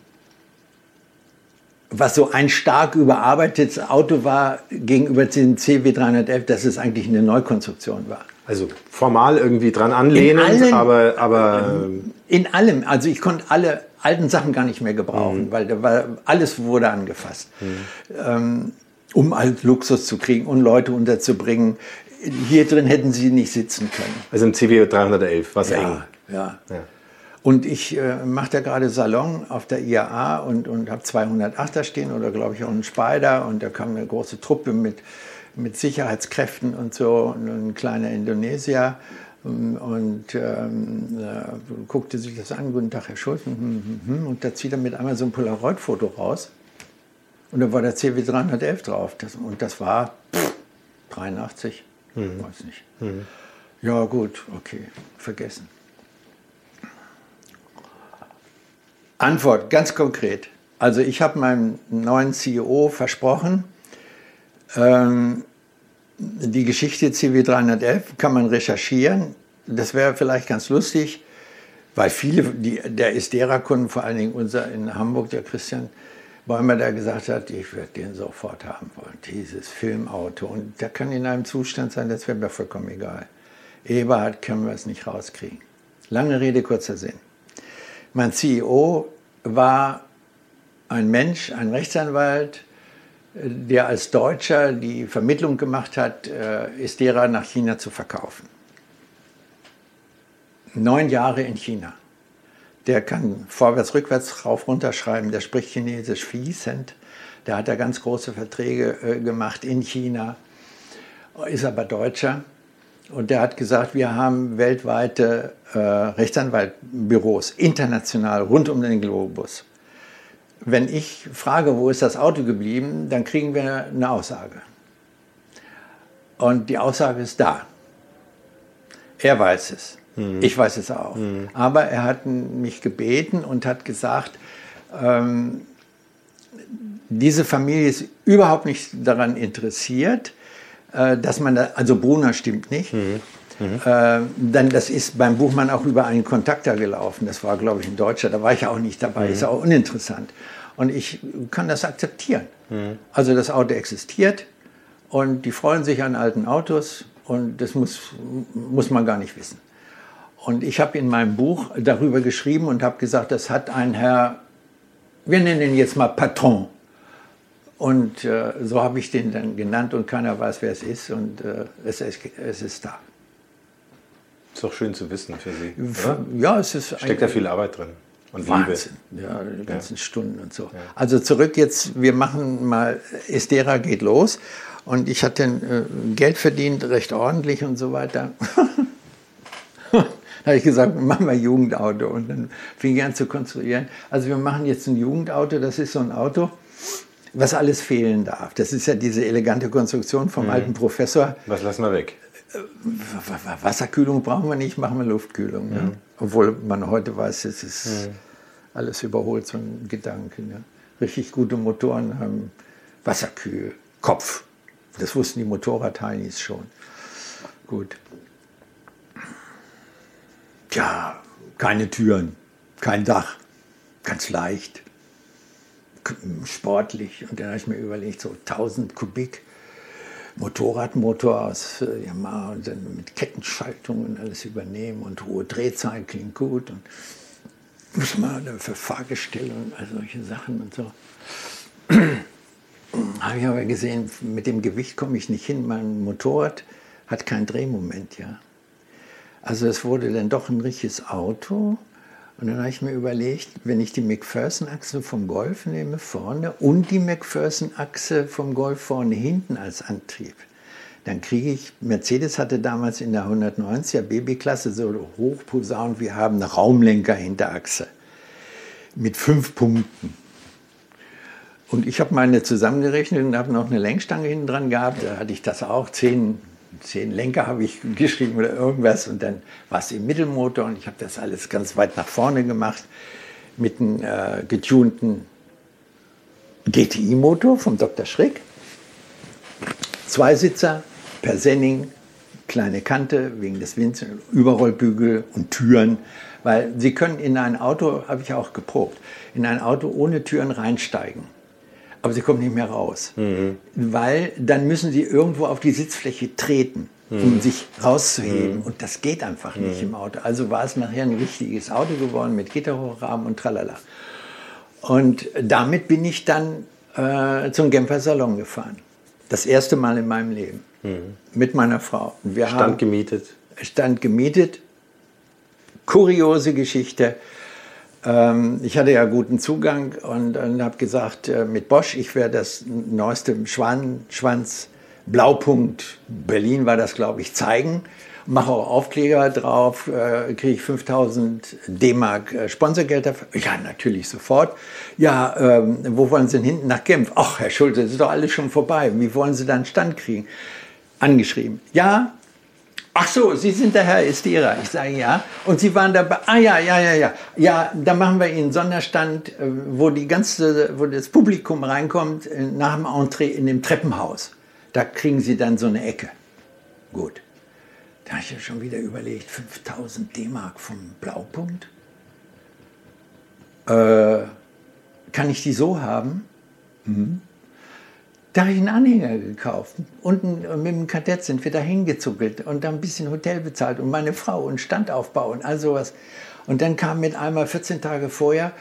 was so ein stark überarbeitetes Auto war gegenüber dem CW 311, dass es eigentlich eine Neukonstruktion war. Also formal irgendwie dran anlehnend, aber, aber in allem. Also ich konnte alle alten Sachen gar nicht mehr gebrauchen, mhm. weil war, alles wurde angefasst. Mhm. Ähm, um halt Luxus zu kriegen und Leute unterzubringen. Hier drin hätten sie nicht sitzen können. Also im CW 311 war es ja, eng. Ja. ja. Und ich äh, mache da gerade Salon auf der IAA und, und habe 208er stehen oder glaube ich auch einen Spider. Und da kam eine große Truppe mit, mit Sicherheitskräften und so, ein kleiner Indonesier. Und ähm, äh, guckte sich das an, guten Tag, Herr Schulz. Hm, hm, hm, und da zieht er mit einmal so ein Polaroid-Foto raus. Und da war der CW 311 drauf. Das, und das war pff, 83, mhm. weiß nicht. Mhm. Ja, gut, okay, vergessen. Antwort, ganz konkret. Also ich habe meinem neuen CEO versprochen, ähm, die Geschichte CW 311 kann man recherchieren. Das wäre vielleicht ganz lustig, weil viele die, der Istera-Kunden, vor allen Dingen unser in Hamburg, der Christian Bäumer, der gesagt hat, ich werde den sofort haben wollen, dieses Filmauto. Und der kann in einem Zustand sein, das wäre mir vollkommen egal. Eberhard können wir es nicht rauskriegen. Lange Rede, kurzer Sinn. Mein CEO war ein Mensch, ein Rechtsanwalt, der als Deutscher die Vermittlung gemacht hat, äh, Istera nach China zu verkaufen. Neun Jahre in China. Der kann vorwärts, rückwärts, rauf, runter schreiben, der spricht Chinesisch fließend. Der hat da ganz große Verträge äh, gemacht in China, ist aber Deutscher. Und der hat gesagt, wir haben weltweite äh, Rechtsanwaltbüros, international, rund um den Globus. Wenn ich frage, wo ist das Auto geblieben, dann kriegen wir eine Aussage. Und die Aussage ist da. Er weiß es. Mhm. Ich weiß es auch. Mhm. Aber er hat mich gebeten und hat gesagt, ähm, diese Familie ist überhaupt nicht daran interessiert, dass man da, also Brunner stimmt nicht. Mhm. Mhm. Äh, dann das ist beim Buchmann auch über einen Kontakter gelaufen. Das war, glaube ich, ein Deutscher. Da war ich auch nicht dabei. Mhm. Ist auch uninteressant. Und ich kann das akzeptieren. Mhm. Also das Auto existiert und die freuen sich an alten Autos und das muss, muss man gar nicht wissen. Und ich habe in meinem Buch darüber geschrieben und habe gesagt, das hat ein Herr, wir nennen ihn jetzt mal Patron. Und äh, so habe ich den dann genannt und keiner weiß, wer es ist und äh, es, es, es ist da. Ist doch schön zu wissen für Sie. Oder? Ja, es ist. Steckt da viel Arbeit drin. Und Wahnsinn. Liebe. Ja, die ganzen ja. Stunden und so. Ja. Also zurück jetzt, wir machen mal, Estera geht los. Und ich hatte äh, Geld verdient, recht ordentlich und so weiter. da habe ich gesagt, machen wir Jugendauto. Und dann fing ich an zu konstruieren. Also wir machen jetzt ein Jugendauto, das ist so ein Auto, was alles fehlen darf. Das ist ja diese elegante Konstruktion vom mhm. alten Professor. Was lassen wir weg? Wasserkühlung brauchen wir nicht, machen wir Luftkühlung. Ne? Mhm. Obwohl man heute weiß, es ist mhm. alles überholt, so ein Gedanke. Ne? Richtig gute Motoren haben Wasserkühl, Kopf. Das wussten die Motorrad-Heinis schon. Gut. Ja, keine Türen, kein Dach, ganz leicht, sportlich. Und dann habe ich mir überlegt, so 1000 Kubik Motorradmotor aus äh, Yamaha und dann mit Kettenschaltungen alles übernehmen und hohe Drehzahl klingt gut und muss man für Fahrgestelle und all solche Sachen und so. Habe ich aber gesehen, mit dem Gewicht komme ich nicht hin. Mein Motorrad hat kein Drehmoment, ja. Also es wurde dann doch ein richtiges Auto und dann habe ich mir überlegt, wenn ich die McPherson-Achse vom Golf nehme vorne und die McPherson-Achse vom Golf vorne hinten als Antrieb, dann kriege ich, Mercedes hatte damals in der 190er BB-Klasse so hochposaunt, wir haben eine Raumlenker-Hinterachse mit fünf Punkten. Und ich habe meine zusammengerechnet und habe noch eine Lenkstange hinten dran gehabt, da hatte ich das auch, zehn zehn Lenker habe ich geschrieben oder irgendwas und dann war es im Mittelmotor und ich habe das alles ganz weit nach vorne gemacht mit einem äh, getunten GTI-Motor vom Dr. Schrick. Zweisitzer, Persenning, kleine Kante wegen des Winds, Überrollbügel und Türen, weil Sie können in ein Auto, habe ich auch geprobt, in ein Auto ohne Türen reinsteigen aber sie kommen nicht mehr raus. Mhm. Weil dann müssen sie irgendwo auf die Sitzfläche treten, mhm. um sich rauszuheben. Mhm. Und das geht einfach nicht mhm. im Auto. Also war es nachher ein richtiges Auto geworden mit Gitterhochrahmen und tralala. Und damit bin ich dann äh, zum Genfer Salon gefahren. Das erste Mal in meinem Leben. Mhm. Mit meiner Frau. Wir Stand haben, gemietet. Stand gemietet. Kuriose Geschichte. Ähm, ich hatte ja guten Zugang und, und habe gesagt, äh, mit Bosch, ich werde das neueste Schwan, Schwanz Blaupunkt Berlin war das, glaube ich, zeigen. Mache auch Aufkleber drauf, äh, kriege ich 5000 D-Mark äh, Sponsorgeld dafür. Ja, natürlich sofort. Ja, ähm, wo wollen Sie denn hinten nach Genf? Ach, Herr Schulze, das ist doch alles schon vorbei. Wie wollen Sie da einen Stand kriegen? Angeschrieben. Ja, Ach so, Sie sind der Herr Estera. Ich sage ja. Und Sie waren dabei. Ah ja, ja, ja, ja. Ja, da machen wir Ihnen Sonderstand, äh, wo die ganze, wo das Publikum reinkommt äh, nach dem Entree in dem Treppenhaus. Da kriegen Sie dann so eine Ecke. Gut. Da habe ich ja schon wieder überlegt, 5000 D-Mark vom Blaupunkt. Äh, kann ich die so haben? Mhm. Da habe ich einen Anhänger gekauft. Unten mit dem Kadett sind wir da hingezuckelt und dann ein bisschen Hotel bezahlt und meine Frau und Standaufbau und all sowas. Und dann kam mit einmal 14 Tage vorher,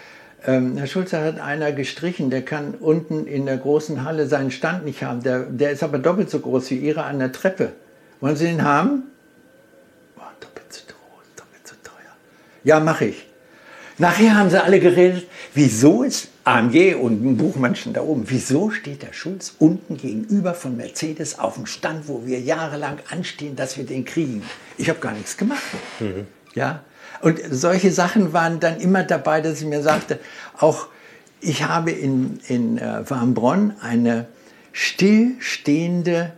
ähm, Herr Schulze hat einer gestrichen, der kann unten in der großen Halle seinen Stand nicht haben. Der, der ist aber doppelt so groß wie Ihre an der Treppe. Wollen Sie den haben? Oh, doppelt so groß, doppelt so teuer. Ja, mache ich. Nachher haben sie alle geredet, wieso ist AMG und ein Buchmannchen da oben, wieso steht der Schulz unten gegenüber von Mercedes auf dem Stand, wo wir jahrelang anstehen, dass wir den kriegen? Ich habe gar nichts gemacht. Mhm. Ja? Und solche Sachen waren dann immer dabei, dass ich mir sagte, auch ich habe in, in äh, Warmbronn eine stillstehende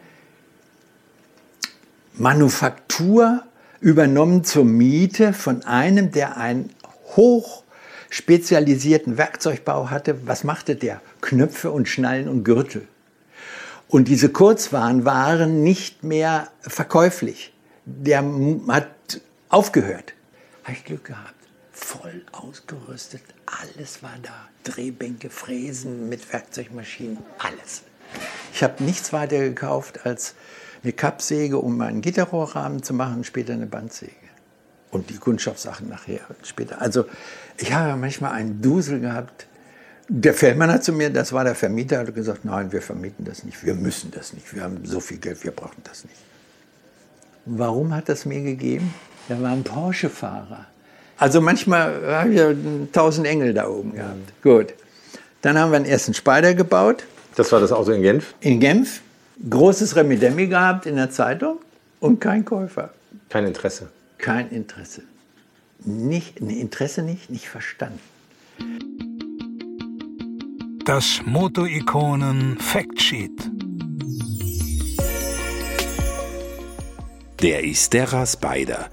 Manufaktur übernommen zur Miete von einem, der ein hoch spezialisierten Werkzeugbau hatte. Was machte der? Knöpfe und Schnallen und Gürtel. Und diese Kurzwaren waren nicht mehr verkäuflich. Der hat aufgehört. Habe ich Glück gehabt. Voll ausgerüstet. Alles war da. Drehbänke, Fräsen mit Werkzeugmaschinen. Alles. Ich habe nichts weiter gekauft als eine Kappsäge, um meinen Gitterrohrrahmen zu machen, später eine Bandsäge und die Kunststoffsachen nachher später. Also ich habe manchmal einen Dusel gehabt. Der Feldmann hat zu mir, das war der Vermieter, hat gesagt, nein, wir vermieten das nicht, wir müssen das nicht, wir haben so viel Geld, wir brauchen das nicht. Warum hat das mir gegeben? Da war ein Porsche-Fahrer. Also manchmal habe ich tausend Engel da oben gehabt. Gut. Dann haben wir einen ersten Spider gebaut. Das war das Auto in Genf? In Genf. Großes Remi-Demi gehabt in der Zeitung und kein Käufer. Kein Interesse kein Interesse. Nicht, ein Interesse nicht, nicht verstanden. Das Moto-Ikonen Factsheet. Der Istera Spider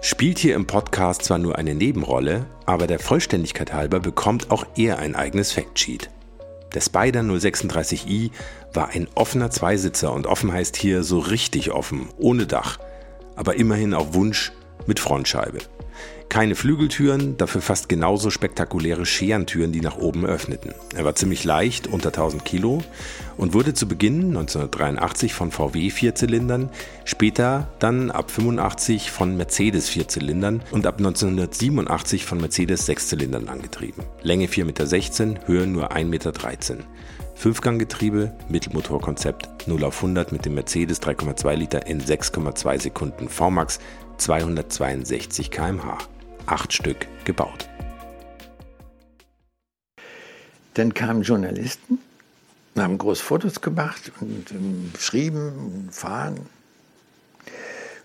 spielt hier im Podcast zwar nur eine Nebenrolle, aber der Vollständigkeit halber bekommt auch er ein eigenes Factsheet. Der Spider 036i war ein offener Zweisitzer und offen heißt hier so richtig offen, ohne Dach, aber immerhin auf Wunsch mit Frontscheibe. Keine Flügeltüren, dafür fast genauso spektakuläre Scherentüren, die nach oben öffneten. Er war ziemlich leicht, unter 1000 Kilo, und wurde zu Beginn 1983 von VW Vierzylindern, später dann ab 85 von Mercedes Vierzylindern und ab 1987 von Mercedes Sechszylindern angetrieben. Länge 4,16 Meter, Höhe nur 1,13 Meter. Fünfganggetriebe, Mittelmotorkonzept 0 auf 100 mit dem Mercedes 3,2 Liter in 6,2 Sekunden VMAX 262 km/h. Acht Stück gebaut. Dann kamen Journalisten, haben groß Fotos gemacht und ähm, beschrieben und fahren.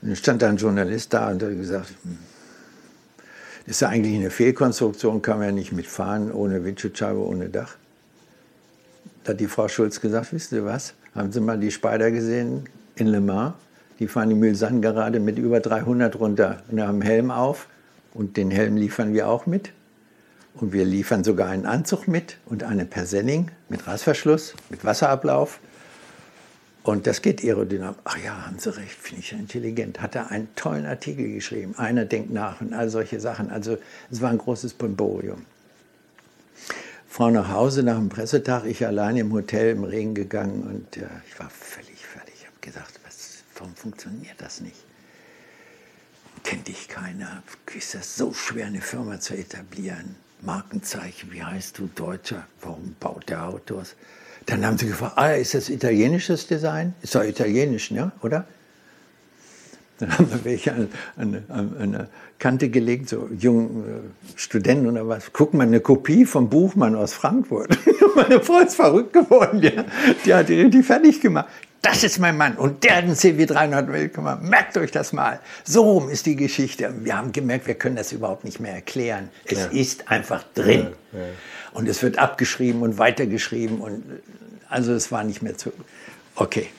Und dann stand da ein Journalist da und hat gesagt, hm, ist ja eigentlich eine Fehlkonstruktion, kann man ja nicht mitfahren, ohne Windschutzscheibe, ohne Dach. Da hat die Frau Schulz gesagt, wisst ihr was, haben Sie mal die Spider gesehen in Le Mans? Die fahren die Mulsanne gerade mit über 300 runter und haben Helm auf. Und den Helm liefern wir auch mit. Und wir liefern sogar einen Anzug mit und eine Persenning mit Reißverschluss, mit Wasserablauf. Und das geht aerodynamisch. Ach ja, haben Sie recht, finde ich intelligent. Hat er einen tollen Artikel geschrieben. Einer denkt nach und all solche Sachen. Also es war ein großes Brimborium. Frau nach Hause nach dem Pressetag, ich allein im Hotel im Regen gegangen und äh, ich war völlig fertig. Ich habe gedacht, warum funktioniert das nicht? Kennt dich keiner? Ist das so schwer, eine Firma zu etablieren? Markenzeichen, wie heißt du Deutscher? Warum baut der Autos? Dann haben sie gefragt, ah, ist das italienisches Design? Ist doch italienisch, ne? oder? Dann haben wir welche an, an, an eine Kante gelegt, so jungen äh, Studenten oder was. Guck mal, eine Kopie vom Buchmann aus Frankfurt. Meine Frau ist verrückt geworden, ja. die hat die richtig fertig gemacht das ist mein Mann und der hat einen CW 300 gemacht. Merkt euch das mal. So rum ist die Geschichte. Wir haben gemerkt, wir können das überhaupt nicht mehr erklären. Es ja. ist einfach drin. Ja, ja. Und es wird abgeschrieben und weitergeschrieben und also es war nicht mehr zu. Okay.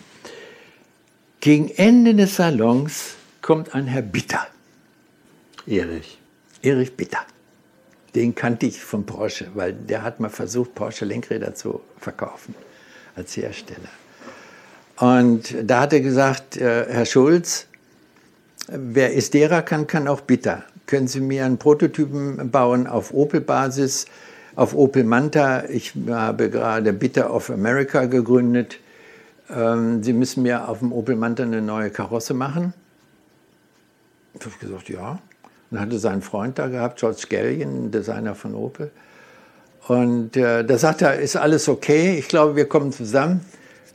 Gegen Ende des Salons kommt ein Herr Bitter. Erich. Erich Bitter. Den kannte ich von Porsche, weil der hat mal versucht, Porsche Lenkräder zu verkaufen als Hersteller. Und da hat er gesagt, äh, Herr Schulz, wer Estera kann, kann auch Bitter. Können Sie mir einen Prototypen bauen auf Opel-Basis, auf Opel Manta? Ich habe gerade Bitter of America gegründet. Ähm, Sie müssen mir auf dem Opel Manta eine neue Karosse machen. Ich habe gesagt, ja. Und hatte seinen Freund da gehabt, George Scallion, Designer von Opel. Und äh, da sagt er, ist alles okay, ich glaube, wir kommen zusammen.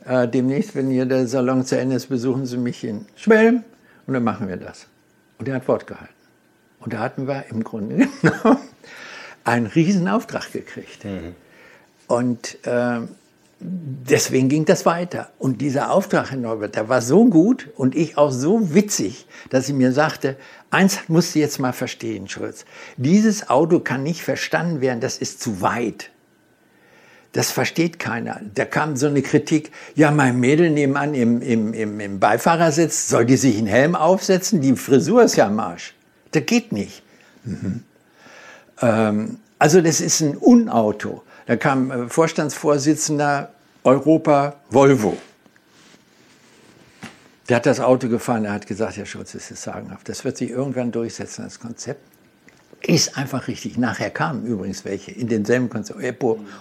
Äh, demnächst, wenn hier der Salon zu Ende ist, besuchen Sie mich in Schwelm und dann machen wir das. Und er hat Wort gehalten. Und da hatten wir im Grunde genommen einen riesen Auftrag gekriegt. Mhm. Und äh, deswegen ging das weiter. Und dieser Auftrag, Herr Norbert, der war so gut und ich auch so witzig, dass ich mir sagte, eins musst du jetzt mal verstehen, Schulz. Dieses Auto kann nicht verstanden werden, das ist zu weit. Das versteht keiner. Da kam so eine Kritik, ja, mein Mädel nebenan im, im, im, im Beifahrersitz, soll die sich einen Helm aufsetzen? Die Frisur ist ja am Arsch. Das geht nicht. Mhm. Ähm, also das ist ein Unauto. Da kam äh, Vorstandsvorsitzender Europa Volvo. Der hat das Auto gefahren, er hat gesagt, Herr Schulz, das ist sagenhaft. Das wird sich irgendwann durchsetzen, das Konzept. Ist einfach richtig. Nachher kamen übrigens welche in denselben Konzept.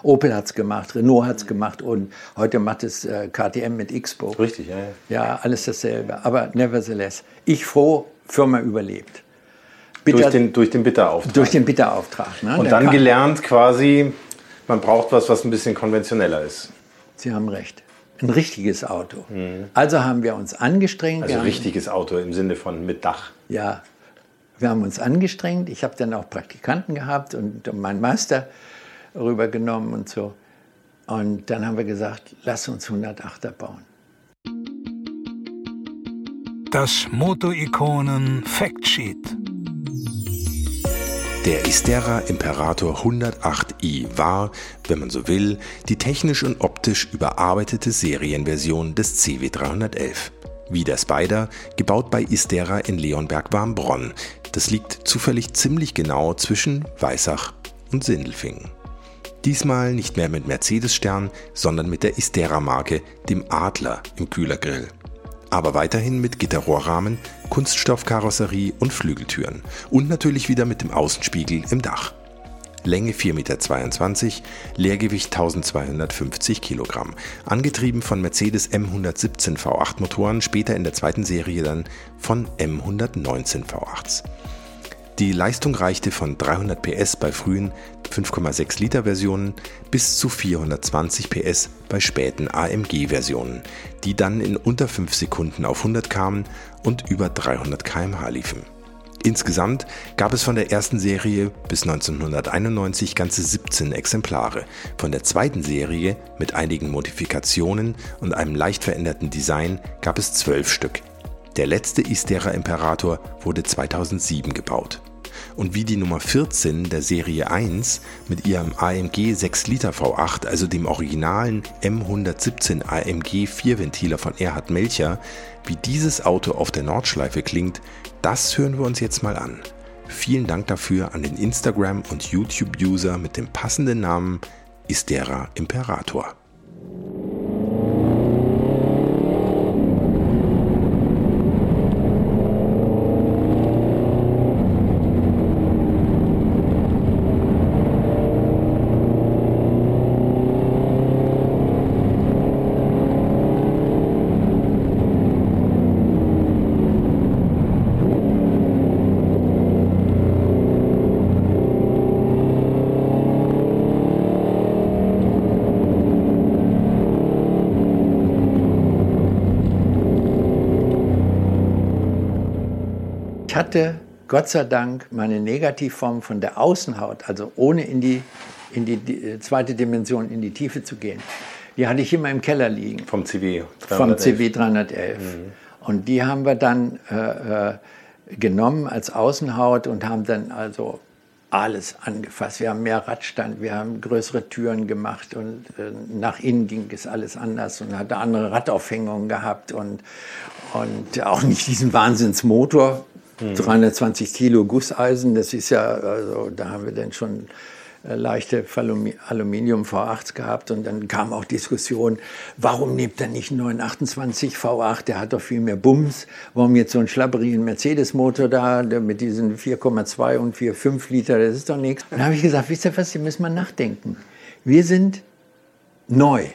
Opel hat es gemacht, Renault hat es gemacht und heute macht es äh, KTM mit Xpo. Richtig, ja, ja. Ja, alles dasselbe. Aber nevertheless, ich froh, Firma überlebt. Bitter, durch den, durch den Bitterauftrag. Durch den Bitterauftrag. Ne? Und dann gelernt quasi, man braucht was, was ein bisschen konventioneller ist. Sie haben recht. Ein richtiges Auto. Mhm. Also haben wir uns angestrengt. Also ein richtiges Auto im Sinne von mit Dach. Ja, wir haben uns angestrengt. Ich habe dann auch Praktikanten gehabt und meinen Meister rübergenommen und so. Und dann haben wir gesagt, lass uns 108er bauen. Das Moto-Ikonen Factsheet. Der Istera Imperator 108i war, wenn man so will, die technisch und optisch überarbeitete Serienversion des CW311. Wie der Spider, gebaut bei Istera in Leonberg-Warmbronn. Das liegt zufällig ziemlich genau zwischen Weissach und Sindelfingen. Diesmal nicht mehr mit Mercedes-Stern, sondern mit der Istera-Marke, dem Adler im Kühlergrill aber weiterhin mit Gitterrohrrahmen, Kunststoffkarosserie und Flügeltüren und natürlich wieder mit dem Außenspiegel im Dach. Länge 4,22 Meter, Leergewicht 1250 Kilogramm, angetrieben von Mercedes M117 V8 Motoren, später in der zweiten Serie dann von M119 V8s. Die Leistung reichte von 300 PS bei frühen 5,6 Liter Versionen bis zu 420 PS bei späten AMG Versionen, die dann in unter 5 Sekunden auf 100 kamen und über 300 km/h liefen. Insgesamt gab es von der ersten Serie bis 1991 ganze 17 Exemplare. Von der zweiten Serie mit einigen Modifikationen und einem leicht veränderten Design gab es 12 Stück. Der letzte Istera Imperator wurde 2007 gebaut und wie die Nummer 14 der Serie 1 mit ihrem AMG 6 Liter V8, also dem originalen M117 AMG 4-Ventiler von Erhard Melcher, wie dieses Auto auf der Nordschleife klingt, das hören wir uns jetzt mal an. Vielen Dank dafür an den Instagram- und YouTube-User mit dem passenden Namen Istera Imperator. Hatte Gott sei Dank meine Negativform von der Außenhaut, also ohne in die, in die, die zweite Dimension, in die Tiefe zu gehen, Die hatte ich immer im Keller liegen. Vom CW. Vom CW 311. Und die haben wir dann äh, äh, genommen als Außenhaut und haben dann also alles angefasst. Wir haben mehr Radstand, wir haben größere Türen gemacht und äh, nach innen ging es alles anders und hatte andere Radaufhängungen gehabt und, und auch nicht diesen Wahnsinnsmotor. 320 Kilo Gusseisen, das ist ja, also da haben wir dann schon äh, leichte Aluminium V8 gehabt und dann kam auch Diskussion, warum nimmt er nicht einen 928 V8, der hat doch viel mehr Bums, warum jetzt so ein schlabberigen Mercedes-Motor da, mit diesen 4,2 und 4,5 Liter, das ist doch nichts. Dann habe ich gesagt, wisst ihr was, hier müssen wir nachdenken. Wir sind neu.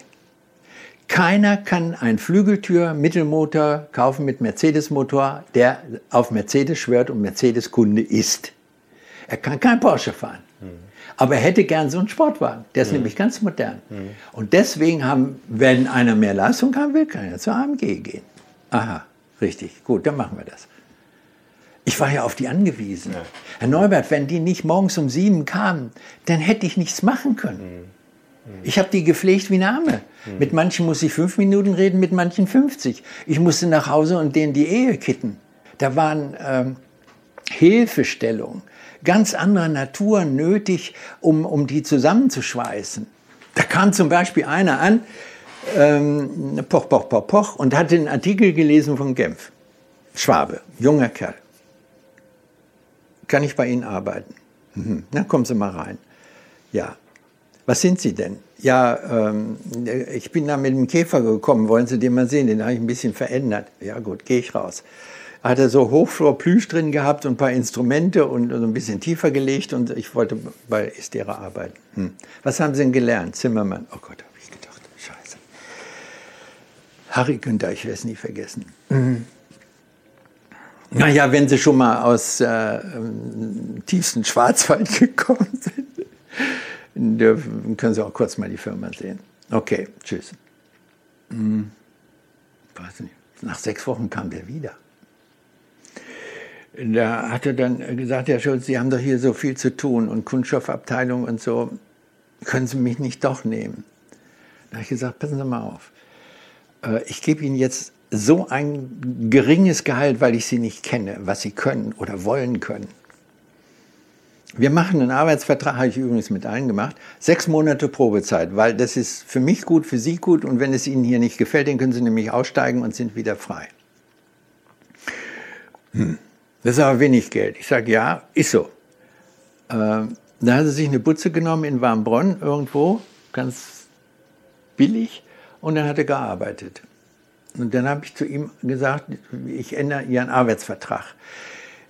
Keiner kann einen Flügeltür-Mittelmotor kaufen mit Mercedes-Motor, der auf Mercedes schwört und Mercedes-Kunde ist. Er kann kein Porsche fahren. Aber er hätte gern so einen Sportwagen. Der ist mhm. nämlich ganz modern. Mhm. Und deswegen haben, wenn einer mehr Leistung haben will, kann er zur AMG gehen. Aha, richtig. Gut, dann machen wir das. Ich war ja auf die angewiesen. Ja. Herr Neubert, wenn die nicht morgens um sieben kamen, dann hätte ich nichts machen können. Mhm. Ich habe die gepflegt wie eine Amme. Mhm. Mit manchen muss ich fünf Minuten reden, mit manchen 50. Ich musste nach Hause und denen die Ehe kitten. Da waren ähm, Hilfestellungen ganz anderer Natur nötig, um, um die zusammenzuschweißen. Da kam zum Beispiel einer an, ähm, poch, poch, poch, poch, und hat den Artikel gelesen von Genf. Schwabe, junger Kerl. Kann ich bei Ihnen arbeiten? Mhm. Na, kommen Sie mal rein. Ja. Was sind Sie denn? Ja, ähm, ich bin da mit dem Käfer gekommen. Wollen Sie den mal sehen? Den habe ich ein bisschen verändert. Ja, gut, gehe ich raus hat er so Hochflor-Plüsch drin gehabt und ein paar Instrumente und so ein bisschen tiefer gelegt und ich wollte bei Estera arbeiten. Hm. Was haben Sie denn gelernt? Zimmermann. Oh Gott, habe ich gedacht. Scheiße. Harry Günther, ich werde es nie vergessen. Mhm. Naja, wenn Sie schon mal aus äh, tiefsten Schwarzwald gekommen sind, dürfen, können Sie auch kurz mal die Firma sehen. Okay, tschüss. Hm. Weiß nicht. Nach sechs Wochen kam der wieder da hat er dann gesagt, Herr Schulz, Sie haben doch hier so viel zu tun und Kunststoffabteilung und so, können Sie mich nicht doch nehmen? Da habe ich gesagt, passen Sie mal auf. Äh, ich gebe Ihnen jetzt so ein geringes Gehalt, weil ich Sie nicht kenne, was Sie können oder wollen können. Wir machen einen Arbeitsvertrag, habe ich übrigens mit allen gemacht, sechs Monate Probezeit, weil das ist für mich gut, für Sie gut und wenn es Ihnen hier nicht gefällt, dann können Sie nämlich aussteigen und sind wieder frei. Hm. Das ist aber wenig Geld. Ich sage, ja, ist so. Ähm, da hat er sich eine Butze genommen in Warmbronn irgendwo, ganz billig, und dann hat er gearbeitet. Und dann habe ich zu ihm gesagt, ich ändere Ihren Arbeitsvertrag.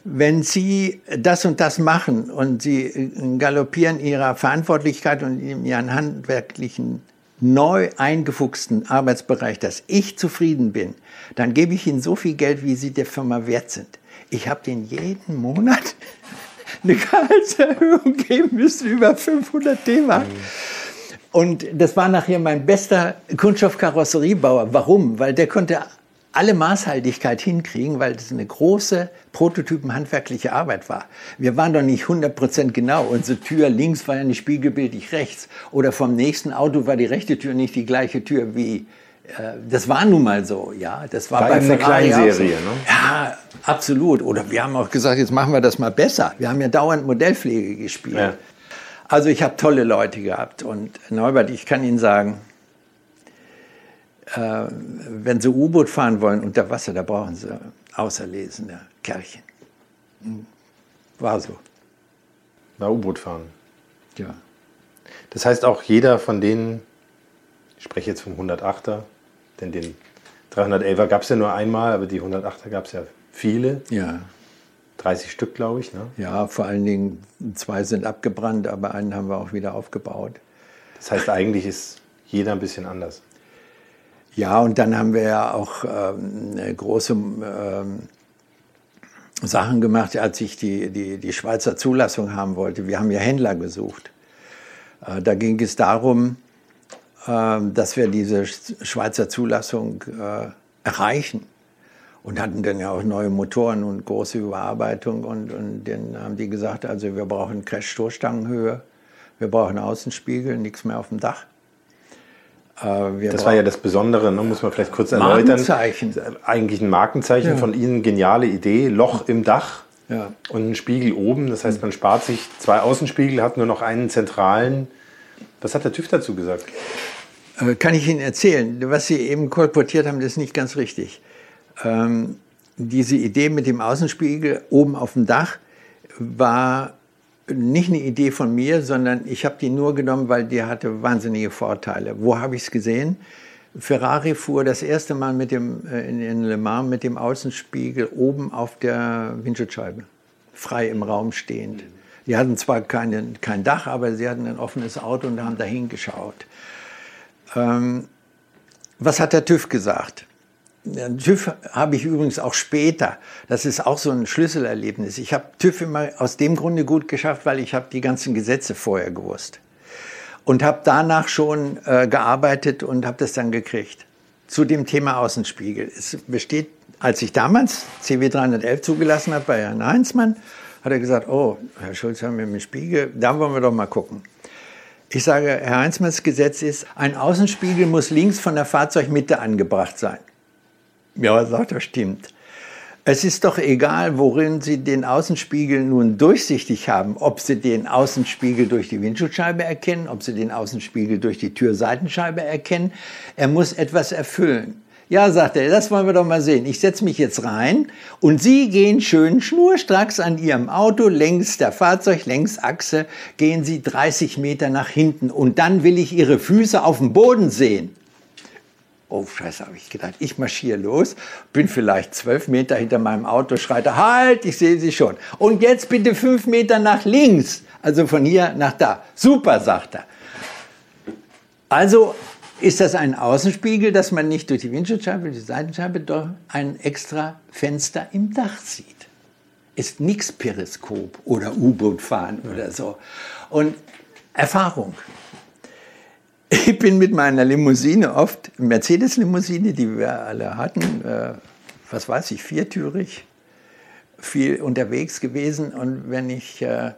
Wenn Sie das und das machen und Sie galoppieren Ihrer Verantwortlichkeit und Ihren handwerklichen neu eingefuchsten Arbeitsbereich, dass ich zufrieden bin, dann gebe ich Ihnen so viel Geld, wie Sie der Firma wert sind ich habe den jeden Monat eine Gehaltserhöhung geben müssen, über 500 D-Mark. Und das war nachher mein bester Kunststoffkarosseriebauer. Warum? Weil der konnte alle Maßhaltigkeit hinkriegen, weil das eine große prototypenhandwerkliche Arbeit war. Wir waren doch nicht 100% genau. Unsere Tür links war ja nicht spiegelbildlich rechts. Oder vom nächsten Auto war die rechte Tür nicht die gleiche Tür wie äh, das war nun mal so, ja. Das war, war bei eine Kleinserie, ne? Ja, absolut. Oder wir haben auch gesagt, jetzt machen wir das mal besser. Wir haben ja dauernd Modellpflege gespielt. Ja. Also ich habe tolle Leute gehabt und Neubert, ich kann Ihnen sagen, äh, wenn Sie U-Boot fahren wollen unter Wasser, da brauchen Sie auserlesene Kerlchen. Hm. War so. War U-Boot fahren. Ja. Das heißt auch jeder von denen, ich spreche jetzt vom 108er, denn den 311er gab es ja nur einmal, aber die 108er gab es ja viele. Ja. 30 Stück, glaube ich. Ne? Ja, vor allen Dingen zwei sind abgebrannt, aber einen haben wir auch wieder aufgebaut. Das heißt, eigentlich ist jeder ein bisschen anders. Ja, und dann haben wir ja auch ähm, große ähm, Sachen gemacht, als ich die, die, die Schweizer Zulassung haben wollte. Wir haben ja Händler gesucht. Äh, da ging es darum, ähm, dass wir diese Schweizer Zulassung äh, erreichen. Und hatten dann ja auch neue Motoren und große Überarbeitung. Und, und dann haben die gesagt, also wir brauchen Crash-Stoßstangenhöhe, wir brauchen Außenspiegel, nichts mehr auf dem Dach. Äh, das war ja das Besondere, ne? muss man vielleicht kurz erläutern. Markenzeichen. Eigentlich ein Markenzeichen Ja. von Ihnen, geniale Idee, Loch im Dach Ja. und ein Spiegel oben. Das heißt, man spart sich zwei Außenspiegel, hat nur noch einen zentralen. Was hat der TÜV dazu gesagt? Äh, Kann ich Ihnen erzählen? Was Sie eben kolportiert haben, das ist nicht ganz richtig. Ähm, diese Idee mit dem Außenspiegel oben auf dem Dach war nicht eine Idee von mir, sondern ich habe die nur genommen, weil die hatte wahnsinnige Vorteile. Wo habe ich es gesehen? Ferrari fuhr das erste Mal mit dem, äh, in, in Le Mans mit dem Außenspiegel oben auf der Windschutzscheibe, frei im Raum stehend. Die hatten zwar keine, kein Dach, aber sie hatten ein offenes Auto und haben dahin geschaut. Ähm, was hat der TÜV gesagt? TÜV habe ich übrigens auch später. Das ist auch so ein Schlüsselerlebnis. Ich habe TÜV immer aus dem Grunde gut geschafft, weil ich habe die ganzen Gesetze vorher gewusst und habe danach schon äh, gearbeitet und habe das dann gekriegt. Zu dem Thema Außenspiegel. Es besteht, als ich damals CW 311 zugelassen habe bei Herrn Heinzmann, hat er gesagt, oh, Herr Schulz, haben wir dem Spiegel, da wollen wir doch mal gucken. Ich sage, Herr Heinzmanns Gesetz ist, ein Außenspiegel muss links von der Fahrzeugmitte angebracht sein. Ja, sagt er, stimmt. Es ist doch egal, worin Sie den Außenspiegel nun durchsichtig haben, ob Sie den Außenspiegel durch die Windschutzscheibe erkennen, ob Sie den Außenspiegel durch die Türseitenscheibe erkennen. Er muss etwas erfüllen. Ja, sagt er, das wollen wir doch mal sehen. Ich setze mich jetzt rein und Sie gehen schön schnurstracks an Ihrem Auto längs der Fahrzeuglängsachse, gehen Sie 30 Meter nach hinten und dann will ich Ihre Füße auf dem Boden sehen. Oh, scheiße, habe ich gedacht. Ich marschiere los, bin vielleicht zwölf Meter hinter meinem Auto, schreite, halt, ich sehe Sie schon. Und jetzt bitte fünf Meter nach links, also von hier nach da. Super, sagt er. Also ist das ein Außenspiegel, dass man nicht durch die Windschutzscheibe, die Seitenscheibe, doch ein extra Fenster im Dach sieht. Ist nichts Periskop oder U-Boot fahren oder so. Und Erfahrung. Ich bin mit meiner Limousine oft, Mercedes-Limousine, die wir alle hatten, äh, was weiß ich, viertürig, viel unterwegs gewesen. Und wenn ich äh,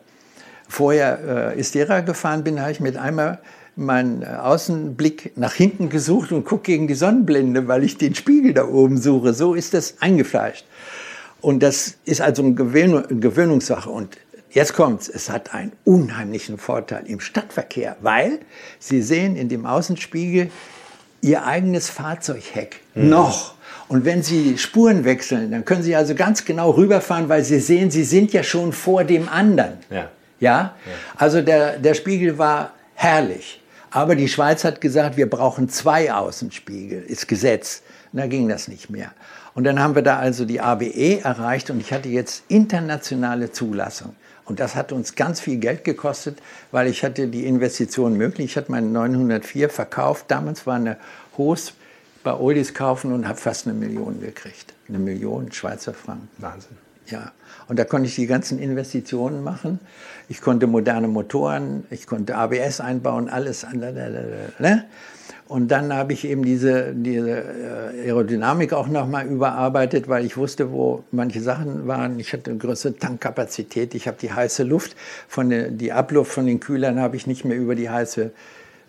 vorher äh, Istera gefahren bin, habe ich mit einmal meinen äh, Außenblick nach hinten gesucht und gucke gegen die Sonnenblende, weil ich den Spiegel da oben suche. So ist das eingefleischt. Und das ist also eine Gewöhn- eine Gewöhnungssache. Und jetzt kommt's, es hat einen unheimlichen Vorteil im Stadtverkehr, weil Sie sehen in dem Außenspiegel Ihr eigenes Fahrzeugheck noch. Und wenn Sie Spuren wechseln, dann können Sie also ganz genau rüberfahren, weil Sie sehen, Sie sind ja schon vor dem anderen. Ja. Ja, also der, der Spiegel war herrlich. Aber die Schweiz hat gesagt, wir brauchen zwei Außenspiegel, ist Gesetz. Und da ging das nicht mehr. Und dann haben wir da also die ABE erreicht und ich hatte jetzt internationale Zulassung. Und das hat uns ganz viel Geld gekostet, weil ich hatte die Investition möglich. Ich hatte meinen 904 verkauft. Damals war eine Host bei Oldis kaufen und habe fast eine Million gekriegt. Eine Million Schweizer Franken. Wahnsinn. Ja, und da konnte ich die ganzen Investitionen machen. Ich konnte moderne Motoren, ich konnte ABS einbauen, alles. Ne? Und dann habe ich eben diese, diese äh, Aerodynamik auch nochmal überarbeitet, weil ich wusste, wo manche Sachen waren. Ich hatte eine größere Tankkapazität. Ich habe die heiße Luft, von der, die Abluft von den Kühlern habe ich nicht mehr über die heiße,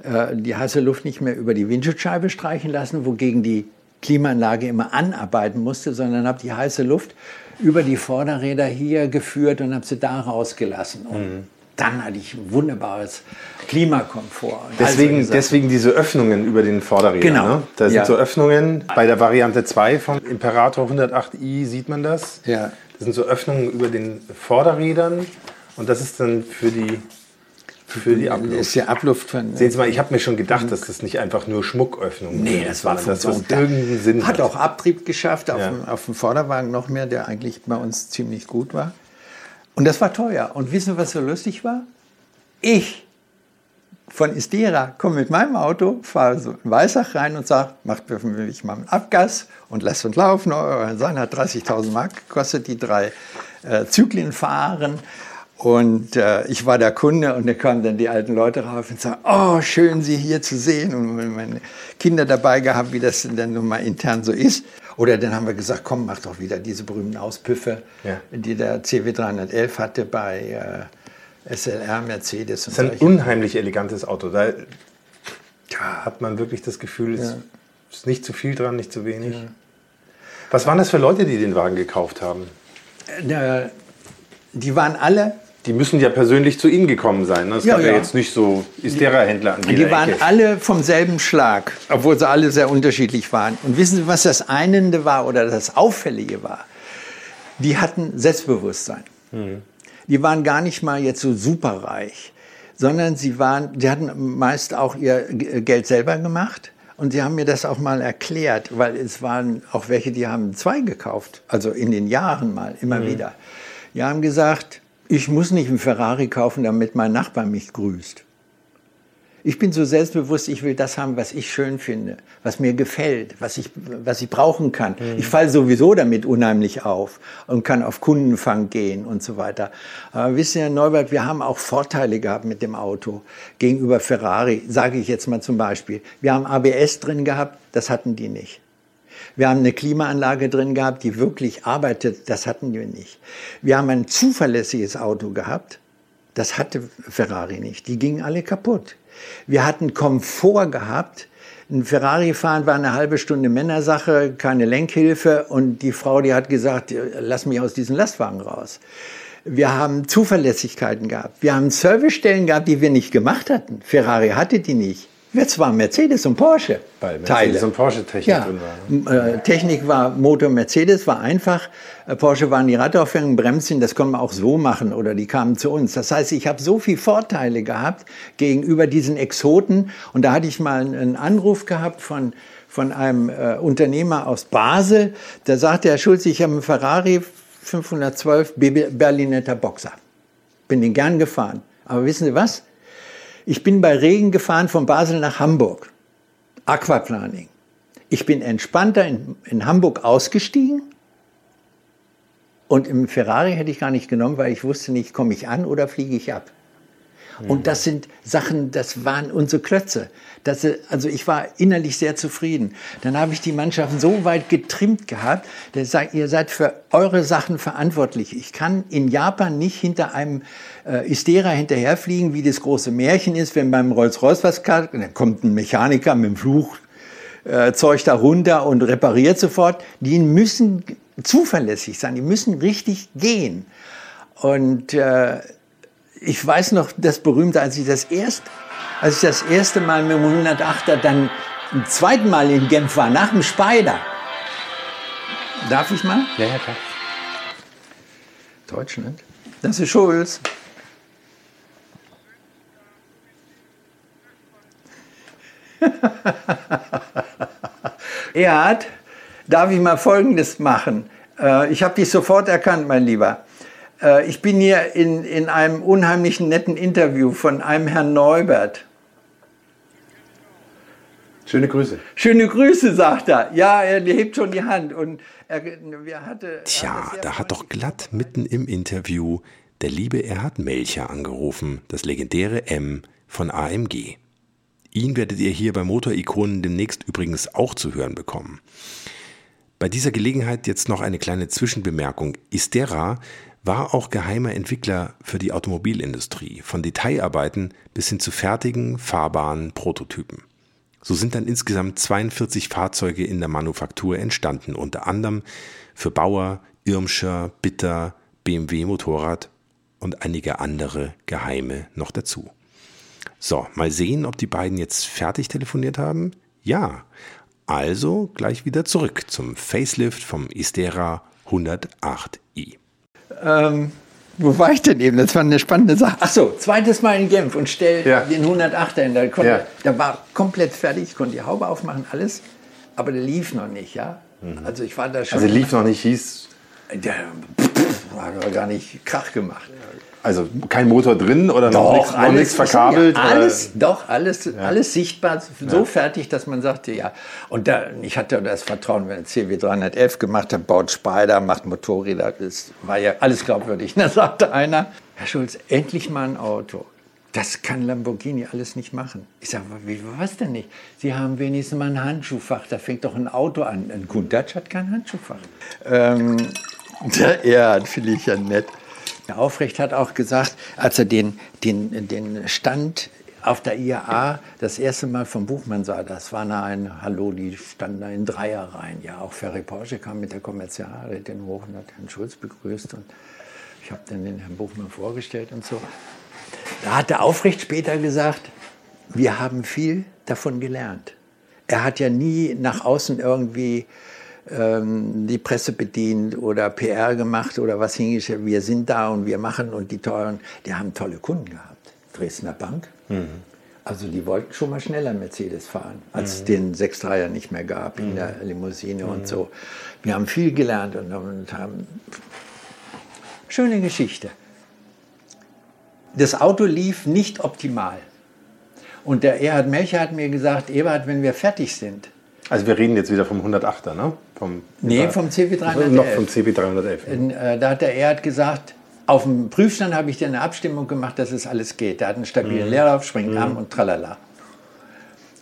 äh, die heiße Luft nicht mehr über die Windschutzscheibe streichen lassen, wogegen die Klimaanlage immer anarbeiten musste, sondern habe die heiße Luft über die Vorderräder hier geführt und habe sie da rausgelassen. Und dann hatte ich ein wunderbares Klimakomfort. Und Deswegen, also, deswegen diese Öffnungen über den Vorderrädern. Genau. Ne? Da sind Ja. so Öffnungen. Bei der Variante 2 von Imperator 108i sieht man das. Ja. Das sind so Öffnungen über den Vorderrädern. Und das ist dann für die, für die Das Abluft. ist ja Abluft von. Sehen Sie mal, ich habe mir schon gedacht, dass das nicht einfach nur Schmucköffnungen Nee, das war dass das Funktion. irgendeinen Sinn Hat hat. auch Abtrieb geschafft, auf, Ja. dem, auf dem Vorderwagen noch mehr, der eigentlich bei uns ziemlich gut war. Und das war teuer. Und wissen Sie, was so lustig war? Ich von Istera komme mit meinem Auto, fahre so in Weißach rein und sage, macht mir mich mal einen Abgas und lasst uns laufen. Sein hat 30.000 Mark gekostet, die drei äh, Zyklen fahren. Und äh, ich war der Kunde und da kamen dann die alten Leute rauf und sagten, oh, schön, Sie hier zu sehen. Und meine Kinder dabei gehabt, wie das denn nun mal intern so ist. Oder dann haben wir gesagt, komm, mach doch wieder diese berühmten Auspüffe, Ja. die der CW 311 hatte bei äh, SLR, Mercedes Das ist ein solche. unheimlich elegantes Auto. Da, Da hat man wirklich das Gefühl, es ist nicht zu viel dran, nicht zu wenig. Was waren das für Leute, die den Wagen gekauft haben? Äh, Die waren alle, Die müssen ja persönlich zu Ihnen gekommen sein. Ne? Das Ja, gab ja, ja. jetzt nicht so Istera-Händler an jeder die waren Ecke. alle vom selben Schlag, obwohl sie alle sehr unterschiedlich waren. Und wissen Sie, was das Einende war oder das Auffällige war? Die hatten Selbstbewusstsein. Die waren gar nicht mal jetzt so superreich, sondern sie waren, die hatten meist auch ihr G- Geld selber gemacht. Und sie haben mir das auch mal erklärt, weil es waren auch welche, die haben zwei gekauft, also in den Jahren mal, immer wieder. Die haben gesagt, ich muss nicht einen Ferrari kaufen, damit mein Nachbar mich grüßt. Ich bin so selbstbewusst, ich will das haben, was ich schön finde, was mir gefällt, was ich, was ich brauchen kann. Ich falle sowieso damit unheimlich auf und kann auf Kundenfang gehen und so weiter. Aber wisst ihr, Herr Neubert, wir haben auch Vorteile gehabt mit dem Auto gegenüber Ferrari, sage ich jetzt mal zum Beispiel. Wir haben ABS drin gehabt, das hatten die nicht. Wir haben eine Klimaanlage drin gehabt, die wirklich arbeitet, das hatten wir nicht. Wir haben ein zuverlässiges Auto gehabt, das hatte Ferrari nicht. Die gingen alle kaputt. Wir hatten Komfort gehabt. Ein Ferrari fahren war eine halbe Stunde Männersache, keine Lenkhilfe und die Frau, die hat gesagt, lass mich aus diesem Lastwagen raus. Wir haben Zuverlässigkeiten gehabt. Wir haben Servicestellen gehabt, die wir nicht gemacht hatten. Ferrari hatte die nicht. Jetzt waren Mercedes und Porsche. Weil Mercedes und Porsche Technik Ja, drin war. ne? äh, Technik war Motor Mercedes, war einfach. Äh, Porsche waren die Radaufhängung, Bremschen, das konnte man auch so machen oder die kamen zu uns. Das heißt, ich habe so viele Vorteile gehabt gegenüber diesen Exoten. Und da hatte ich mal einen- Anruf gehabt von, von einem äh, Unternehmer aus Basel. Da sagte Herr Schulz, ich habe einen Ferrari 512 BB Berlinetter Boxer. Bin den gern gefahren. Aber wissen Sie was? Ich bin bei Regen gefahren von Basel nach Hamburg. Aquaplaning. Ich bin entspannter in, in Hamburg ausgestiegen und im Ferrari hätte ich gar nicht genommen, weil ich wusste nicht, komme ich an oder fliege ich ab. Und das sind Sachen, das waren unsere Klötze. Das, äh, also ich war innerlich sehr zufrieden. Dann habe ich die Mannschaften so weit getrimmt gehabt, dass ich ihr seid für eure Sachen verantwortlich. Ich kann in Japan nicht hinter einem äh, Istera hinterherfliegen, wie das große Märchen ist, wenn beim Rolls-Royce was kann, dann kommt ein Mechaniker mit dem Fluch äh, Zeug da runter und repariert sofort. Die müssen zuverlässig sein, die müssen richtig gehen. Und äh, ich weiß noch das berühmte, als ich das erst, als ich das erste Mal mit dem 108er dann ein zweiten Mal in Genf war, nach dem Speider. Darf ich mal? Ja, ja, klar. Deutschland. Das ist Schulz. Erhard, darf ich mal Folgendes machen? Äh, Ich habe dich sofort erkannt, mein Lieber. Äh, Ich bin hier in, in einem unheimlichen netten Interview von einem Herrn Neubert. Schöne Grüße. Schöne Grüße, sagt er. Ja, er hebt schon die Hand. Und er, wir hatte, Tja, da hat doch glatt mitten im Interview der liebe Erhard Melcher angerufen, das legendäre M von AMG. Ihn werdet ihr hier bei Motorikonen demnächst übrigens auch zu hören bekommen. Bei dieser Gelegenheit jetzt noch eine kleine Zwischenbemerkung. Istera war auch geheimer Entwickler für die Automobilindustrie, von Detailarbeiten bis hin zu fertigen, fahrbaren Prototypen. So sind dann insgesamt 42 Fahrzeuge in der Manufaktur entstanden, unter anderem für Bauer, Irmscher, Bitter, BMW Motorrad und einige andere geheime noch dazu. So, mal sehen, ob die beiden jetzt fertig telefoniert haben. Ja, also gleich wieder zurück zum Facelift vom Istera 108i. Ähm, wo war ich denn eben? Das war eine spannende Sache. Ach so, zweites Mal in Genf und stell Ja. den 108er hin. Da, konnte, Ja. da war komplett fertig, ich konnte die Haube aufmachen, alles. Aber der lief noch nicht, ja. Also ich war da schon. Also lief noch nicht, hieß Der pff, hat gar nicht Krach gemacht. Also kein Motor drin oder noch nichts, noch nichts verkabelt? Ja, oder- alles, doch, alles, alles sichtbar, so fertig, dass man sagte, ja. Und da, ich hatte das Vertrauen, wenn CW 311 gemacht hat, baut Spider, macht Motorräder, das war ja alles glaubwürdig. Da sagte einer, Herr Schulz, endlich mal ein Auto. Das kann Lamborghini alles nicht machen. Ich sage, wie, was denn nicht? Sie haben wenigstens mal ein Handschuhfach, da fängt doch ein Auto an. Ein Countach hat kein Handschuhfach. Ähm, Erhard finde ich ja nett. Aufrecht hat auch gesagt, als er den, den, den Stand auf der IAA das erste Mal vom Buchmann sah, das war ein Hallo, die standen da in Dreierreihen. Ja, auch Ferry Porsche kam mit der Kommerzialrätin hoch und hat Herrn Schulz begrüßt. Und ich habe dann den Herrn Buchmann vorgestellt und so. Da hat der Aufrecht später gesagt, wir haben viel davon gelernt. Er hat ja nie nach außen irgendwie ähm, die Presse bedient oder PR gemacht oder was hingestellt. Wir sind da und wir machen und die teuren, die haben tolle Kunden gehabt. Dresdner Bank. Mhm. Also die wollten schon mal schneller Mercedes fahren, als mhm. es den 6-3er nicht mehr gab in mhm. der Limousine und mhm. so. Wir haben viel gelernt und, und haben schöne Geschichte. Das Auto lief nicht optimal. Und der Erhard Melcher hat mir gesagt, Ebert, wenn wir fertig sind. Also wir reden jetzt wieder vom 108er, ne? Vom, nee, vom CB311. Noch vom CB311. Äh, da hat der Erhard gesagt, auf dem Prüfstand habe ich dir eine Abstimmung gemacht, dass es alles geht. Der hat einen stabilen mhm. Leerlauf, Springarm mhm. und tralala.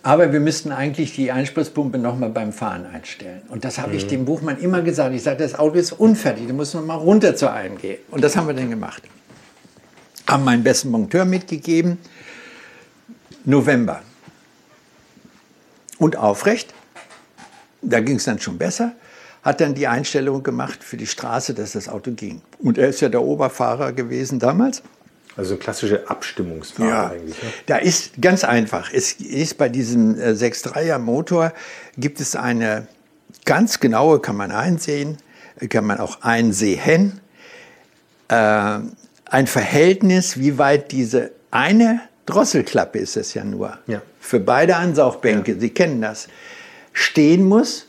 Aber wir müssten eigentlich die Einspritzpumpe nochmal beim Fahren einstellen. Und das habe mhm. ich dem Buchmann immer gesagt. Ich sagte, das Auto ist unfertig, da muss man mal runter zur AMG. Und das haben wir dann gemacht. Haben meinen besten Monteur mitgegeben. November. Und aufrecht, da ging es dann schon besser hat dann die Einstellung gemacht für die Straße, dass das Auto ging. Und er ist ja der Oberfahrer gewesen damals. Also klassische Abstimmungsfahrer ja, eigentlich. Ne? Da ist ganz einfach. Es ist bei diesem 6.3er äh, Motor gibt es eine ganz genaue, kann man einsehen, kann man auch einsehen, äh, ein Verhältnis, wie weit diese eine Drosselklappe ist es ja nur, ja. für beide Ansaugbänke, ja. Sie kennen das, stehen muss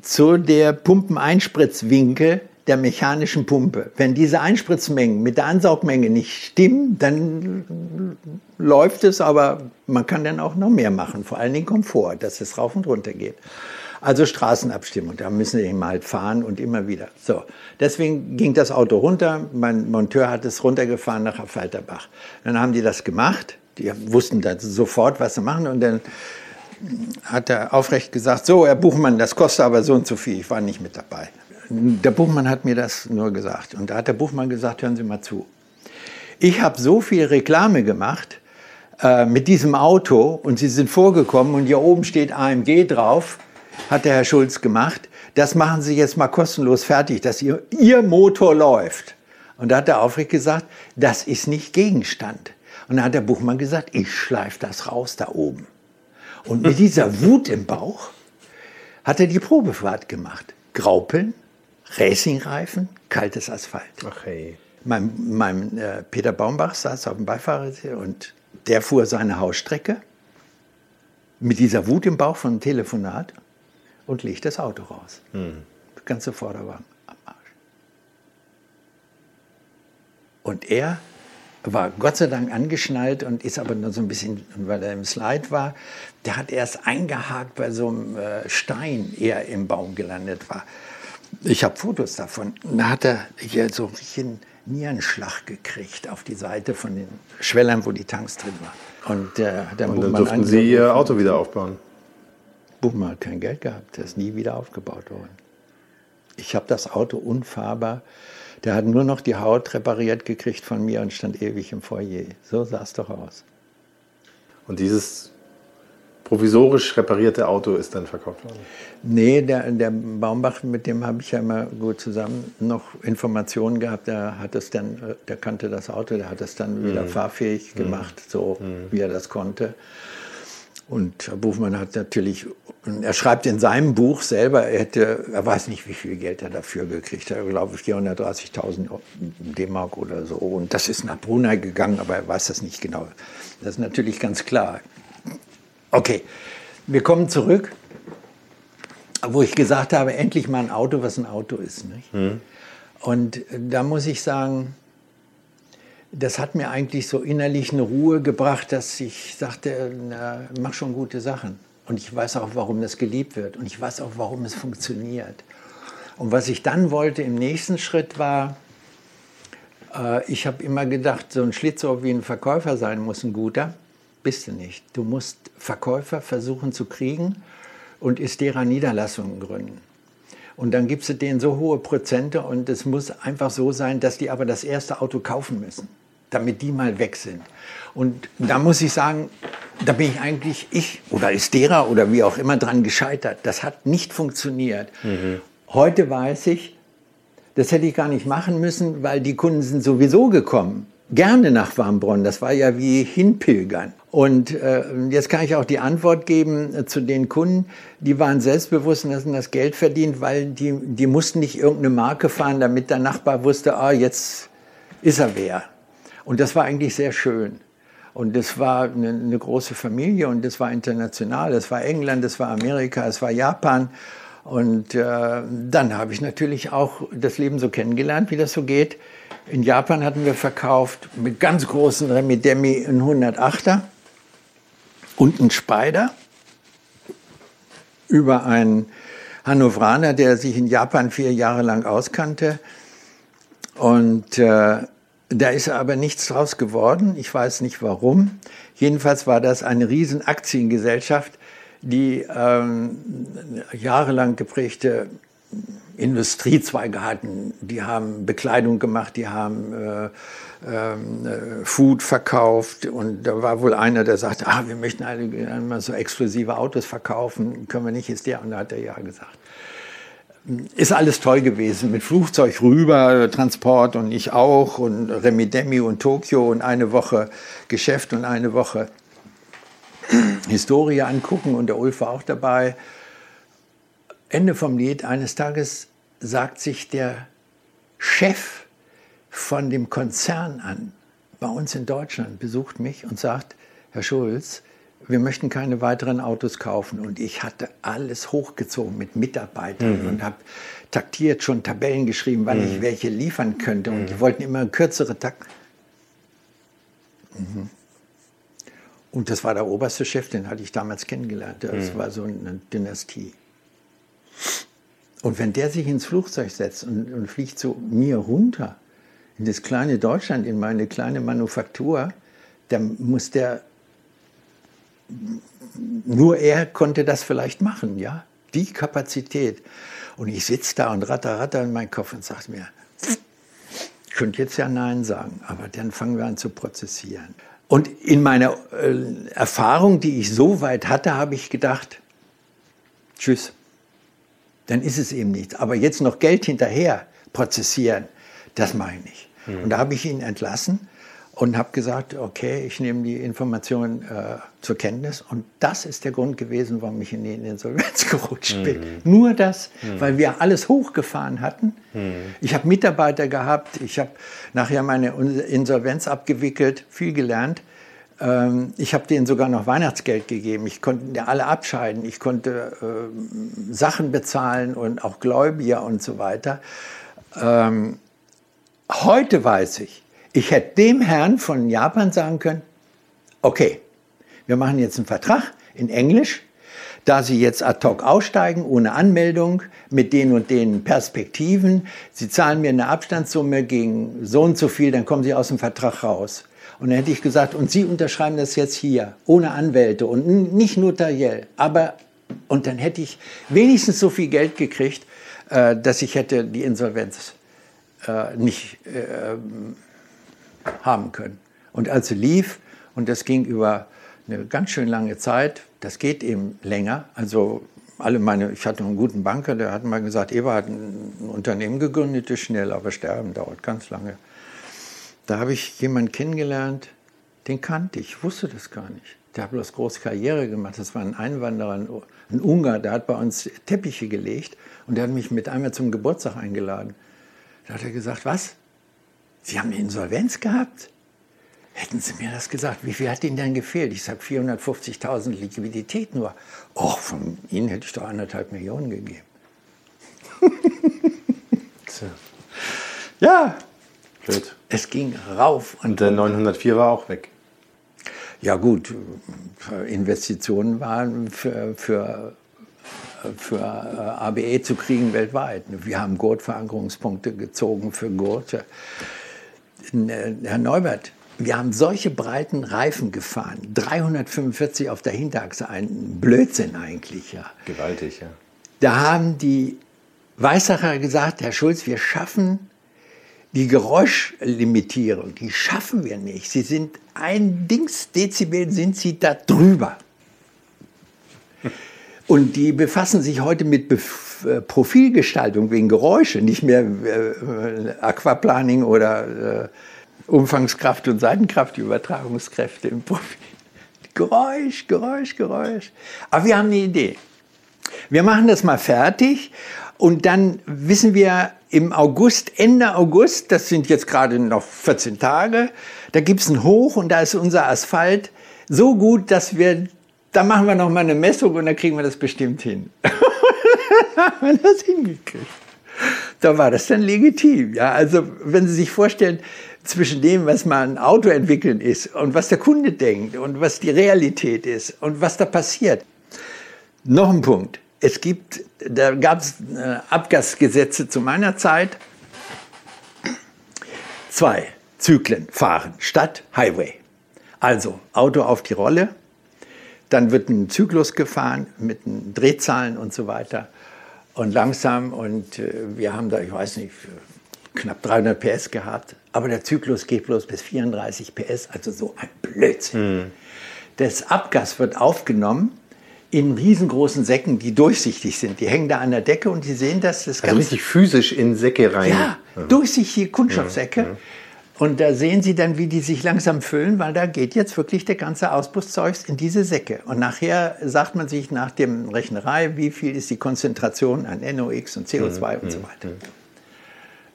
zu der Pumpeneinspritzwinkel der mechanischen Pumpe. Wenn diese Einspritzmengen mit der Ansaugmenge nicht stimmen, dann läuft es, aber man kann dann auch noch mehr machen, vor allen Dingen Komfort, dass es rauf und runter geht. Also Straßenabstimmung, da müssen wir eben halt fahren und immer wieder. So, deswegen ging das Auto runter. Mein Monteur hat es runtergefahren nach Falterbach. Dann haben die das gemacht. Die wussten dann sofort, was sie machen und dann hat er aufrecht gesagt, so, Herr Buchmann, das kostet aber so und so viel, ich war nicht mit dabei. Der Buchmann hat mir das nur gesagt. Und da hat der Buchmann gesagt, hören Sie mal zu. Ich habe so viel Reklame gemacht äh, mit diesem Auto und Sie sind vorgekommen und hier oben steht AMG drauf, hat der Herr Schulz gemacht. Das machen Sie jetzt mal kostenlos fertig, dass Ihr, Ihr Motor läuft. Und da hat er aufrecht gesagt, das ist nicht Gegenstand. Und dann hat der Buchmann gesagt, ich schleife das raus da oben. Und mit dieser Wut im Bauch hat er die Probefahrt gemacht. Graupeln, Racingreifen, kaltes Asphalt. Ach hey. Mein, mein äh, Peter Baumbach saß auf dem Beifahrersitz und der fuhr seine Hausstrecke mit dieser Wut im Bauch von einem Telefonat und legt das Auto raus. Hm. Der ganze Vorderwagen am Arsch. Und er war Gott sei Dank angeschnallt und ist aber nur so ein bisschen, weil er im Slide war, der hat erst eingehakt bei so einem äh, Stein, er im Baum gelandet war. Ich habe Fotos davon. Da hat er hier so einen Nierenschlag gekriegt auf die Seite von den Schwellern, wo die Tanks drin waren. Und, äh, der und dann durften Sie Ihr Auto wieder aufbauen? Buchmann hat kein Geld gehabt, der ist nie wieder aufgebaut worden. Ich habe das Auto unfahrbar der hat nur noch die Haut repariert gekriegt von mir und stand ewig im Foyer. So sah es doch aus. Und dieses provisorisch reparierte Auto ist dann verkauft worden? Nee, der, der Baumbach, mit dem habe ich ja immer gut zusammen noch Informationen gehabt. Der hat es dann, der kannte das Auto, der hat es dann wieder mhm. fahrfähig gemacht, so mhm. wie er das konnte. Und Herr Buchmann hat natürlich, er schreibt in seinem Buch selber, er hätte, er weiß nicht, wie viel Geld er dafür gekriegt hat, glaube ich 430.000 D-Mark oder so. Und das ist nach Brunei gegangen, aber er weiß das nicht genau. Das ist natürlich ganz klar. Okay, wir kommen zurück, wo ich gesagt habe, endlich mal ein Auto, was ein Auto ist. Mhm. Und da muss ich sagen, das hat mir eigentlich so innerlich eine Ruhe gebracht, dass ich sagte, na, mach schon gute Sachen. Und ich weiß auch, warum das geliebt wird. Und ich weiß auch, warum es funktioniert. Und was ich dann wollte im nächsten Schritt war, äh, ich habe immer gedacht, so ein Schlitzohr wie ein Verkäufer sein muss ein guter. Bist du nicht. Du musst Verkäufer versuchen zu kriegen und ist derer Niederlassungen gründen. Und dann gibst du denen so hohe Prozente und es muss einfach so sein, dass die aber das erste Auto kaufen müssen damit die mal weg sind. Und da muss ich sagen, da bin ich eigentlich, ich oder ist derer oder wie auch immer dran gescheitert. Das hat nicht funktioniert. Mhm. Heute weiß ich, das hätte ich gar nicht machen müssen, weil die Kunden sind sowieso gekommen. Gerne nach Warmbronn. Das war ja wie hinpilgern. Und äh, jetzt kann ich auch die Antwort geben äh, zu den Kunden, die waren selbstbewusst und haben das Geld verdient, weil die, die mussten nicht irgendeine Marke fahren, damit der Nachbar wusste, ah, jetzt ist er wer. Und das war eigentlich sehr schön. Und es war eine, eine, große Familie und es war international. Es war England, es war Amerika, es war Japan. Und äh, dann habe ich natürlich auch das Leben so kennengelernt, wie das so geht. In Japan hatten wir verkauft mit ganz großen Remi-Demi einen 108er und einen Spider über einen Hannoveraner, der sich in Japan vier Jahre lang auskannte. Und äh, da ist aber nichts draus geworden. Ich weiß nicht warum. Jedenfalls war das eine riesen Aktiengesellschaft, die ähm, jahrelang geprägte Industriezweige hatten. Die haben Bekleidung gemacht, die haben äh, ähm, äh, Food verkauft und da war wohl einer, der sagte, ah, wir möchten alle mal so exklusive Autos verkaufen, können wir nicht, ist der? Und da hat er ja gesagt ist alles toll gewesen. Mit Flugzeug rüber, Transport und ich auch und Remidemi und Tokio und eine Woche Geschäft und eine Woche Historie angucken und der Ulf war auch dabei. Ende vom Lied, eines Tages sagt sich der Chef von dem Konzern an, bei uns in Deutschland, besucht mich und sagt, Herr Schulz, wir möchten keine weiteren Autos kaufen. Und ich hatte alles hochgezogen mit Mitarbeitern mhm. und habe taktiert schon Tabellen geschrieben, wann mhm. ich welche liefern könnte. Und mhm. die wollten immer kürzere Takt. Mhm. Und das war der oberste Chef, den hatte ich damals kennengelernt. Das mhm. war so eine Dynastie. Und wenn der sich ins Flugzeug setzt und, und fliegt zu mir runter, in das kleine Deutschland, in meine kleine Manufaktur, dann muss der nur er konnte das vielleicht machen, ja. Die Kapazität. Und ich sitze da und ratter, ratter in meinen Kopf und sage mir, ich könnte jetzt ja Nein sagen, aber dann fangen wir an zu prozessieren. Und in meiner äh, Erfahrung, die ich so weit hatte, habe ich gedacht, tschüss, dann ist es eben nichts. Aber jetzt noch Geld hinterher prozessieren, das mache ich nicht. Mhm. Und da habe ich ihn entlassen und habe gesagt, okay, ich nehme die Informationen äh, zur Kenntnis. Und das ist der Grund gewesen, warum ich in die Insolvenz gerutscht bin. Mhm. Nur das, mhm. weil wir alles hochgefahren hatten. Mhm. Ich habe Mitarbeiter gehabt, ich habe nachher meine Insolvenz abgewickelt, viel gelernt. Ähm, ich habe denen sogar noch Weihnachtsgeld gegeben. Ich konnte alle abscheiden. Ich konnte äh, Sachen bezahlen und auch Gläubiger und so weiter. Ähm, heute weiß ich, ich hätte dem Herrn von Japan sagen können, okay, wir machen jetzt einen Vertrag in Englisch, da Sie jetzt ad hoc aussteigen, ohne Anmeldung, mit den und den Perspektiven, Sie zahlen mir eine Abstandssumme gegen so und so viel, dann kommen Sie aus dem Vertrag raus. Und dann hätte ich gesagt, und Sie unterschreiben das jetzt hier, ohne Anwälte und nicht notariell. Aber, und dann hätte ich wenigstens so viel Geld gekriegt, äh, dass ich hätte die Insolvenz äh, nicht äh, haben können. Und als sie lief, und das ging über eine ganz schön lange Zeit, das geht eben länger, also alle meine, ich hatte einen guten Banker, der hat mal gesagt, Eva hat ein Unternehmen gegründet, ist schnell, aber sterben dauert ganz lange. Da habe ich jemanden kennengelernt, den kannte ich, wusste das gar nicht. Der hat bloß große Karriere gemacht. Das war ein Einwanderer, ein Ungar, der hat bei uns Teppiche gelegt und der hat mich mit einmal zum Geburtstag eingeladen. Da hat er gesagt, was? Sie haben eine Insolvenz gehabt? Hätten Sie mir das gesagt, wie viel hat Ihnen denn gefehlt? Ich sage 450.000 Liquidität nur. Och, von Ihnen hätte ich doch anderthalb Millionen gegeben. ja, Blöd. es ging rauf. Und, und der 904 war auch weg. Ja gut, Investitionen waren für, für, für ABE zu kriegen weltweit. Wir haben Gurt-Verankerungspunkte gezogen für Gurt. Äh, Herr Neubert, wir haben solche breiten Reifen gefahren, 345 auf der Hinterachse, ein Blödsinn eigentlich, ja. Gewaltig, ja. Da haben die Weißacher gesagt, Herr Schulz, wir schaffen Die Geräuschlimitierung, die schaffen wir nicht. Sie sind ein Dingsdezibel, sind sie da drüber. Und die befassen sich heute mit Bef äh, Profilgestaltung wegen Geräusche, nicht mehr äh, Aquaplaning oder äh, Umfangskraft und Seitenkraft, die Übertragungskräfte im Profil. Geräusch, Geräusch, Geräusch. Aber wir haben eine Idee. Wir machen das mal fertig und dann wissen wir im August, Ende August, das sind jetzt gerade noch 14 Tage, da gibt es ein Hoch und da ist unser Asphalt so gut, dass wir da machen wir noch mal eine Messung und dann kriegen wir das bestimmt hin. haben wir das hingekriegt. Da war das dann legitim. Ja, also wenn Sie sich vorstellen, zwischen dem, was mal ein Auto entwickeln ist und was der Kunde denkt und was die Realität ist und was da passiert. Noch ein Punkt. Es gibt, da gab es äh, Abgasgesetze zu meiner Zeit. Zwei Zyklen fahren, Stadt, Highway. Also Auto auf die Rolle, dann wird ein Zyklus gefahren mit Drehzahlen und so weiter und langsam und äh, wir haben da, ich weiß nicht, knapp 300 PS gehabt, aber der Zyklus geht bloß bis 34 PS, also so ein Blödsinn. Mhm. Das Abgas wird aufgenommen in riesengroßen Säcken, die durchsichtig sind. Die hängen da an der Decke und die sehen das. das also richtig physisch in Säcke rein. Ja, mhm. durchsichtige Kunststoffsäcke. Mhm. Und da sehen Sie dann, wie die sich langsam füllen, weil da geht jetzt wirklich der ganze Auspuffzeugs in diese Säcke. Und nachher sagt man sich nach dem Rechnerei, wie viel ist die Konzentration an NOx und CO2 mhm. und so weiter. Mhm.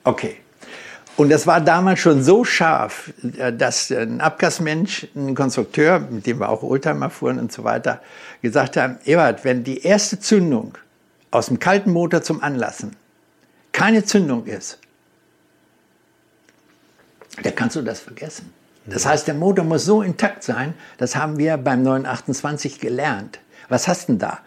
Okay. Und das war damals schon so scharf, äh, dass ein Abgasmensch, ein Konstrukteur, mit dem wir auch Oldtimer fuhren und so weiter, gesagt haben, Ebert, wenn die erste Zündung aus dem kalten Motor zum Anlassen keine Zündung ist, da kannst du das vergessen. Das heißt, der Motor muss so intakt sein, das haben wir beim 928 gelernt. Was hast du denn da?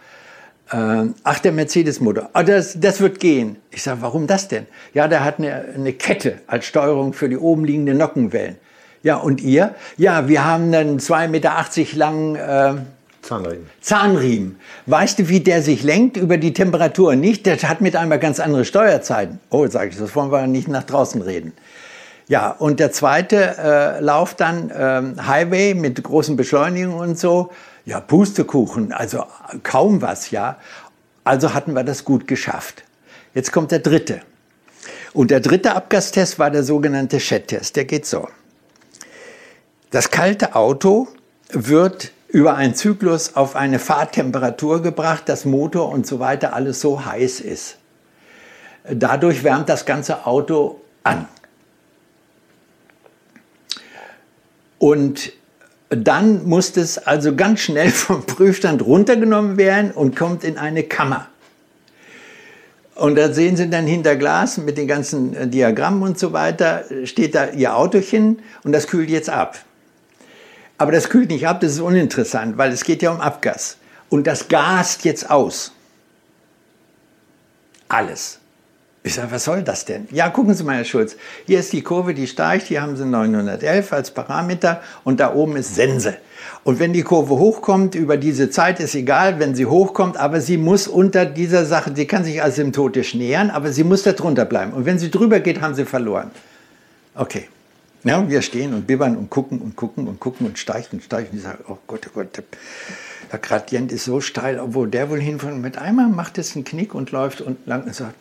Äh, ach, der Mercedes-Motor. Oh, das, das wird gehen. Ich sage, warum das denn? Ja, der hat eine, eine Kette als Steuerung für die oben liegenden Nockenwellen. Ja, und ihr? Ja, wir haben einen 2,80 Meter langen äh, Zahnriemen. Zahnriemen. Weißt du, wie der sich lenkt über die Temperatur? Nicht, der hat mit einmal ganz andere Steuerzeiten. Oh, sage ich, das wollen wir nicht nach draußen reden. Ja, und der zweite äh, Lauf dann ähm, Highway mit großen Beschleunigungen und so. Ja, Pustekuchen, also kaum was, ja. Also hatten wir das gut geschafft. Jetzt kommt der dritte. Und der dritte Abgastest war der sogenannte Shed-Test. Der geht so. Das kalte Auto wird über einen Zyklus auf eine Fahrtemperatur gebracht, dass Motor und so weiter alles so heiß ist. Dadurch wärmt das ganze Auto an. Und dann muss es also ganz schnell vom Prüfstand runtergenommen werden und kommt in eine Kammer. Und da sehen Sie dann hinter Glas mit den ganzen äh, Diagrammen und so weiter, steht da Ihr Autochen und das kühlt jetzt ab. Aber das kühlt nicht ab, das ist uninteressant, weil es geht ja um Abgas. Und das gast jetzt aus. Alles. Ich sage, was soll das denn? Ja, gucken Sie mal, Herr Schulz. Hier ist die Kurve, die steigt. Hier haben Sie 911 als Parameter und da oben ist Sense. Und wenn die Kurve hochkommt, über diese Zeit ist egal, wenn sie hochkommt, aber sie muss unter dieser Sache, sie kann sich asymptotisch nähern, aber sie muss da drunter bleiben. Und wenn sie drüber geht, haben sie verloren. Okay. Ja, wir stehen und bibbern und gucken und gucken und gucken und steigt und steigt. Und ich sage, oh Gott, oh Gott, der Gradient ist so steil, obwohl der wohl hinfällt. Mit einmal macht es einen Knick und läuft und lang und sagt,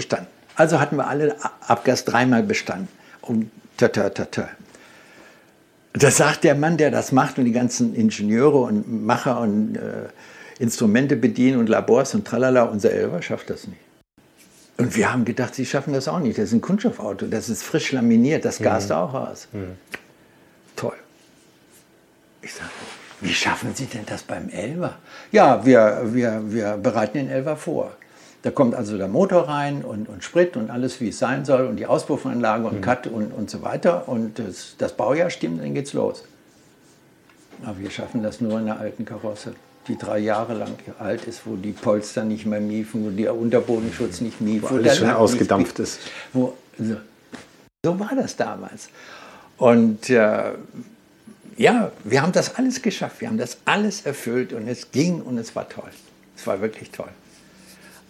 bestanden. Also hatten wir alle Abgas dreimal bestanden. Und tö, tö, tö, tö. Das sagt der Mann, der das macht und die ganzen Ingenieure und Macher und äh, Instrumente bedienen und Labors und tralala, unser Elver schafft das nicht. Und wir haben gedacht, sie schaffen das auch nicht. Das ist ein Kunststoffauto, das ist frisch laminiert, das gast mhm. auch aus. Mhm. Toll. Ich sage, wie schaffen Sie denn das beim Elver? Ja, wir, wir, wir bereiten den Elver vor. Da kommt also der Motor rein und, und Sprit und alles, wie es sein soll und die Auspuffanlage und mhm. Cut und, und so weiter. Und das, das Baujahr stimmt, dann geht's los. Aber wir schaffen das nur in einer alten Karosse, die drei Jahre lang alt ist, wo die Polster nicht mehr miefen, wo der Unterbodenschutz nicht mief. Wo, wo alles schon ausgedampft ist. Wo, so. so. war das damals. Und äh, ja, wir haben das alles geschafft, wir haben das alles erfüllt und es ging und es war toll. Es war wirklich toll.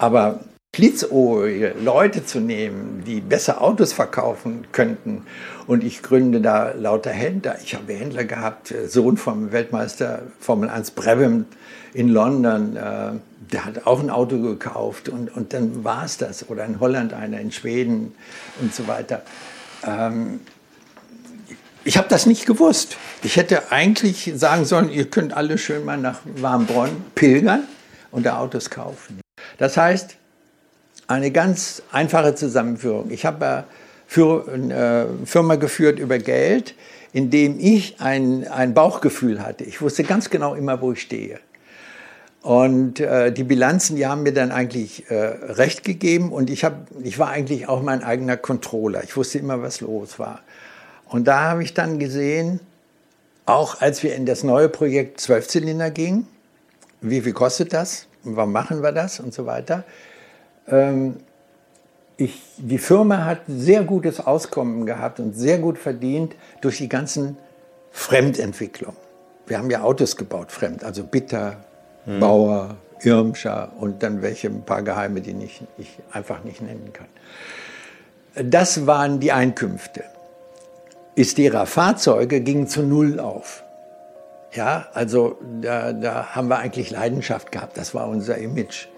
Aber schlitzohrige Leute zu nehmen, die besser Autos verkaufen könnten. Und ich gründe da lauter Händler. Ich habe Händler gehabt, äh, Sohn vom Weltmeister Formel 1 Brevin in London, äh, der hat auch ein Auto gekauft und, und dann war es das. Oder in Holland einer, in Schweden und so weiter. Ähm, ich habe das nicht gewusst. Ich hätte eigentlich sagen sollen, ihr könnt alle schön mal nach Warmbronn pilgern und da Autos kaufen. Das heißt, eine ganz einfache Zusammenführung. Ich habe eine äh, Firma geführt über Geld, indem ich ein, ein Bauchgefühl hatte. Ich wusste ganz genau immer, wo ich stehe. Und äh, die Bilanzen, die haben mir dann eigentlich äh, recht gegeben und ich, hab, ich war eigentlich auch mein eigener Controller. Ich wusste immer, was los war. Und da habe ich dann gesehen, auch als wir in das neue Projekt Zwölfzylinder gingen, wie viel kostet das, warum machen wir das und so weiter. Ähm, ich, die Firma hat sehr gutes Auskommen gehabt und sehr gut verdient durch die ganzen Fremdentwicklungen. Wir haben ja Autos gebaut, fremd, also Bitter, hm. Bauer, Irmscher und dann welche, ein paar Geheime, die ich, ich einfach nicht nennen kann. Das waren die Einkünfte. Istera Fahrzeuge gingen zu Null auf. Ja, also da, da haben wir eigentlich Leidenschaft gehabt. Das war unser Image.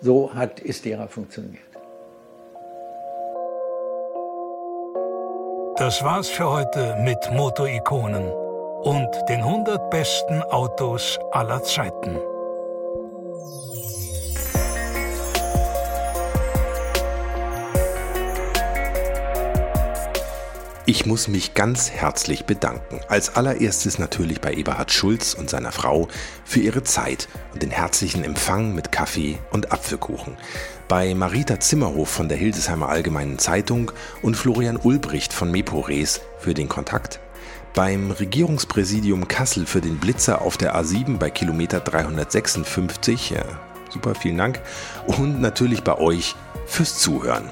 So hat Istera funktioniert. Das war's für heute mit Motorikonen und den 100 besten Autos aller Zeiten. Ich muss mich ganz herzlich bedanken. Als allererstes natürlich bei Eberhard Schulz und seiner Frau für ihre Zeit und den herzlichen Empfang mit Kaffee und Apfelkuchen. Bei Marita Zimmerhof von der Hildesheimer Allgemeinen Zeitung und Florian Ulbricht von Mepores für den Kontakt. Beim Regierungspräsidium Kassel für den Blitzer auf der A7 bei Kilometer 356. Ja, super, vielen Dank. Und natürlich bei euch fürs Zuhören.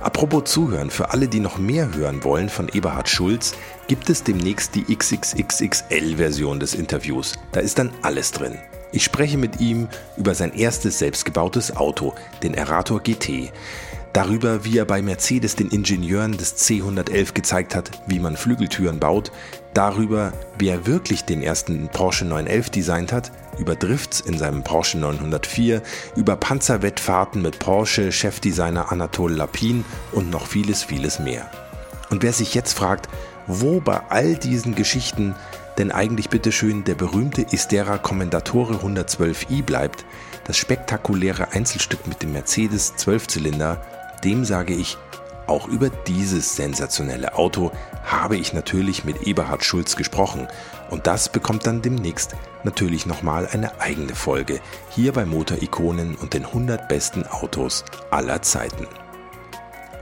Apropos Zuhören, für alle, die noch mehr hören wollen von Eberhard Schulz, gibt es demnächst die XXXXL-Version des Interviews. Da ist dann alles drin. Ich spreche mit ihm über sein erstes selbstgebautes Auto, den Erator GT. Darüber, wie er bei Mercedes den Ingenieuren des C111 gezeigt hat, wie man Flügeltüren baut. Darüber, wie er wirklich den ersten Porsche 911 designt hat über Drifts in seinem Porsche 904, über Panzerwettfahrten mit Porsche-Chefdesigner Anatole Lapin und noch vieles, vieles mehr. Und wer sich jetzt fragt, wo bei all diesen Geschichten denn eigentlich bitteschön der berühmte Istera Commendatore 112i bleibt, das spektakuläre Einzelstück mit dem Mercedes 12-Zylinder, dem sage ich, auch über dieses sensationelle Auto habe ich natürlich mit Eberhard Schulz gesprochen und das bekommt dann demnächst natürlich nochmal eine eigene Folge hier bei Motorikonen und den 100 besten Autos aller Zeiten.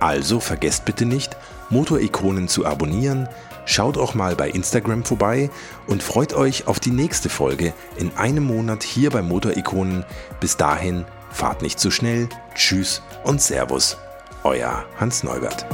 Also vergesst bitte nicht, Motorikonen zu abonnieren, schaut auch mal bei Instagram vorbei und freut euch auf die nächste Folge in einem Monat hier bei Motorikonen. Bis dahin, fahrt nicht zu schnell, tschüss und Servus, euer Hans Neubert.